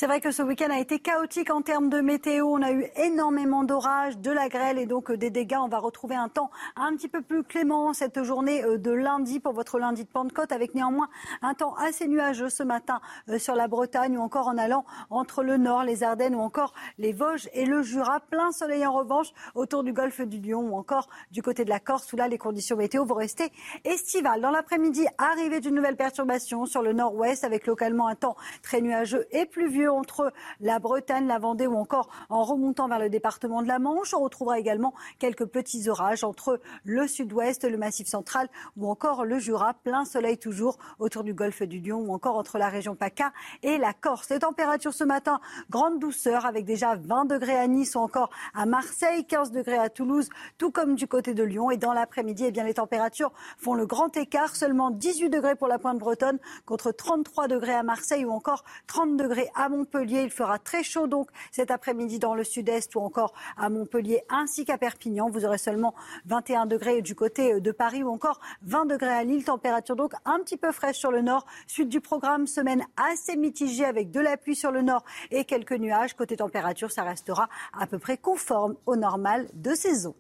C'est vrai que ce week-end a été chaotique en termes de météo. On a eu énormément d'orages, de la grêle et donc euh, des dégâts. On va retrouver un temps un petit peu plus clément cette journée euh, de lundi pour votre lundi de Pentecôte avec néanmoins un temps assez nuageux ce matin euh, sur la Bretagne ou encore en allant entre le nord, les Ardennes ou encore les Vosges et le Jura. Plein soleil en revanche autour du golfe du Lion ou encore du côté de la Corse où là les conditions météo vont rester estivales. Dans l'après-midi, arrivée d'une nouvelle perturbation sur le nord-ouest avec localement un temps très nuageux et pluvieux entre la Bretagne, la Vendée ou encore en remontant vers le département de la Manche. On retrouvera également quelques petits orages entre le sud-ouest, le massif central ou encore le Jura. Plein soleil toujours autour du golfe du Lion ou encore entre la région PACA et la Corse. Les températures ce matin, grande douceur avec déjà 20 degrés à Nice ou encore à Marseille, 15 degrés à Toulouse, tout comme du côté de Lyon. Et dans l'après-midi, eh bien, les températures font le grand écart. Seulement 18 degrés pour la pointe bretonne contre 33 degrés à Marseille ou encore 30 degrés à à Montpellier. Il fera très chaud donc cet après-midi dans le sud-est ou encore à Montpellier ainsi qu'à Perpignan. Vous aurez seulement 21 degrés du côté de Paris ou encore 20 degrés à Lille. Température donc un petit peu fraîche sur le nord. Suite du programme, semaine assez mitigée avec de la pluie sur le nord et quelques nuages. Côté température, ça restera à peu près conforme au normal de saison.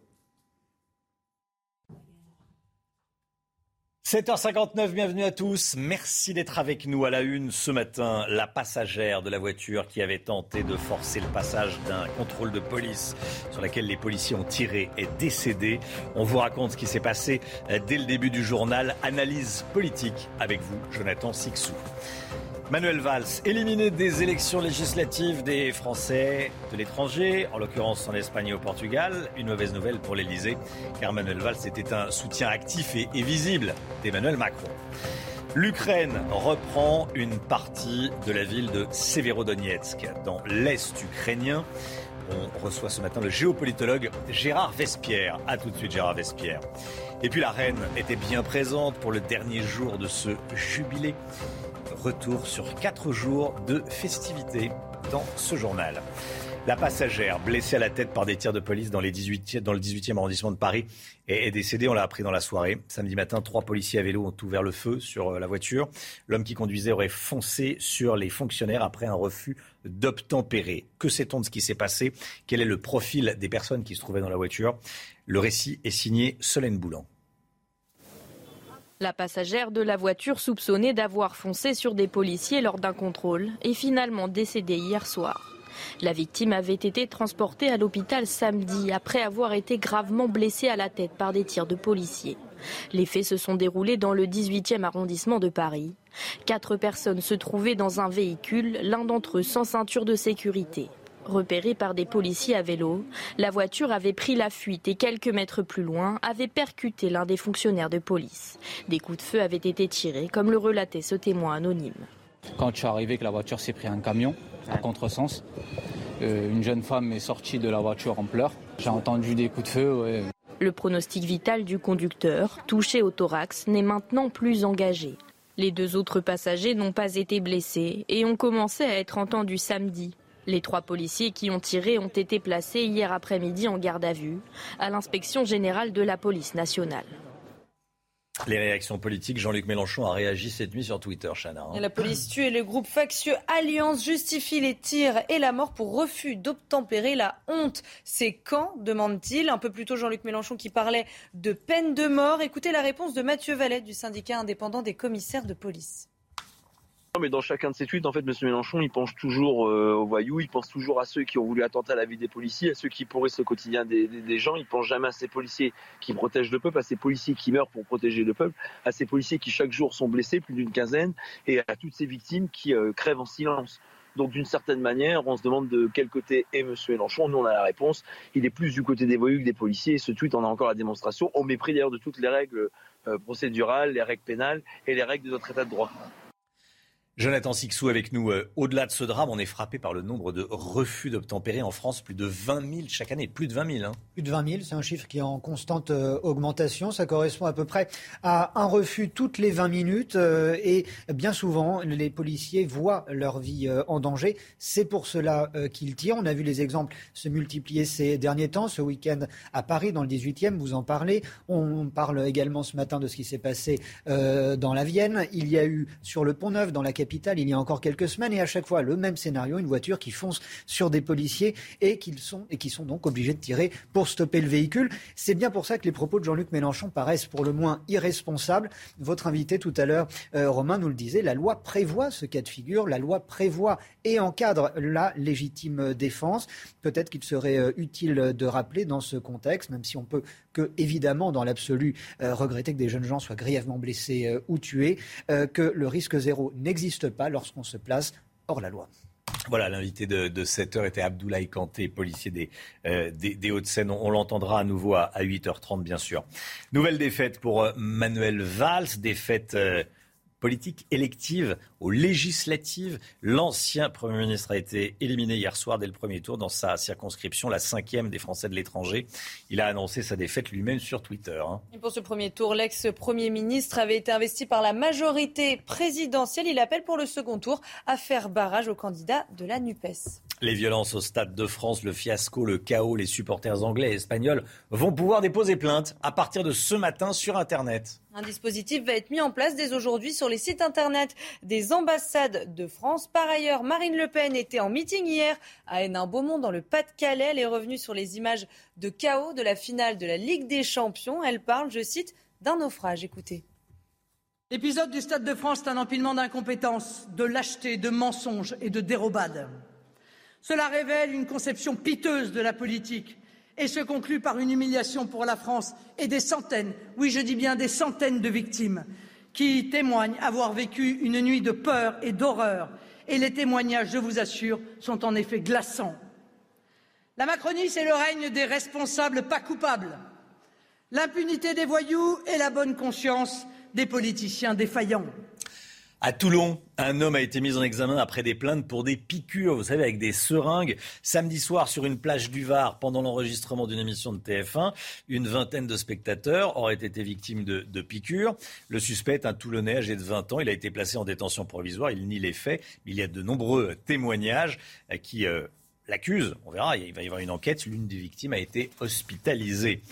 7h59, bienvenue à tous. Merci d'être avec nous à la une ce matin. La passagère de la voiture qui avait tenté de forcer le passage d'un contrôle de police sur laquelle les policiers ont tiré est décédée. On vous raconte ce qui s'est passé dès le début du journal. Analyse politique avec vous, Jonathan Sixou. Manuel Valls, éliminé des élections législatives des Français de l'étranger, en l'occurrence en Espagne et au Portugal. Une mauvaise nouvelle pour l'Elysée, car Manuel Valls était un soutien actif et, visible d'Emmanuel Macron. L'Ukraine reprend une partie de la ville de Severodonetsk, dans l'est ukrainien. On reçoit ce matin le géopolitologue Gérard Vespierre. A tout de suite, Gérard Vespierre. Et puis la reine était bien présente pour le dernier jour de ce jubilé retour sur quatre jours de festivités dans ce journal. La passagère, blessée à la tête par des tirs de police dans, les 18, dans le 18e arrondissement de Paris, est, décédée. On l'a appris dans la soirée. Samedi matin, trois policiers à vélo ont ouvert le feu sur euh, la voiture. L'homme qui conduisait aurait foncé sur les fonctionnaires après un refus d'obtempérer. Que sait-on de ce qui s'est passé? Quel est le profil des personnes qui se trouvaient dans la voiture? Le récit est signé Solène Boulan. La passagère de la voiture soupçonnée d'avoir foncé sur des policiers lors d'un contrôle est finalement décédée hier soir. La victime avait été transportée à l'hôpital samedi après avoir été gravement blessée à la tête par des tirs de policiers. Les faits se sont déroulés dans le 18e arrondissement de Paris. Quatre personnes se trouvaient dans un véhicule, l'un d'entre eux sans ceinture de sécurité. Repérée par des policiers à vélo, la voiture avait pris la fuite et quelques mètres plus loin avait percuté l'un des fonctionnaires de police. Des coups de feu avaient été tirés, comme le relatait ce témoin anonyme. Quand je suis arrivé, que la voiture s'est pris un camion à contresens, euh, une jeune femme est sortie de la voiture en pleurs. J'ai entendu des coups de feu. Le pronostic vital du conducteur, touché au thorax, n'est maintenant plus engagé. Les deux autres passagers n'ont pas été blessés et ont commencé à être entendus samedi les trois policiers qui ont tiré ont été placés hier après-midi en garde à vue à l'inspection générale de la police nationale. Les réactions politiques, Jean-Luc Mélenchon a réagi cette nuit sur Twitter, Chana. Hein. La police tue et le groupe factieux Alliance justifie les tirs et la mort pour refus d'obtempérer la honte. C'est quand demande-t-il. Un peu plus tôt, Jean-Luc Mélenchon qui parlait de peine de mort. Écoutez la réponse de Mathieu Vallet du syndicat indépendant des commissaires de police mais dans chacun de ces tweets, en fait, M. Mélenchon, il pense toujours euh, aux voyous, il pense toujours à ceux qui ont voulu attenter à la vie des policiers, à ceux qui pourrissent le quotidien des, gens. Il pense jamais à ces policiers qui protègent le peuple, à ces policiers qui meurent pour protéger le peuple, à ces policiers qui chaque jour sont blessés, plus d'une quinzaine, et à toutes ces victimes qui euh, crèvent en silence. Donc d'une certaine manière, on se demande de quel côté est M. Mélenchon. Nous, on a la réponse. Il est plus du côté des voyous que des policiers. Et ce tweet en a encore la démonstration, au mépris d'ailleurs de toutes les règles euh, procédurales, les règles pénales et les règles de notre État de droit. Jonathan Sixou avec nous. Euh, au-delà de ce drame, on est frappé par le nombre de refus d'obtempérer en France. Plus de 20 000 chaque année. Plus de 20 000. Hein. Plus de 20 000, c'est un chiffre qui est en constante euh, augmentation. Ça correspond à peu près à un refus toutes les 20 minutes. Euh, et bien souvent, les policiers voient leur vie en danger. C'est pour cela qu'ils tirent. On a vu les exemples se multiplier ces derniers temps. Ce week-end à Paris, dans le 18e, vous en parlez. On parle également ce matin de ce qui s'est passé dans la Vienne. Il y a eu sur le Pont Neuf, dans la capitale, il y a encore quelques semaines et à chaque fois le même scénario, une voiture qui fonce sur des policiers et, qui sont, et qui sont donc obligés de tirer pour stopper le véhicule. C'est bien pour ça que les propos de Jean-Luc Mélenchon paraissent pour le moins irresponsables. Votre invité tout à l'heure, euh, Romain, nous le disait, la loi prévoit ce cas de figure, la loi prévoit et encadre la légitime défense. Peut-être qu'il serait euh, utile de rappeler dans ce contexte, même si on peut que, évidemment, dans l'absolu, euh, regretter que des jeunes gens soient grièvement blessés ou tués, que le risque zéro n'existe pas lorsqu'on se place hors la loi. Voilà, l'invité de, 7 heures était Abdoulaye Kanté, policier des, euh, des, Hauts-de-Seine. On, l'entendra à nouveau à, 8h30, bien sûr. Nouvelle défaite pour euh, Manuel Valls, défaite euh, politique élective aux législatives. L'ancien Premier ministre a été éliminé hier soir dès le premier tour dans sa circonscription, la cinquième des Français de l'étranger. Il a annoncé sa défaite lui-même sur Twitter. Hein. Pour ce premier tour, l'ex-premier ministre avait été investi par la majorité présidentielle. Il appelle pour le second tour à faire barrage au candidat de la NUPES. Les violences au Stade de France, le fiasco, le chaos, les supporters anglais et espagnols vont pouvoir déposer plainte à partir de ce matin sur Internet. Un dispositif va être mis en place dès aujourd'hui sur les sites Internet des ambassades de France. Par ailleurs, Marine Le Pen était en meeting hier à Hénin-Beaumont dans le Pas-de-Calais. Elle est revenue sur les images de chaos de la finale de la Ligue des Champions. Elle parle, je cite, d'un naufrage. Écoutez. L'épisode du Stade de France est un empilement d'incompétences, de lâcheté, de mensonges et de dérobades. Cela révèle une conception piteuse de la politique et se conclut par une humiliation pour la France et des centaines, oui je dis bien des centaines de victimes qui témoignent avoir vécu une nuit de peur et d'horreur. Et les témoignages, je vous assure, sont en effet glaçants. La Macronie, c'est le règne des responsables pas coupables, l'impunité des voyous et la bonne conscience des politiciens défaillants. À Toulon, un homme a été mis en examen après des plaintes pour des piqûres, vous savez, avec des seringues. Samedi soir, sur une plage du Var, pendant l'enregistrement d'une émission de TF1, une vingtaine de spectateurs auraient été victimes de, piqûres. Le suspect est un Toulonnais âgé de 20 ans. Il a été placé en détention provisoire. Il nie les faits. Il y a de nombreux témoignages euh, qui euh, l'accusent. On verra, il va y avoir une enquête. L'une des victimes a été hospitalisée.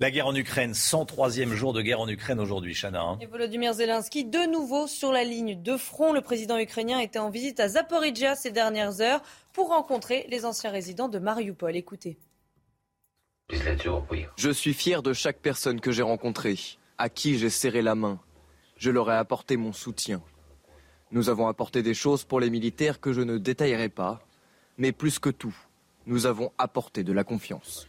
La guerre en Ukraine, 103e jour de guerre en Ukraine aujourd'hui, Chana. Hein. Et Volodymyr Zelensky, de nouveau sur la ligne de front. Le président ukrainien était en visite à Zaporizhia ces dernières heures pour rencontrer les anciens résidents de Mariupol. Écoutez. Je suis fier de chaque personne que j'ai rencontrée, à qui j'ai serré la main. Je leur ai apporté mon soutien. Nous avons apporté des choses pour les militaires que je ne détaillerai pas, mais plus que tout, nous avons apporté de la confiance.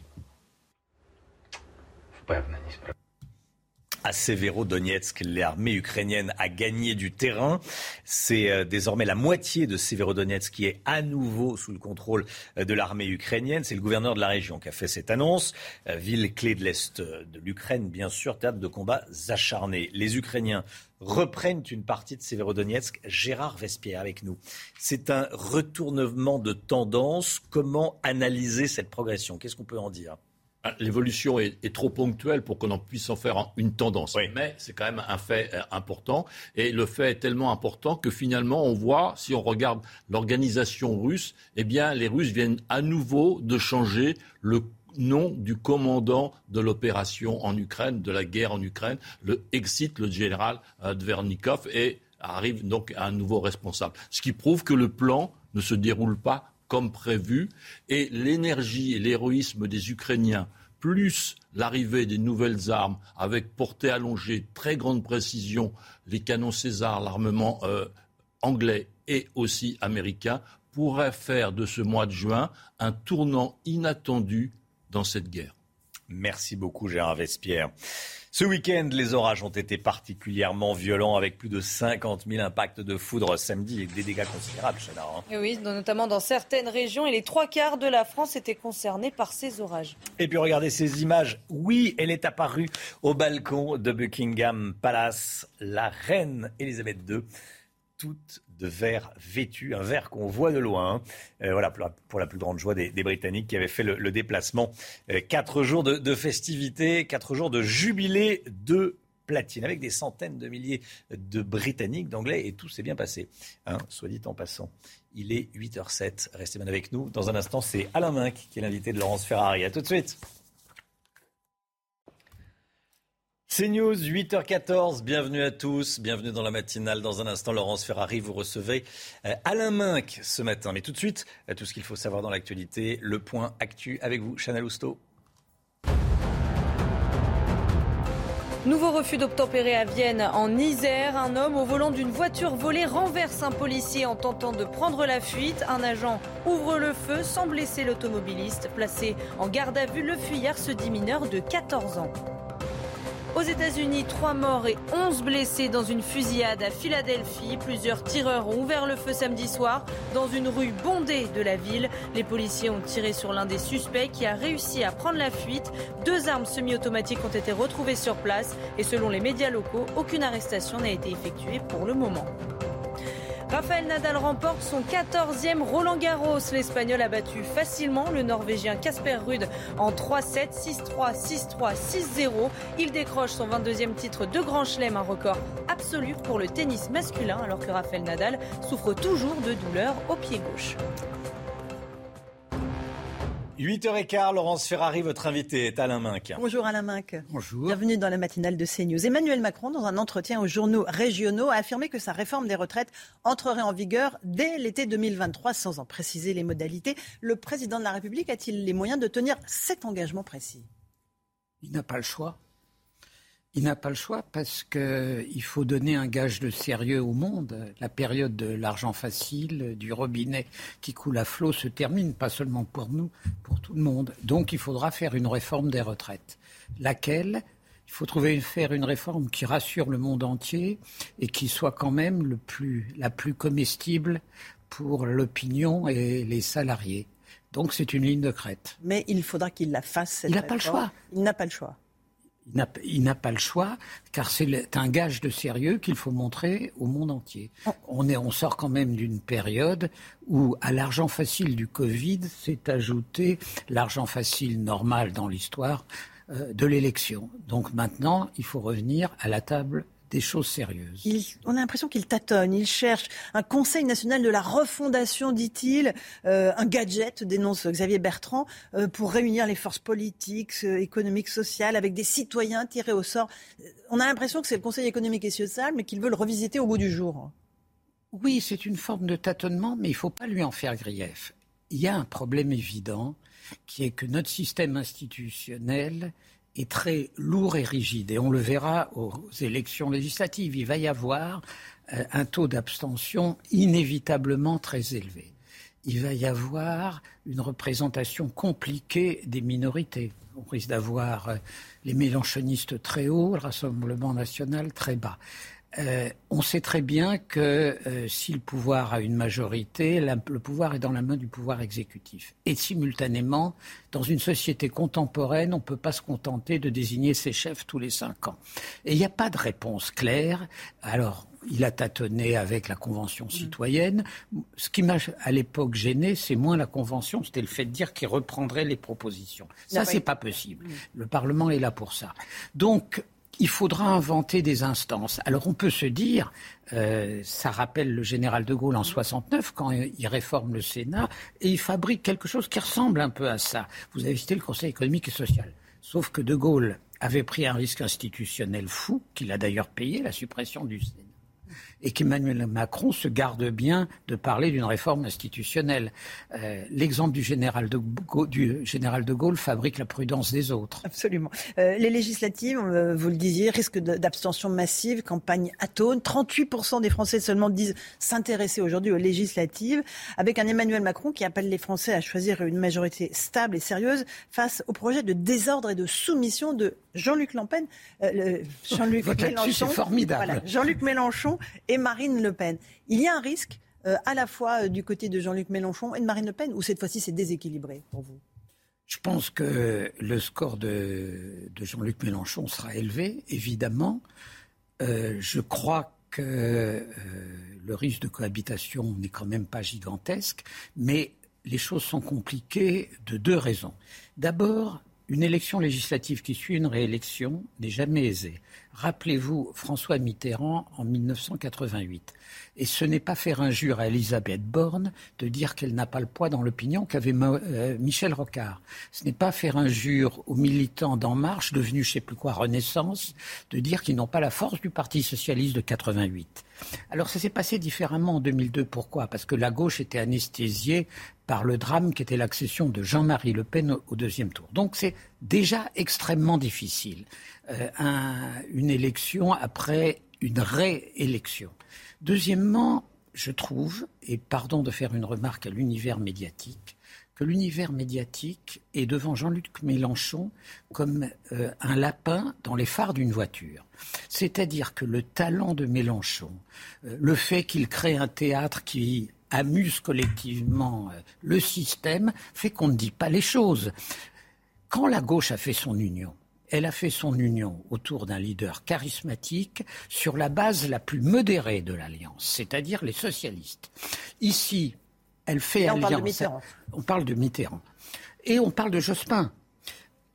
À Severodonetsk, l'armée ukrainienne a gagné du terrain. C'est euh, désormais la moitié de Severodonetsk qui est à nouveau sous le contrôle euh, de l'armée ukrainienne. C'est le gouverneur de la région qui a fait cette annonce. Euh, ville clé de l'Est de l'Ukraine, bien sûr, théâtre de combats acharnés. Les Ukrainiens reprennent une partie de Severodonetsk. Gérard Vespierre avec nous. C'est un retournement de tendance. Comment analyser cette progression? Qu'est-ce qu'on peut en dire? L'évolution est, trop ponctuelle pour qu'on en puisse en faire une tendance. Mais c'est quand même un fait euh, important. Et le fait est tellement important que finalement, on voit, si on regarde l'organisation russe, eh bien, les Russes viennent à nouveau de changer le nom du commandant de l'opération en Ukraine, de la guerre en Ukraine, le exit le général euh, Dvernikov et arrive donc à un nouveau responsable. Ce qui prouve que le plan ne se déroule pas comme prévu, et l'énergie et l'héroïsme des Ukrainiens, plus l'arrivée des nouvelles armes avec portée allongée, très grande précision, les canons César, l'armement euh, anglais et aussi américain, pourraient faire de ce mois de juin un tournant inattendu dans cette guerre. Merci beaucoup Gérard Vespierre. Ce week-end, les orages ont été particulièrement violents avec plus de 50 000 impacts de foudre samedi et des dégâts considérables, Chana. Hein. oui, notamment dans certaines régions et les trois quarts de la France étaient concernés par ces orages. Et puis regardez ces images. Oui, elle est apparue au balcon de Buckingham Palace, la reine Elisabeth II, toute de verre vêtu, un verre qu'on voit de loin. Euh, voilà, pour la, plus grande joie des, Britanniques qui avaient fait le, déplacement. Euh, quatre jours de, festivités, quatre jours de jubilé de platine, avec des centaines de milliers de Britanniques, d'Anglais, et tout s'est bien passé, hein, soit dit en passant. Il est 8h07, restez bien avec nous. Dans un instant, c'est Alain Minck qui est l'invité de Laurence Ferrari. A tout de suite. C'est News, 8h14, bienvenue à tous, bienvenue dans la matinale. Dans un instant, Laurence Ferrari, vous recevez euh, Alain Minck ce matin. Mais tout de suite, euh, tout ce qu'il faut savoir dans l'actualité, le point actu avec vous, Chanel Housteau. Nouveau refus d'obtempérer à Vienne en Isère. Un homme au volant d'une voiture volée renverse un policier en tentant de prendre la fuite. Un agent ouvre le feu sans blesser l'automobiliste. Placé en garde à vue, le fuyard se dit mineur de 14 ans. Aux États-Unis, trois morts et 11 blessés dans une fusillade à Philadelphie. Plusieurs tireurs ont ouvert le feu samedi soir dans une rue bondée de la ville. Les policiers ont tiré sur l'un des suspects qui a réussi à prendre la fuite. Deux armes semi-automatiques ont été retrouvées sur place et selon les médias locaux, aucune arrestation n'a été effectuée pour le moment. Raphaël Nadal remporte son 14e Roland Garros. L'Espagnol a battu facilement le Norvégien Casper Ruud en 3-7, 6-3, 6-3, 6-0. Il décroche son 22e titre de Grand Chelem, un record absolu pour le tennis masculin, alors que Raphaël Nadal souffre toujours de douleurs au pied gauche. 8h15, Laurence Ferrari, votre invité est Alain Minck. Bonjour Alain Minck. Bonjour. Bienvenue dans la matinale de CNews. Emmanuel Macron, dans un entretien aux journaux régionaux, a affirmé que sa réforme des retraites entrerait en vigueur dès l'été 2023, sans en préciser les modalités. Le président de la République a-t-il les moyens de tenir cet engagement précis? Il n'a pas le choix. Il n'a pas le choix parce qu'il faut donner un gage de sérieux au monde. La période de l'argent facile, du robinet qui coule à flot se termine, pas seulement pour nous, pour tout le monde. Donc il faudra faire une réforme des retraites. Laquelle? Il faut trouver faire une réforme qui rassure le monde entier et qui soit quand même le plus, la plus comestible pour l'opinion et les salariés. Donc c'est une ligne de crête. Mais il faudra qu'il la fasse. Cette il n'a pas le choix. Il n'a pas le choix. Il n'a pas le choix, car c'est un gage de sérieux qu'il faut montrer au monde entier. On, est, on sort quand même d'une période où, à l'argent facile du Covid, s'est ajouté l'argent facile normal dans l'histoire euh, de l'élection. Donc maintenant, il faut revenir à la table des choses sérieuses. Il, on a l'impression qu'il tâtonne, il cherche un Conseil national de la refondation, dit-il, euh, un gadget, dénonce Xavier Bertrand, euh, pour réunir les forces politiques, euh, économiques, sociales, avec des citoyens tirés au sort. On a l'impression que c'est le Conseil économique et social, mais qu'il veut le revisiter au bout du jour. Oui, c'est une forme de tâtonnement, mais il ne faut pas lui en faire grief. Il y a un problème évident, qui est que notre système institutionnel est très lourd et rigide. Et on le verra aux élections législatives. Il va y avoir euh, un taux d'abstention inévitablement très élevé. Il va y avoir une représentation compliquée des minorités. On risque d'avoir euh, les mélanchonistes très hauts, le Rassemblement national très bas. Euh, on sait très bien que euh, si le pouvoir a une majorité, la, le pouvoir est dans la main du pouvoir exécutif. Et simultanément, dans une société contemporaine, on ne peut pas se contenter de désigner ses chefs tous les cinq ans. Et il n'y a pas de réponse claire. Alors, il a tâtonné avec la Convention citoyenne. Ce qui m'a à l'époque gêné, c'est moins la Convention, c'était le fait de dire qu'il reprendrait les propositions. Ça, c'est pas possible. Le Parlement est là pour ça. Donc, il faudra inventer des instances. Alors on peut se dire, euh, ça rappelle le général de Gaulle en 69 quand il réforme le Sénat et il fabrique quelque chose qui ressemble un peu à ça. Vous avez cité le Conseil économique et social. Sauf que de Gaulle avait pris un risque institutionnel fou, qu'il a d'ailleurs payé, la suppression du Sénat et qu'Emmanuel Macron se garde bien de parler d'une réforme institutionnelle. Euh, L'exemple du général, de Gaulle, du général de Gaulle fabrique la prudence des autres. Absolument. Euh, les législatives, euh, vous le disiez, risque d'abstention massive, campagne atone. 38% des Français seulement disent s'intéresser aujourd'hui aux législatives, avec un Emmanuel Macron qui appelle les Français à choisir une majorité stable et sérieuse face au projet de désordre et de soumission de Jean-Luc Lampen, euh, Jean-Luc Mélenchon, formidable. Voilà, Jean-Luc Mélenchon et Marine Le Pen. Il y a un risque euh, à la fois euh, du côté de Jean-Luc Mélenchon et de Marine Le Pen, ou cette fois-ci c'est déséquilibré pour vous? Je pense que le score de, Jean-Luc Mélenchon sera élevé, évidemment. Euh, je crois que le risque de cohabitation n'est quand même pas gigantesque, mais les choses sont compliquées de deux raisons. D'abord, une élection législative qui suit une réélection n'est jamais aisée. Rappelez-vous François Mitterrand en 1988. Et ce n'est pas faire injure à Elisabeth Borne de dire qu'elle n'a pas le poids dans l'opinion qu'avait euh, Michel Rocard. Ce n'est pas faire injure aux militants d'En Marche, devenus je sais plus quoi Renaissance, de dire qu'ils n'ont pas la force du Parti socialiste de 88. Alors ça s'est passé différemment en 2002. Pourquoi? Parce que la gauche était anesthésiée par le drame qui était l'accession de Jean-Marie Le Pen au, deuxième tour. Donc c'est déjà extrêmement difficile. Euh, un- une élection après une réélection. Deuxièmement, je trouve, et pardon de faire une remarque à l'univers médiatique, que l'univers médiatique est devant Jean-Luc Mélenchon comme euh, un lapin dans les phares d'une voiture. C'est-à-dire que le talent de Mélenchon, euh, le fait qu'il crée un théâtre qui amuse collectivement euh, le système, fait qu'on ne dit pas les choses. Quand la gauche a fait son union, elle a fait son union autour d'un leader charismatique sur la base la plus modérée de l'alliance, c'est-à-dire les socialistes. Ici, elle fait on alliance. Parle de Mitterrand. On parle de Mitterrand. Et on parle de Jospin.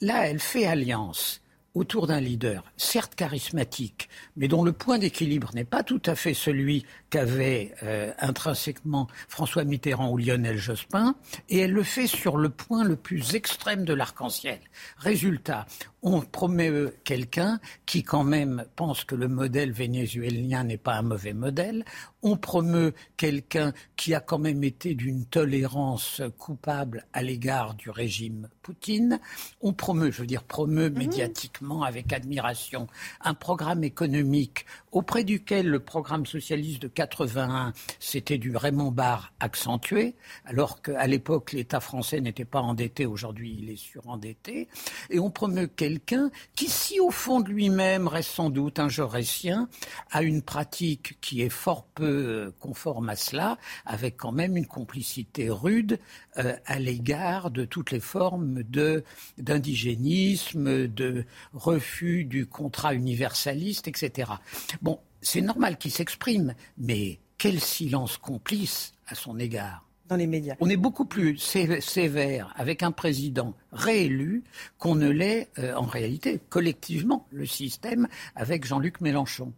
Là, elle fait alliance autour d'un leader, certes charismatique, mais dont le point d'équilibre n'est pas tout à fait celui qu'avaient euh, intrinsèquement François Mitterrand ou Lionel Jospin, et elle le fait sur le point le plus extrême de l'arc-en-ciel. Résultat, on promet euh, quelqu'un qui quand même pense que le modèle vénézuélien n'est pas un mauvais modèle. On promeut quelqu'un qui a quand même été d'une tolérance coupable à l'égard du régime Poutine. On promeut, je veux dire, promeut médiatiquement avec admiration un programme économique auprès duquel le programme socialiste de 81, c'était du Raymond Barre accentué, alors qu'à l'époque, l'État français n'était pas endetté, aujourd'hui il est surendetté. Et on promeut quelqu'un qui, si au fond de lui-même reste sans doute un jaurétien, a une pratique qui est fort peu conforme à cela, avec quand même une complicité rude euh, à l'égard de toutes les formes de, d'indigénisme, de refus du contrat universaliste, etc. Bon, c'est normal qu'il s'exprime, mais quel silence complice à son égard dans les médias. On est beaucoup plus sévère avec un président réélu qu'on ne l'est euh, en réalité collectivement, le système, avec Jean-Luc Mélenchon.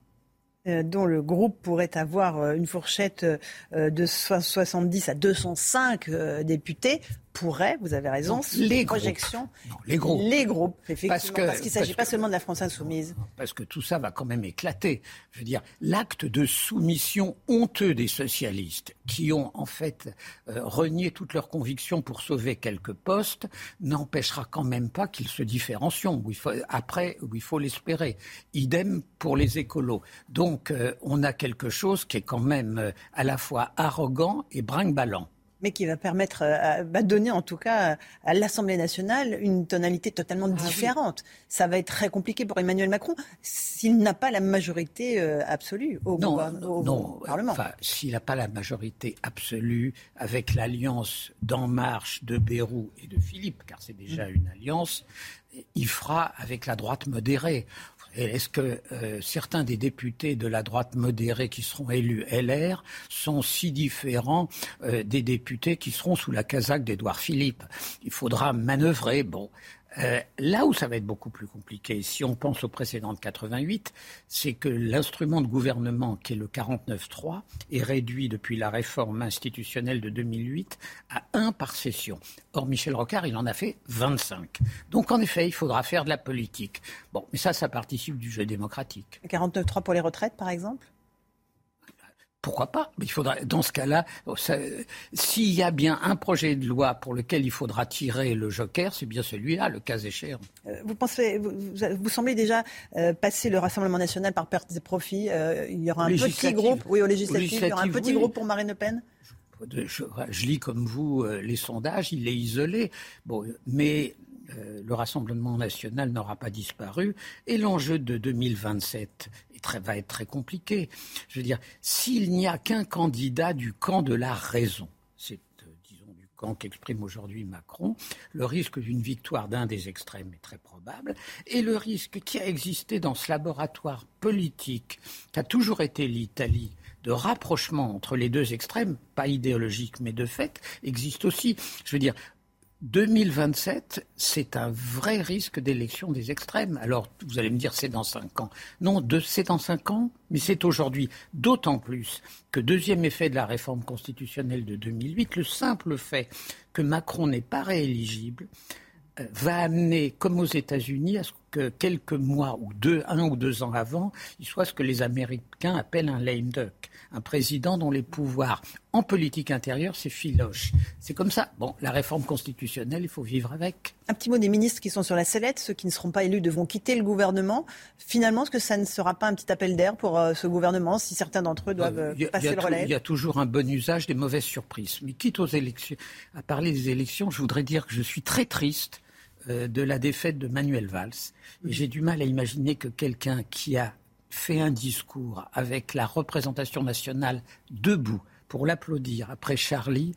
Euh, dont le groupe pourrait avoir euh, une fourchette de 70 à 205 députés, pourrait, vous avez raison, les projections. les groupes. Les groupes, effectivement. Parce, qu'il ne s'agit pas que, seulement de la France insoumise. Parce que tout ça va quand même éclater. Je veux dire, l'acte de soumission honteux des socialistes, qui ont en fait euh, renié toutes leurs convictions pour sauver quelques postes, n'empêchera quand même pas qu'ils se différencient. Où il faut, après, où il faut l'espérer. Idem pour les écolos. Donc, euh, on a quelque chose qui est quand même euh, à la fois arrogant et brinque-ballant mais qui va permettre, euh, va donner en tout cas à l'Assemblée nationale une tonalité totalement ah différente. Ça va être très compliqué pour Emmanuel Macron s'il n'a pas la majorité euh, absolue au, non, au, non, Parlement. Enfin, s'il n'a pas la majorité absolue avec l'alliance d'En Marche, de Bérou et de Philippe, car c'est déjà mm. une alliance, il fera avec la droite modérée. Est-ce que euh, certains des députés de la droite modérée qui seront élus LR sont si différents euh, des députés qui seront sous la casaque d'Édouard Philippe? Il faudra manœuvrer. Bon, euh, là où ça va être beaucoup plus compliqué, si on pense au précédent de 88, c'est que l'instrument de gouvernement qui est le 49-3 est réduit depuis la réforme institutionnelle de 2008 à un par session. Or, Michel Rocard, il en a fait 25. Donc, en effet, il faudra faire de la politique. Bon, mais ça, ça participe du jeu démocratique. 49-3 pour les retraites, par exemple? Pourquoi pas? Mais il faudra, dans ce cas-là, s'il y a bien un projet de loi pour lequel il faudra tirer le joker, c'est bien celui-là, le cas échéant. Euh, vous pensez, vous, vous, semblez déjà euh, passer le Rassemblement national par perte des profits. Euh, il y aura un petit groupe, oui, au législatif, il y aura un petit groupe pour Marine Le Pen? Je, je, lis comme vous les sondages, il est isolé. Bon, mais le Rassemblement national n'aura pas disparu. Et l'enjeu de 2027 va être très compliqué. Je veux dire, s'il n'y a qu'un candidat du camp de la raison, c'est, euh, disons, du camp qu'exprime aujourd'hui Macron, le risque d'une victoire d'un des extrêmes est très probable, et le risque qui a existé dans ce laboratoire politique, qui a toujours été l'Italie, de rapprochement entre les deux extrêmes, pas idéologique mais de fait, existe aussi. Je veux dire, 2027, c'est un vrai risque d'élection des extrêmes. Alors, vous allez me dire, c'est dans cinq ans. Non, c'est dans cinq ans, mais c'est aujourd'hui. D'autant plus que, deuxième effet de la réforme constitutionnelle de 2008, le simple fait que Macron n'est pas rééligible euh, va amener, comme aux États-Unis, que quelques mois ou deux, un ou deux ans avant, il soit ce que les Américains appellent un lame duck, un président dont les pouvoirs en politique intérieure, c'est filoche. C'est comme ça. Bon, la réforme constitutionnelle, il faut vivre avec. Un petit mot des ministres qui sont sur la sellette, ceux qui ne seront pas élus devront quitter le gouvernement. Finalement, est-ce que ça ne sera pas un petit appel d'air pour euh, ce gouvernement si certains d'entre eux doivent Euh, a- passer le relais Il y a toujours un bon usage des mauvaises surprises. Mais quitte aux élections, à parler des élections, je voudrais dire que je suis très triste euh, de la défaite de Manuel Valls. J'ai du mal à imaginer que quelqu'un qui a fait un discours avec la représentation nationale debout pour l'applaudir après Charlie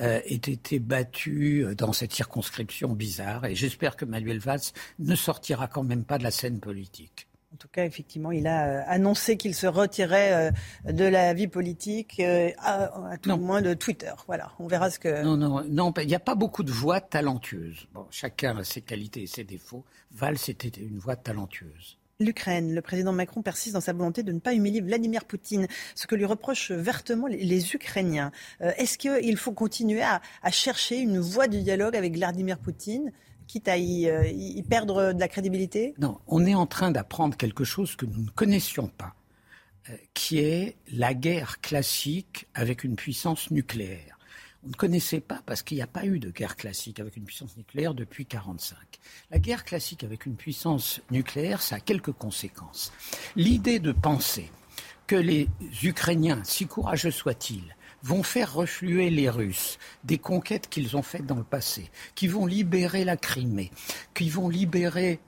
euh, ait été battu euh, dans cette circonscription bizarre. Et j'espère que Manuel Valls ne sortira quand même pas de la scène politique. En tout cas, effectivement, il a euh, annoncé qu'il se retirait euh, de la vie politique, euh, à, à tout le moins de Twitter. Voilà, on verra ce que. Non, non, non, il n'y a pas beaucoup de voix talentueuses. Bon, chacun a ses qualités et ses défauts. Valls était une voix talentueuse. L'Ukraine, le président Macron persiste dans sa volonté de ne pas humilier Vladimir Poutine, ce que lui reprochent vertement les, les Ukrainiens. Euh, Est-ce qu'il faut continuer à, à chercher une voie de dialogue avec Vladimir Poutine, quitte à y, euh, y perdre de la crédibilité Non, on est en train d'apprendre quelque chose que nous ne connaissions pas, euh, qui est la guerre classique avec une puissance nucléaire. On ne connaissait pas parce qu'il n'y a pas eu de guerre classique avec une puissance nucléaire depuis 1945. La guerre classique avec une puissance nucléaire, ça a quelques conséquences. L'idée de penser que les Ukrainiens, si courageux soient-ils, vont faire refluer les Russes des conquêtes qu'ils ont faites dans le passé, qui vont libérer la Crimée, qui vont libérer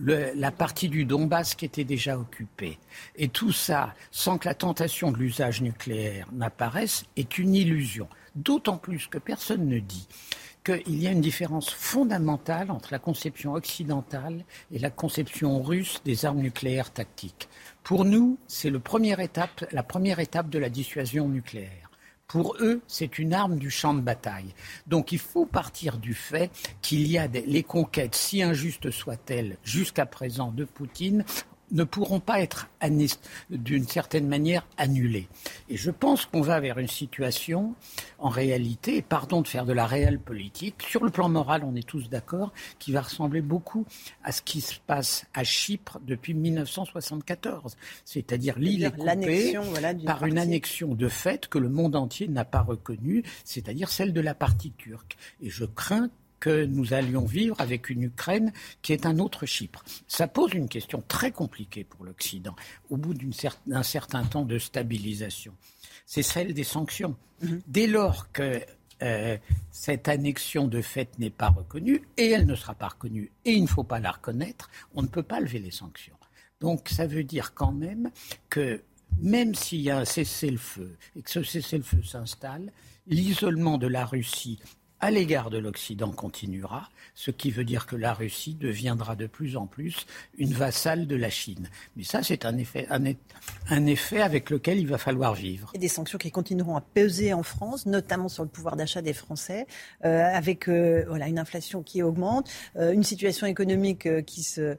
la partie du Donbass qui était déjà occupée. Et tout ça, sans que la tentation de l'usage nucléaire n'apparaisse, est une illusion. D'autant plus que personne ne dit qu'il y a une différence fondamentale entre la conception occidentale et la conception russe des armes nucléaires tactiques. Pour nous, c'est la première étape de la dissuasion nucléaire. Pour eux, c'est une arme du champ de bataille. Donc il faut partir du fait qu'il y a les conquêtes, si injustes soient-elles jusqu'à présent de Poutine, ne pourront pas être d'une certaine manière annulées. Et je pense qu'on va vers une situation, en réalité, et pardon de faire de la réelle politique, sur le plan moral, on est tous d'accord, qui va ressembler beaucoup à ce qui se passe à Chypre depuis 1974, c'est-à-dire l'île est coupée voilà, par une annexion de fait que le monde entier n'a pas reconnue, c'est-à-dire celle de la partie turque. Et je crains que nous allions vivre avec une Ukraine qui est un autre Chypre. Ça pose une question très compliquée pour l'Occident, au bout cer- d'un certain temps de stabilisation. C'est celle des sanctions. Dès lors que euh, cette annexion de fait n'est pas reconnue, et elle ne sera pas reconnue, et il ne faut pas la reconnaître, on ne peut pas lever les sanctions. Donc ça veut dire quand même que même s'il y a un cessez-le-feu et que ce cessez-le-feu s'installe, l'isolement de la Russie à l'égard de l'Occident continuera, ce qui veut dire que la Russie deviendra de plus en plus une vassale de la Chine. Mais ça, c'est un effet, un, effet avec lequel il va falloir vivre. Et des sanctions qui continueront à peser en France, notamment sur le pouvoir d'achat des Français, euh, avec euh, voilà, une inflation qui augmente, euh, une situation économique qui, se,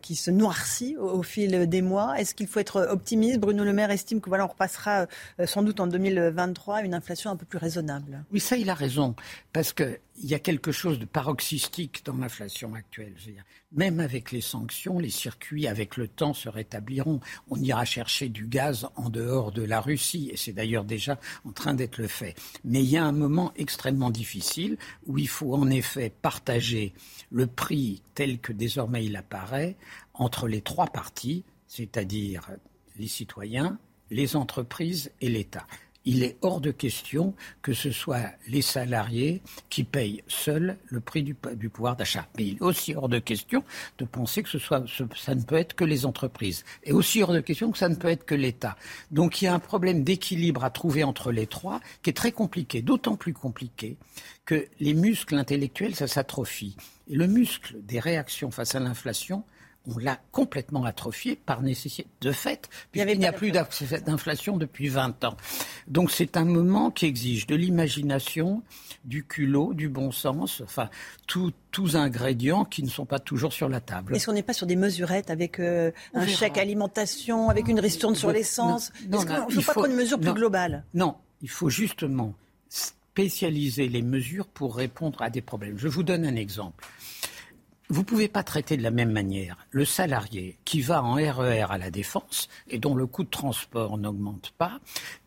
qui se noircit au, au fil des mois. Est-ce qu'il faut être optimiste? Bruno Le Maire estime que voilà, on repassera sans doute en 2023 à une inflation un peu plus raisonnable. Oui, ça, il a raison. Parce qu'il y a quelque chose de paroxystique dans l'inflation actuelle. Même avec les sanctions, les circuits, avec le temps, se rétabliront. On ira chercher du gaz en dehors de la Russie, et c'est d'ailleurs déjà en train d'être le fait. Mais il y a un moment extrêmement difficile où il faut en effet partager le prix tel que désormais il apparaît entre les trois parties, c'est-à-dire les citoyens, les entreprises et l'État. Il est hors de question que ce soit les salariés qui payent seuls le prix du, pouvoir d'achat. Mais il est aussi hors de question de penser que ce- ça ne peut être que les entreprises. Et aussi hors de question que ça ne peut être que l'État. Donc il y a un problème d'équilibre à trouver entre les trois qui est très compliqué, d'autant plus compliqué que les muscles intellectuels, ça s'atrophie. Et le muscle des réactions face à l'inflation, on l'a complètement atrophié par nécessité de fait, puisqu'il n'y a plus d'inf- d'inflation depuis 20 ans. Donc c'est un moment qui exige de l'imagination, du culot, du bon sens, enfin tout- tous ingrédients qui ne sont pas toujours sur la table. Est-ce qu'on n'est pas sur des mesurettes avec euh, un chèque alimentation, avec une ristourne sur l'essence Est-ce qu'on ne il faut pas prendre une mesure plus globale Non, il faut justement spécialiser les mesures pour répondre à des problèmes. Je vous donne un exemple. Vous ne pouvez pas traiter de la même manière le salarié qui va en RER e à la défense et dont le coût de transport n'augmente pas,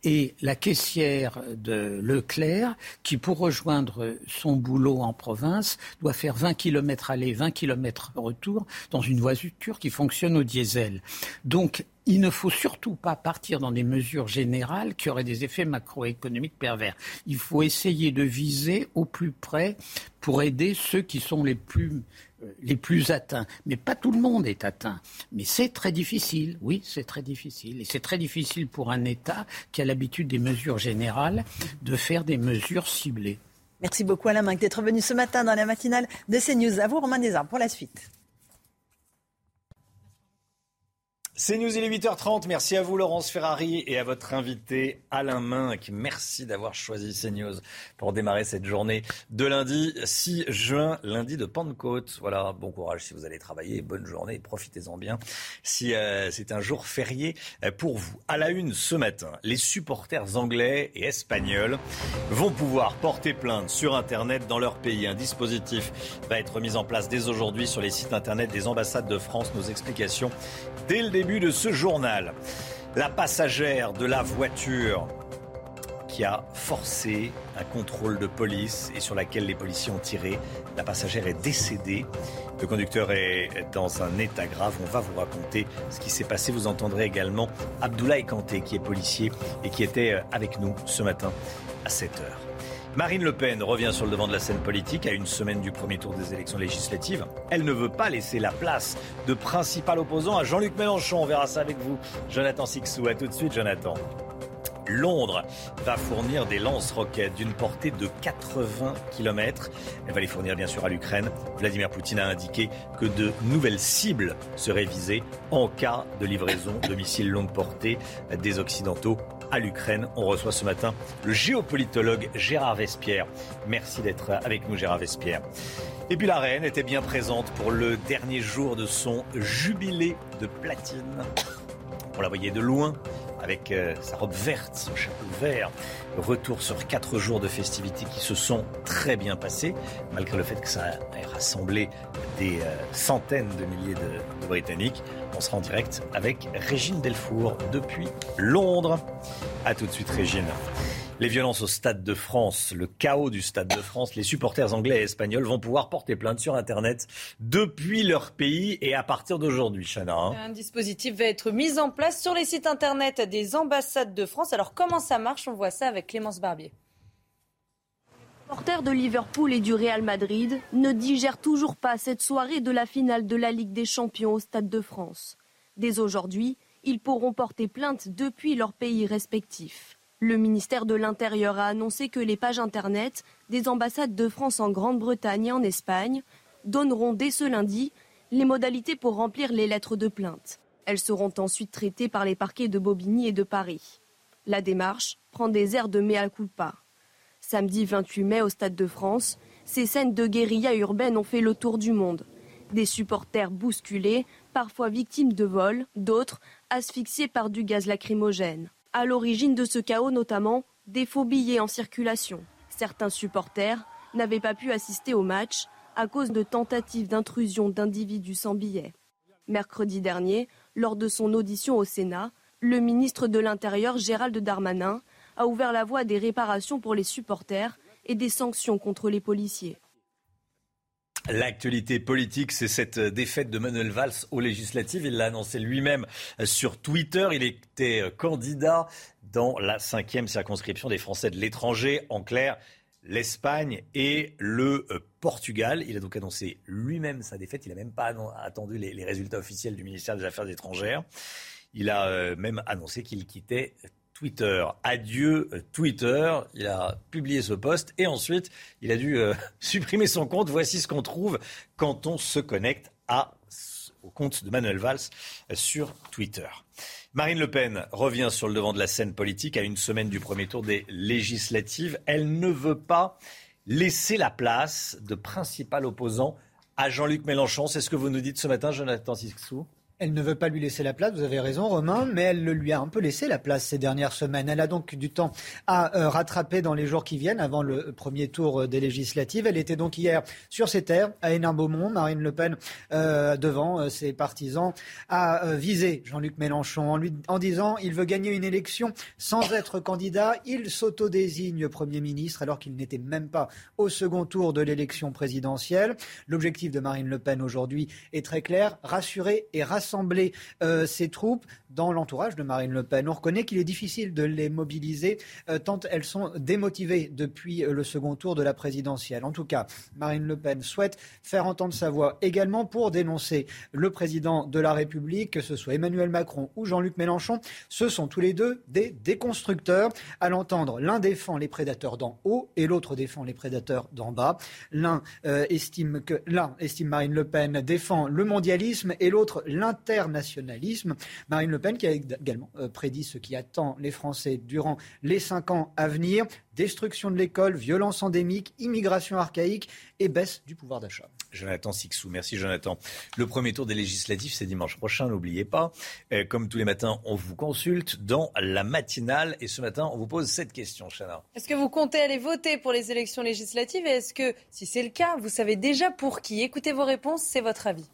et la caissière de Leclerc qui, pour rejoindre son boulot en province, doit faire 20 km aller, 20 km retour dans une voiture qui fonctionne au diesel. Donc, il ne faut surtout pas partir dans des mesures générales qui auraient des effets macroéconomiques pervers. Il faut essayer de viser au plus près pour aider ceux qui sont les plus les plus atteints. Mais pas tout le monde est atteint. Mais c'est très difficile. Oui, c'est très difficile. Et c'est très difficile pour un État qui a l'habitude des mesures générales de faire des mesures ciblées. Merci beaucoup Alain d'être venu ce matin dans la matinale de CNews. À vous Romain Desarmes pour la suite. C'est News, il est 8h30. Merci à vous, Laurence Ferrari, et à votre invité, Alain Minck. Merci d'avoir choisi CNews pour démarrer cette journée de lundi 6 juin, lundi de Pentecôte. Voilà, bon courage si vous allez travailler, bonne journée, profitez-en bien si euh, c'est un jour férié euh, pour vous. À la une ce matin, les supporters anglais et espagnols vont pouvoir porter plainte sur Internet dans leur pays. Un dispositif va être mis en place dès aujourd'hui sur les sites Internet des ambassades de France. Nos explications dès le début de ce journal. La passagère de la voiture qui a forcé un contrôle de police et sur laquelle les policiers ont tiré. La passagère est décédée. Le conducteur est dans un état grave. On va vous raconter ce qui s'est passé. Vous entendrez également Abdoulaye Kanté, qui est policier et qui était avec nous ce matin à 7 heures. Marine Le Pen revient sur le devant de la scène politique à une semaine du premier tour des élections législatives. Elle ne veut pas laisser la place de principal opposant à Jean-Luc Mélenchon. On verra ça avec vous. Jonathan Sixou, à tout de suite Jonathan. Londres va fournir des lance-roquettes d'une portée de 80 km. Elle va les fournir bien sûr à l'Ukraine. Vladimir Poutine a indiqué que de nouvelles cibles seraient visées en cas de livraison de missiles longue portée des Occidentaux à l'Ukraine. On reçoit ce matin le géopolitologue Gérard Vespierre. Merci d'être avec nous Gérard Vespierre. Et puis la reine était bien présente pour le dernier jour de son jubilé de platine. On la voyait de loin avec euh, sa robe verte, son chapeau vert. Retour sur quatre jours de festivités qui se sont très bien passés, malgré le fait que ça ait rassemblé des euh, centaines de milliers de, Britanniques. On sera en direct avec Régine Delfour depuis Londres. A tout de suite Régine. Les violences au Stade de France, le chaos du Stade de France, les supporters anglais et espagnols vont pouvoir porter plainte sur Internet depuis leur pays et à partir d'aujourd'hui, Chana. Hein. Un dispositif va être mis en place sur les sites Internet des ambassades de France. Alors comment ça marche? On voit ça avec Clémence Barbier. Les supporters de Liverpool et du Real Madrid ne digèrent toujours pas cette soirée de la finale de la Ligue des Champions au Stade de France. Dès aujourd'hui, ils pourront porter plainte depuis leur pays respectifs. Le ministère de l'Intérieur a annoncé que les pages Internet des ambassades de France en Grande-Bretagne et en Espagne donneront dès ce lundi les modalités pour remplir les lettres de plainte. Elles seront ensuite traitées par les parquets de Bobigny et de Paris. La démarche prend des airs de mea culpa. Samedi 28 mai au Stade de France, ces scènes de guérilla urbaine ont fait le tour du monde. Des supporters bousculés, parfois victimes de vols, d'autres asphyxiés par du gaz lacrymogène à l'origine de ce chaos notamment des faux billets en circulation. Certains supporters n'avaient pas pu assister au match à cause de tentatives d'intrusion d'individus sans billets. Mercredi dernier, lors de son audition au Sénat, le ministre de l'Intérieur Gérald Darmanin a ouvert la voie des réparations pour les supporters et des sanctions contre les policiers. L'actualité politique, c'est cette défaite de Manuel Valls aux législatives. Il l'a annoncé lui-même sur Twitter. Il était candidat dans la cinquième circonscription des Français de l'étranger. En clair, l'Espagne et le Portugal. Il a donc annoncé lui-même sa défaite. Il n'a même pas attendu les, résultats officiels du ministère des Affaires étrangères. Il a euh, même annoncé qu'il quittait Twitter. Adieu euh, Twitter. Il a publié ce post et ensuite il a dû euh, supprimer son compte. Voici ce qu'on trouve quand on se connecte au compte de Manuel Valls euh, sur Twitter. Marine Le Pen revient sur le devant de la scène politique à une semaine du premier tour des législatives. Elle ne veut pas laisser la place de principal opposant à Jean-Luc Mélenchon. C'est ce que vous nous dites ce matin, Jonathan Sixou Elle ne veut pas lui laisser la place, vous avez raison Romain, mais elle lui a un peu laissé la place ces dernières semaines. Elle a donc du temps à euh, rattraper dans les jours qui viennent avant le premier tour euh, des législatives. Elle était donc hier sur ses terres à Hénin-Beaumont. Marine Le Pen, euh, devant ses partisans, a visé Jean-Luc Mélenchon en, lui, en disant il veut gagner une élection sans être candidat. Il s'autodésigne Premier ministre alors qu'il n'était même pas au second tour de l'élection présidentielle. L'objectif de Marine Le Pen aujourd'hui est très clair, rassurer et rassembler euh, ses troupes dans l'entourage de Marine Le Pen. On reconnaît qu'il est difficile de les mobiliser euh, tant elles sont démotivées depuis euh, le second tour de la présidentielle. En tout cas, Marine Le Pen souhaite faire entendre sa voix également pour dénoncer le président de la République, que ce soit Emmanuel Macron ou Jean-Luc Mélenchon. Ce sont tous les deux des déconstructeurs. À l'entendre, l'un défend les prédateurs d'en haut et l'autre défend les prédateurs d'en bas. L'un euh, estime que l'un estime Marine Le Pen défend le mondialisme et l'autre l'internationalisme. Pen qui a également euh, prédit ce qui attend les Français durant les cinq ans à venir destruction de l'école, violence endémique, immigration archaïque et baisse du pouvoir d'achat. Jonathan Sixou, merci Jonathan. Le premier tour des législatives, c'est dimanche prochain, n'oubliez pas. Euh, comme tous les matins, on vous consulte dans la matinale et ce matin, on vous pose cette question, Chana. Est-ce que vous comptez aller voter pour les élections législatives? Et est-ce que, si c'est le cas, vous savez déjà pour qui? Écoutez vos réponses, c'est votre avis.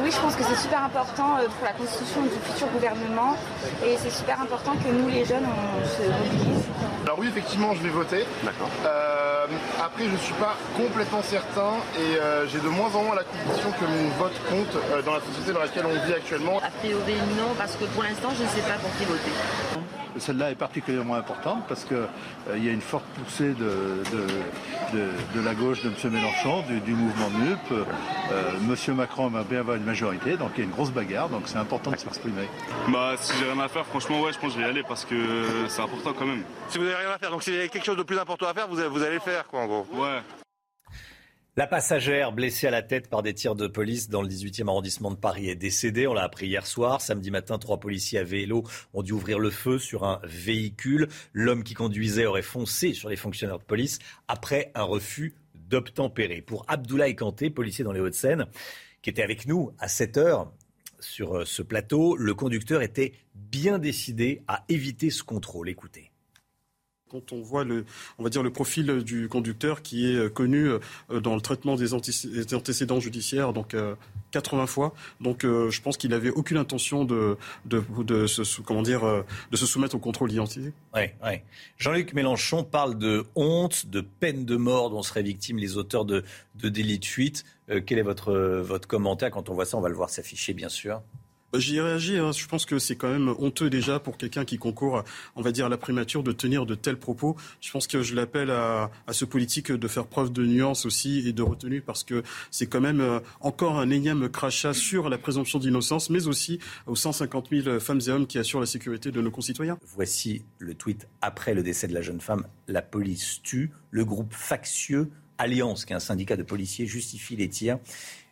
Oui, je pense que c'est super important euh, pour la constitution du futur gouvernement et c'est super important que nous, les jeunes, on se mobilise. Alors oui, effectivement, je vais voter. D'accord. Euh, après, je ne suis pas complètement certain et euh, j'ai de moins en moins la conviction que mon vote compte dans la société dans laquelle on vit actuellement. A priori, non, parce que pour l'instant, je ne sais pas pour qui voter. Celle-là est particulièrement importante parce qu'il euh, y a une forte poussée de, de, la gauche de M. Mélenchon, du, mouvement NUP. Euh, M. Macron va bien avoir une majorité, donc il y a une grosse bagarre, donc c'est important de s'exprimer. Bah, si j'ai rien à faire, franchement, ouais, je pense que je vais y aller parce que c'est important quand même. Si vous n'avez rien à faire, donc s'il y a quelque chose de plus important à faire, vous, vous allez le faire, quoi, en gros. Ouais. La passagère blessée à la tête par des tirs de police dans le 18e arrondissement de Paris est décédée. On l'a appris hier soir. Samedi matin, trois policiers à vélo ont dû ouvrir le feu sur un véhicule. L'homme qui conduisait aurait foncé sur les fonctionnaires de police après un refus d'obtempérer. Pour Abdoulaye Kanté, policier dans les Hauts-de-Seine, qui était avec nous à 7 heures sur euh, ce plateau, le conducteur était bien décidé à éviter ce contrôle. Écoutez. On voit le, on va dire le profil du conducteur qui est euh, connu euh, dans le traitement des, antécédents judiciaires, donc 80 euh, fois, donc je pense qu'il n'avait aucune intention de, de, se, comment dire, de se soumettre au contrôle d'identité. Jean-Luc Mélenchon parle de honte, de peine de mort dont seraient victimes les auteurs de, de délits de fuite. quel est votre, votre commentaire? Quand on voit ça On va le voir s'afficher, bien sûr. Bah, j'y réagis. Hein. Je pense que c'est quand même honteux déjà pour quelqu'un qui concourt, on va dire, à la primature de tenir de tels propos. Je pense que je l'appelle à, ce politique de faire preuve de nuance aussi et de retenue parce que c'est quand même euh, encore un énième crachat sur la présomption d'innocence, mais aussi aux 150 000 femmes et hommes qui assurent la sécurité de nos concitoyens. Voici le tweet après le décès de la jeune femme. La police tue. Le groupe factieux Alliance, qui est un syndicat de policiers, justifie les tirs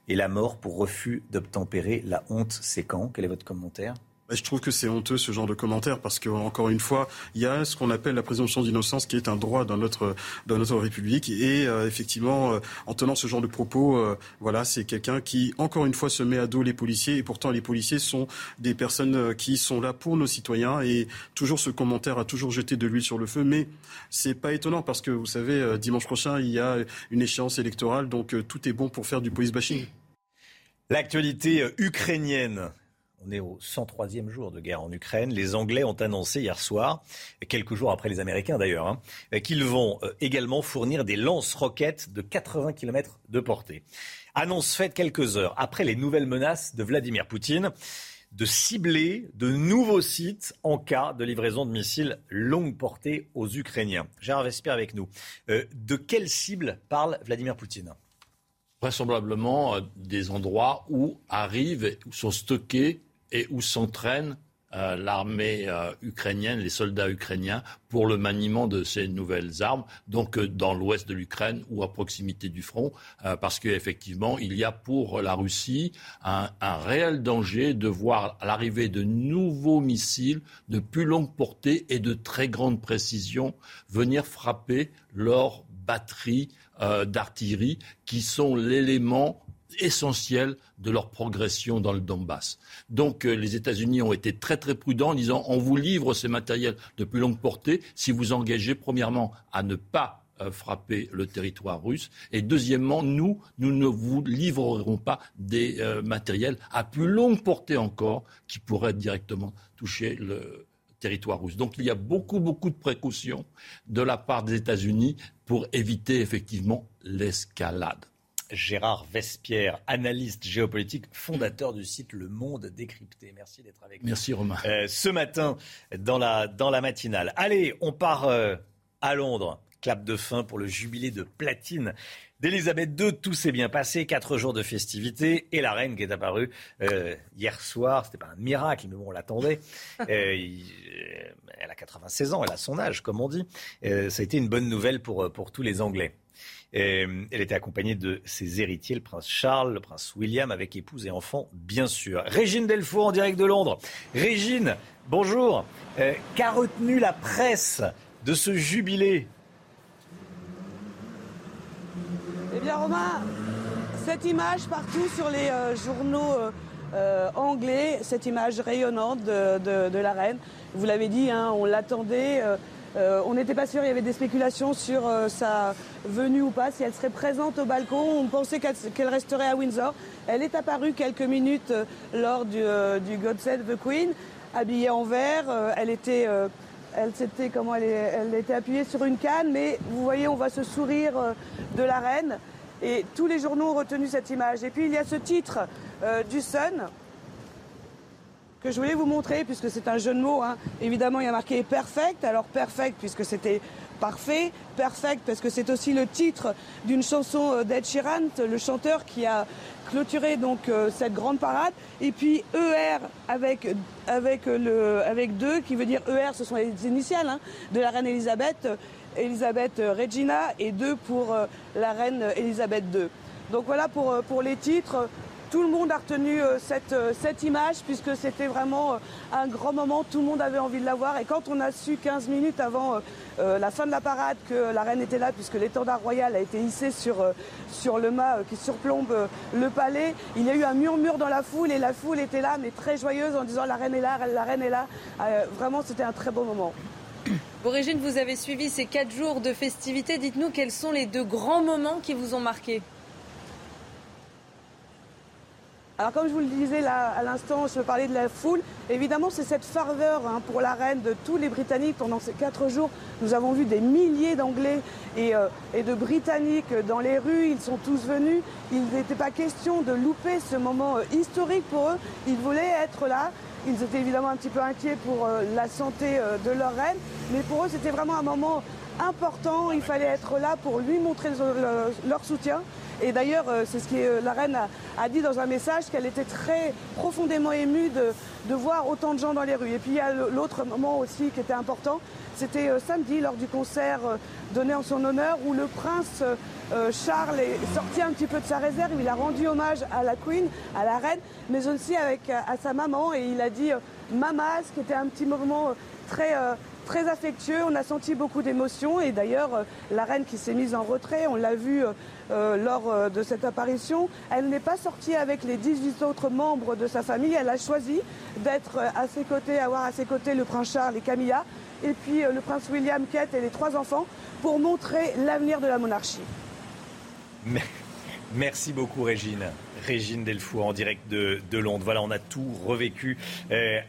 et la mort pour refus d'obtempérer. La honte, c'est quand? Quel est votre commentaire? Je trouve que c'est honteux ce genre de commentaire parce que encore une fois, il y a ce qu'on appelle la présomption d'innocence qui est un droit dans notre dans notre République. Et euh, effectivement, euh, en tenant ce genre de propos, euh, voilà, c'est quelqu'un qui encore une fois se met à dos les policiers. Et pourtant les policiers sont des personnes qui sont là pour nos citoyens. Et toujours ce commentaire a toujours jeté de l'huile sur le feu, mais c'est pas étonnant parce que vous savez, dimanche prochain il y a une échéance électorale, donc tout est bon pour faire du police bashing. L'actualité ukrainienne on est au 103e jour de guerre en Ukraine. Les Anglais ont annoncé hier soir, quelques jours après les Américains d'ailleurs, hein, qu'ils vont euh, également fournir des lance-roquettes de 80 km de portée. Annonce faite quelques heures après les nouvelles menaces de Vladimir Poutine de cibler de nouveaux sites en cas de livraison de missiles longue portée aux Ukrainiens. Gérard Vesper avec nous. Euh, de quelle cible parle Vladimir Poutine? Vraisemblablement euh, des endroits où arrivent, où sont stockés et où s'entraîne euh, l'armée euh, ukrainienne, les soldats ukrainiens, pour le maniement de ces nouvelles armes, donc euh, dans l'ouest de l'Ukraine ou à proximité du front, parce qu'effectivement, il y a pour la Russie un réel danger de voir l'arrivée de nouveaux missiles de plus longue portée et de très grande précision venir frapper leurs batteries d'artillerie, qui sont l'élément essentiel de leur progression dans le Donbass. Donc euh, les États-Unis ont été très très prudents en disant on vous livre ces matériels de plus longue portée si vous engagez premièrement à ne pas euh, frapper le territoire russe. Et deuxièmement, nous, nous ne vous livrerons pas des euh, matériels à plus longue portée encore qui pourraient directement toucher le territoire russe. Donc il y a beaucoup, beaucoup de précautions de la part des États-Unis pour éviter effectivement l'escalade. Gérard Vespierre, analyste géopolitique, fondateur du site Le Monde décrypté. Merci d'être avec nous. Merci Romain. Euh, ce matin, dans la, dans la matinale. Allez, on part euh, à Londres. Clap de fin pour le jubilé de platine d'Elisabeth II. Tout s'est bien passé. Quatre jours de festivités. Et la reine qui est apparue euh, hier soir. C'était pas un miracle, mais bon, on l'attendait. elle a 96 ans. Elle a son âge, comme on dit. ça a été une bonne nouvelle pour, pour tous les Anglais. Euh, elle était accompagnée de ses héritiers, le prince Charles, le prince William, avec épouse et enfants, bien sûr. Régine Delfour en direct de Londres. Régine, bonjour. Euh, qu'a retenu la presse de ce jubilé? Eh bien, Romain, cette image partout sur les euh, journaux anglais, cette image rayonnante de, la reine, vous l'avez dit, hein, on l'attendait. On n'était pas sûr, il y avait des spéculations sur euh, sa venue ou pas, si elle serait présente au balcon. On pensait qu'elle resterait à Windsor. Elle est apparue quelques minutes euh, lors du, God Save the Queen, habillée en vert. elle était, elle, comment elle, était appuyée sur une canne, mais vous voyez, on voit ce sourire de la reine. Et tous les journaux ont retenu cette image. Et puis il y a ce titre du Sun que je voulais vous montrer, puisque c'est un jeu de mots. Hein. Évidemment, il y a marqué perfect. Alors perfect, puisque c'était parfait. Perfect, parce que c'est aussi le titre d'une chanson euh, d'Ed Sheeran, le chanteur qui a clôturé donc euh, cette grande parade. Et puis ER avec avec deux, qui veut dire ER, ce sont les initiales hein, de la reine Elisabeth, Elisabeth euh, Regina, et deux pour la reine Elisabeth II. Donc voilà pour les titres tout le monde a retenu euh, cette, euh, cette image puisque c'était vraiment euh, un grand moment, tout le monde avait envie de la voir. Et quand on a su 15 minutes avant la fin de la parade que la reine était là, puisque l'étendard royal a été hissé sur, le mât qui surplombe le palais, il y a eu un murmure dans la foule et la foule était là, mais très joyeuse en disant la reine est là, la reine est là. vraiment, c'était un très beau moment. Régine, vous avez suivi ces quatre jours de festivités. Dites-nous quels sont les deux grands moments qui vous ont marqué? Alors comme je vous le disais là à l'instant, je parlais de la foule. Évidemment, c'est cette ferveur hein, pour la reine de tous les Britanniques. Pendant ces quatre jours, nous avons vu des milliers d'Anglais et, euh, de Britanniques dans les rues. Ils sont tous venus. Il n'était pas question de louper ce moment euh, historique pour eux. Ils voulaient être là. Ils étaient évidemment un petit peu inquiets pour euh, la santé de leur reine, mais pour eux, c'était vraiment un moment important. Il fallait être là pour lui montrer leur soutien. Et d'ailleurs, euh, c'est ce que euh, la reine a, dit dans un message, qu'elle était très profondément émue de, voir autant de gens dans les rues. Et puis il y a l'autre moment aussi qui était important, c'était euh, samedi lors du concert donné en son honneur où le prince Charles est sorti un petit peu de sa réserve. Il a rendu hommage à la Queen, à la reine, mais aussi avec, à sa maman et il a dit Mamas, qui était un petit moment très très affectueux, on a senti beaucoup d'émotions et d'ailleurs la reine qui s'est mise en retrait, on l'a vu euh, lors euh, de cette apparition. Elle n'est pas sortie avec les 18 autres membres de sa famille. Elle a choisi d'être à ses côtés, avoir à ses côtés le prince Charles et Camilla, et puis euh, le prince William, Kate et les trois enfants, pour montrer l'avenir de la monarchie. Merci beaucoup Régine. Régine Delfour en direct de, Londres. Voilà, on a tout revécu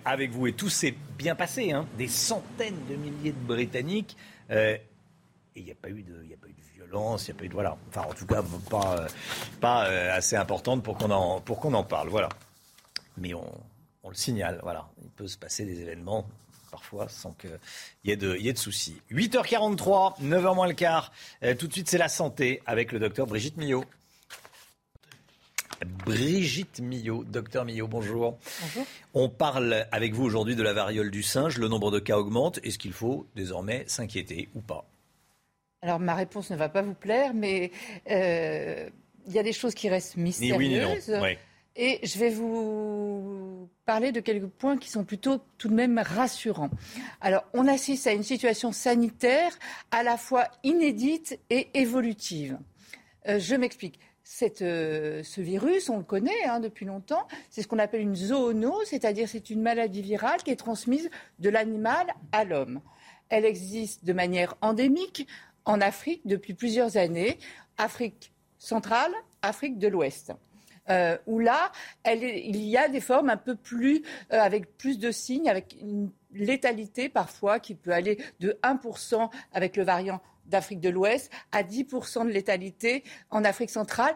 avec vous et tout s'est bien passé. Hein. Des centaines de milliers de Britanniques. et il n'y a pas eu de, il n'y a pas eu de. Voilà. Enfin, en tout cas, pas, euh, pas euh, assez importante pour qu'on en, parle. Voilà. Mais on, le signale. Voilà. Il peut se passer des événements parfois sans qu'il y, ait de, y ait de soucis. 8h43, 9h moins le quart. Euh, tout de suite, c'est la santé avec le docteur Brigitte Millot. Brigitte Millot, docteur Millot, bonjour. Bonjour. On parle avec vous aujourd'hui de la variole du singe. Le nombre de cas augmente. Est-ce qu'il faut désormais s'inquiéter ou pas? Alors ma réponse ne va pas vous plaire, mais euh, il y a des choses qui restent mystérieuses. Et je vais vous parler de quelques points qui sont plutôt tout de même rassurants. Alors, on assiste à une situation sanitaire à la fois inédite et évolutive. Euh, je m'explique. Euh, ce virus, on le connaît hein, depuis longtemps, c'est ce qu'on appelle une zoonose, c'est-à-dire c'est une maladie virale qui est transmise de l'animal à l'homme. Elle existe de manière endémique en Afrique depuis plusieurs années, Afrique centrale, Afrique de l'Ouest. Euh, où là, il y a des formes un peu plus, euh, avec plus de signes, avec une létalité parfois qui peut aller de 1% avec le variant d'Afrique de l'Ouest à 10% de létalité en Afrique centrale,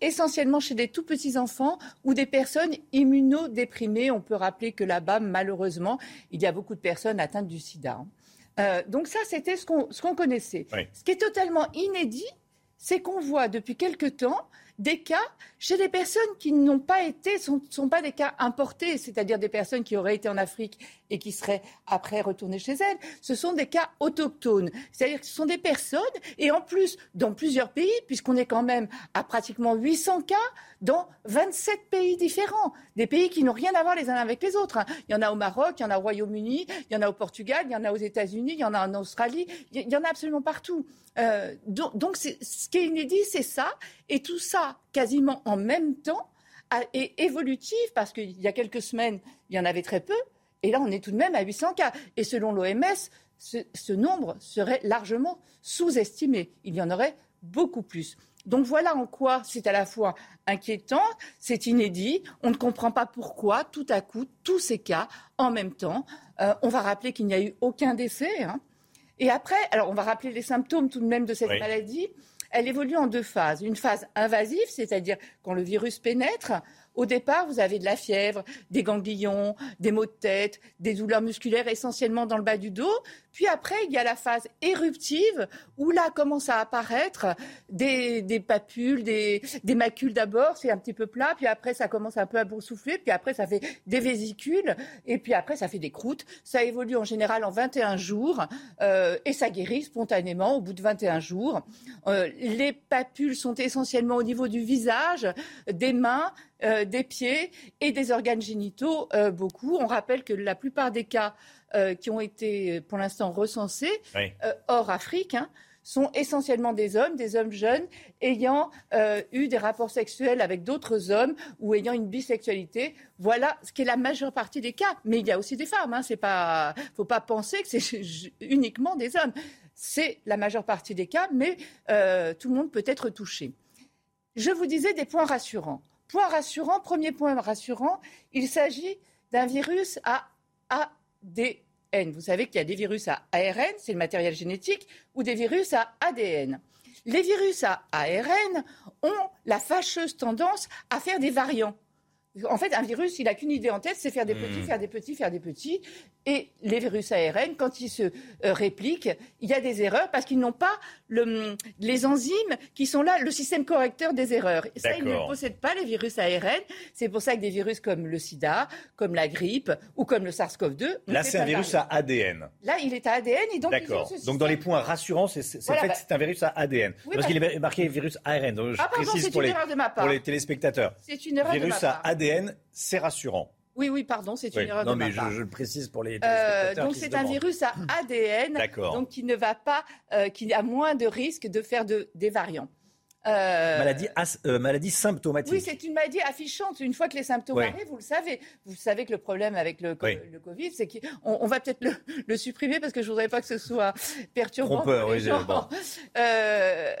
essentiellement chez des tout petits enfants ou des personnes immunodéprimées. On peut rappeler que là-bas, malheureusement, il y a beaucoup de personnes atteintes du sida. Hein. Euh, donc ça, c'était ce qu'on connaissait. Ce qui est totalement inédit, c'est qu'on voit depuis quelque temps des cas chez des personnes qui n'ont pas été, ne sont, pas des cas importés, c'est-à-dire des personnes qui auraient été en Afrique et qui seraient après retournées chez elles. Ce sont des cas autochtones, c'est-à-dire que ce sont des personnes, et en plus, dans plusieurs pays, puisqu'on est quand même à pratiquement 800 cas dans 27 pays différents, des pays qui n'ont rien à voir les uns avec les autres. Hein. Il y en a au Maroc, il y en a au Royaume-Uni, il y en a au Portugal, il y en a aux États-Unis, il y en a en Australie, il y en a absolument partout. Euh, donc, ce qui est inédit, c'est ça, et tout ça quasiment en même temps est évolutif parce qu'il y a quelques semaines, il y en avait très peu, et là, on est tout de même à 800 cas. Et selon l'OMS, ce, nombre serait largement sous-estimé. Il y en aurait beaucoup plus. Donc voilà en quoi c'est à la fois inquiétant, c'est inédit, on ne comprend pas pourquoi tout à coup tous ces cas en même temps. Euh, on va rappeler qu'il n'y a eu aucun décès. Hein. Et après, alors on va rappeler les symptômes tout de même de cette maladie. Elle évolue en deux phases. Une phase invasive, c'est-à-dire quand le virus pénètre, au départ, vous avez de la fièvre, des ganglions, des maux de tête, des douleurs musculaires essentiellement dans le bas du dos. Puis après, il y a la phase éruptive où là commencent à apparaître des, papules, des, macules d'abord, c'est un petit peu plat, puis après ça commence un peu à boursoufler, puis après ça fait des vésicules, et puis après ça fait des croûtes. Ça évolue en général en 21 jours euh, et ça guérit spontanément au bout de 21 jours. Euh, les papules sont essentiellement au niveau du visage, des mains, euh, des pieds et des organes génitaux, beaucoup. On rappelle que la plupart des cas euh, qui ont été pour l'instant recensés euh, hors Afrique. Hein, sont essentiellement des hommes, des hommes jeunes, ayant euh, eu des rapports sexuels avec d'autres hommes ou ayant une bisexualité. Voilà ce qui est la majeure partie des cas. Mais il y a aussi des femmes. Il hein. ne faut pas penser que c'est uniquement des hommes. C'est la majeure partie des cas, mais tout le monde peut être touché. Je vous disais des points rassurants. Point rassurant, premier point rassurant, il s'agit d'un virus à, à ADN. Vous savez qu'il y a des virus à ARN, c'est le matériel génétique, ou des virus à ADN. Les virus à ARN ont la fâcheuse tendance à faire des variants. En fait, un virus, il n'a qu'une idée en tête, c'est faire des petits, hmm. faire des petits, faire des petits. Et les virus ARN, quand ils se euh, répliquent, il y a des erreurs parce qu'ils n'ont pas les enzymes qui sont là, le système correcteur des erreurs. Et ça, ils ne possèdent pas, les virus ARN. C'est pour ça que des virus comme le sida, comme la grippe ou comme le SARS-CoV-2. Là, c'est un virus à ADN. Là, il est à ADN et donc. D'accord. Donc, dans les points rassurants, c'est fait bah c'est un virus à ADN. parce qu'il est marqué virus ARN. Donc, je ah, précise pour, les, pour les téléspectateurs. C'est une erreur virus de ma part. à ADN, c'est rassurant. Oui, oui, pardon, c'est une erreur non, de mais je, je, le précise pour les euh, Donc c'est un virus à ADN, donc qui ne va pas, euh, qui a moins de risques de faire de, des variants. Euh, maladie, euh, maladie symptomatique. Oui, c'est une maladie affichante. Une fois que les symptômes arrivent, vous le savez. Vous savez que le problème avec le, le Covid, c'est qu'on on va peut-être le, le, supprimer parce que je ne voudrais pas que ce soit perturbant. oui, bon. euh,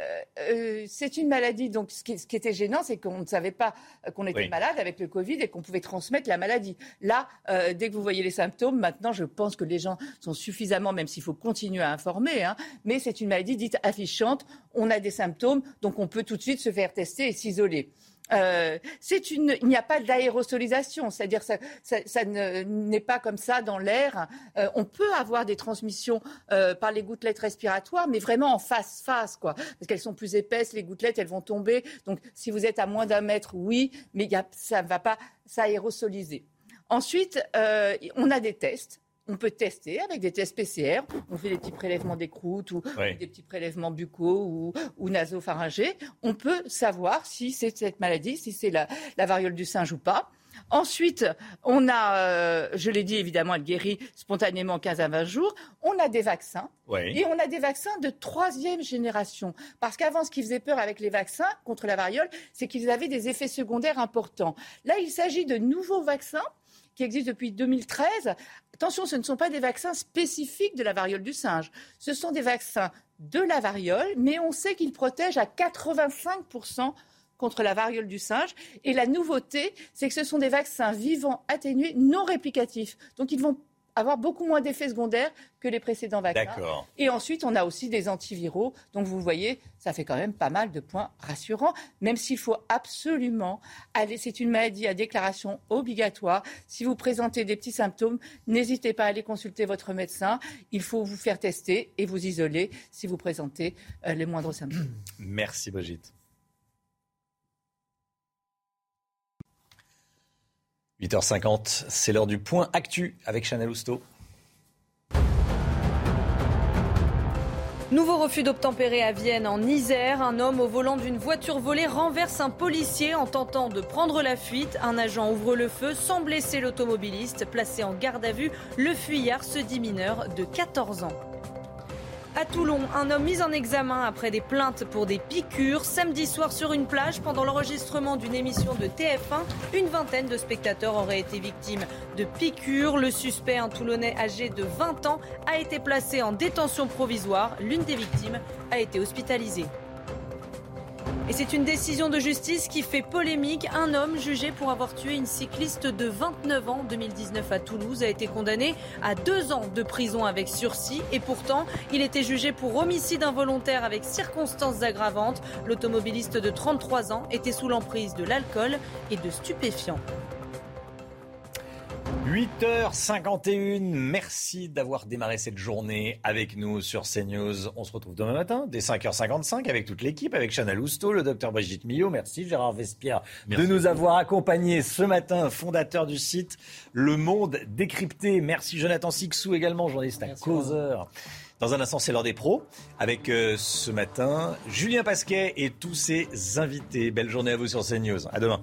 c'est une maladie. Donc, ce qui, ce qui était gênant, c'est qu'on ne savait pas qu'on était malade avec le Covid et qu'on pouvait transmettre la maladie. Là, dès que vous voyez les symptômes, maintenant, je pense que les gens sont suffisamment, même s'il faut continuer à informer, hein, mais c'est une maladie dite affichante. On a des symptômes, donc on peut tout de suite se faire tester et s'isoler. Euh, il n'y a pas d'aérosolisation, c'est-à-dire ça, ça, n'est pas comme ça dans l'air. Euh, on peut avoir des transmissions euh, par les gouttelettes respiratoires, mais vraiment en face face quoi, parce qu'elles sont plus épaisses, les gouttelettes elles vont tomber. Donc si vous êtes à moins d'un mètre, oui, mais ça ne va pas s'aérosoliser. Ensuite, on a des tests on peut tester avec des tests PCR. On fait des petits prélèvements des croûtes ou, des petits prélèvements buccaux ou, ou, nasopharyngés. On peut savoir si c'est cette maladie, si c'est la, variole du singe ou pas. Ensuite, on a, euh, je l'ai dit évidemment, elle guérit spontanément 15 à 20 jours. On a des vaccins. Et on a des vaccins de troisième génération. Parce qu'avant, ce qui faisait peur avec les vaccins contre la variole, c'est qu'ils avaient des effets secondaires importants. Là, il s'agit de nouveaux vaccins qui existent depuis 2013. Attention, ce ne sont pas des vaccins spécifiques de la variole du singe. Ce sont des vaccins de la variole, mais on sait qu'ils protègent à 85% contre la variole du singe. Et la nouveauté, c'est que ce sont des vaccins vivants atténués non réplicatifs. Donc ils vont avoir beaucoup moins d'effets secondaires que les précédents vaccins. Et ensuite, on a aussi des antiviraux. Donc, vous voyez, ça fait quand même pas mal de points rassurants, même s'il faut absolument aller. C'est une maladie à déclaration obligatoire. Si vous présentez des petits symptômes, n'hésitez pas à aller consulter votre médecin. Il faut vous faire tester et vous isoler si vous présentez euh, les moindres symptômes. Merci, Brigitte. 8h50, c'est l'heure du point actu avec Chanel Housteau. Nouveau refus d'obtempérer à Vienne en Isère. Un homme au volant d'une voiture volée renverse un policier en tentant de prendre la fuite. Un agent ouvre le feu sans blesser l'automobiliste. Placé en garde à vue, le fuyard se dit mineur de 14 ans. À Toulon, un homme mis en examen après des plaintes pour des piqûres. Samedi soir sur une plage, pendant l'enregistrement d'une émission de TF1, une vingtaine de spectateurs auraient été victimes de piqûres. Le suspect, un Toulonnais âgé de 20 ans, a été placé en détention provisoire. L'une des victimes a été hospitalisée. Et c'est une décision de justice qui fait polémique. Un homme jugé pour avoir tué une cycliste de 29 ans en 2019 à Toulouse a été condamné à deux ans de prison avec sursis. Et pourtant, il était jugé pour homicide involontaire avec circonstances aggravantes. L'automobiliste de 33 ans était sous l'emprise de l'alcool et de stupéfiants. 8h51, merci d'avoir démarré cette journée avec nous sur CNews. On se retrouve demain matin dès 5h55 avec toute l'équipe, avec Chanel Housteau, le docteur Brigitte Millot. Merci Gérard Vespierre de nous avoir accompagnés ce matin, fondateur du site Le Monde Décrypté. Merci Jonathan Sixou également, journaliste à Causeur. Dans un instant, c'est l'heure des pros avec euh, ce matin Julien Pasquet et tous ses invités. Belle journée à vous sur CNews. À demain.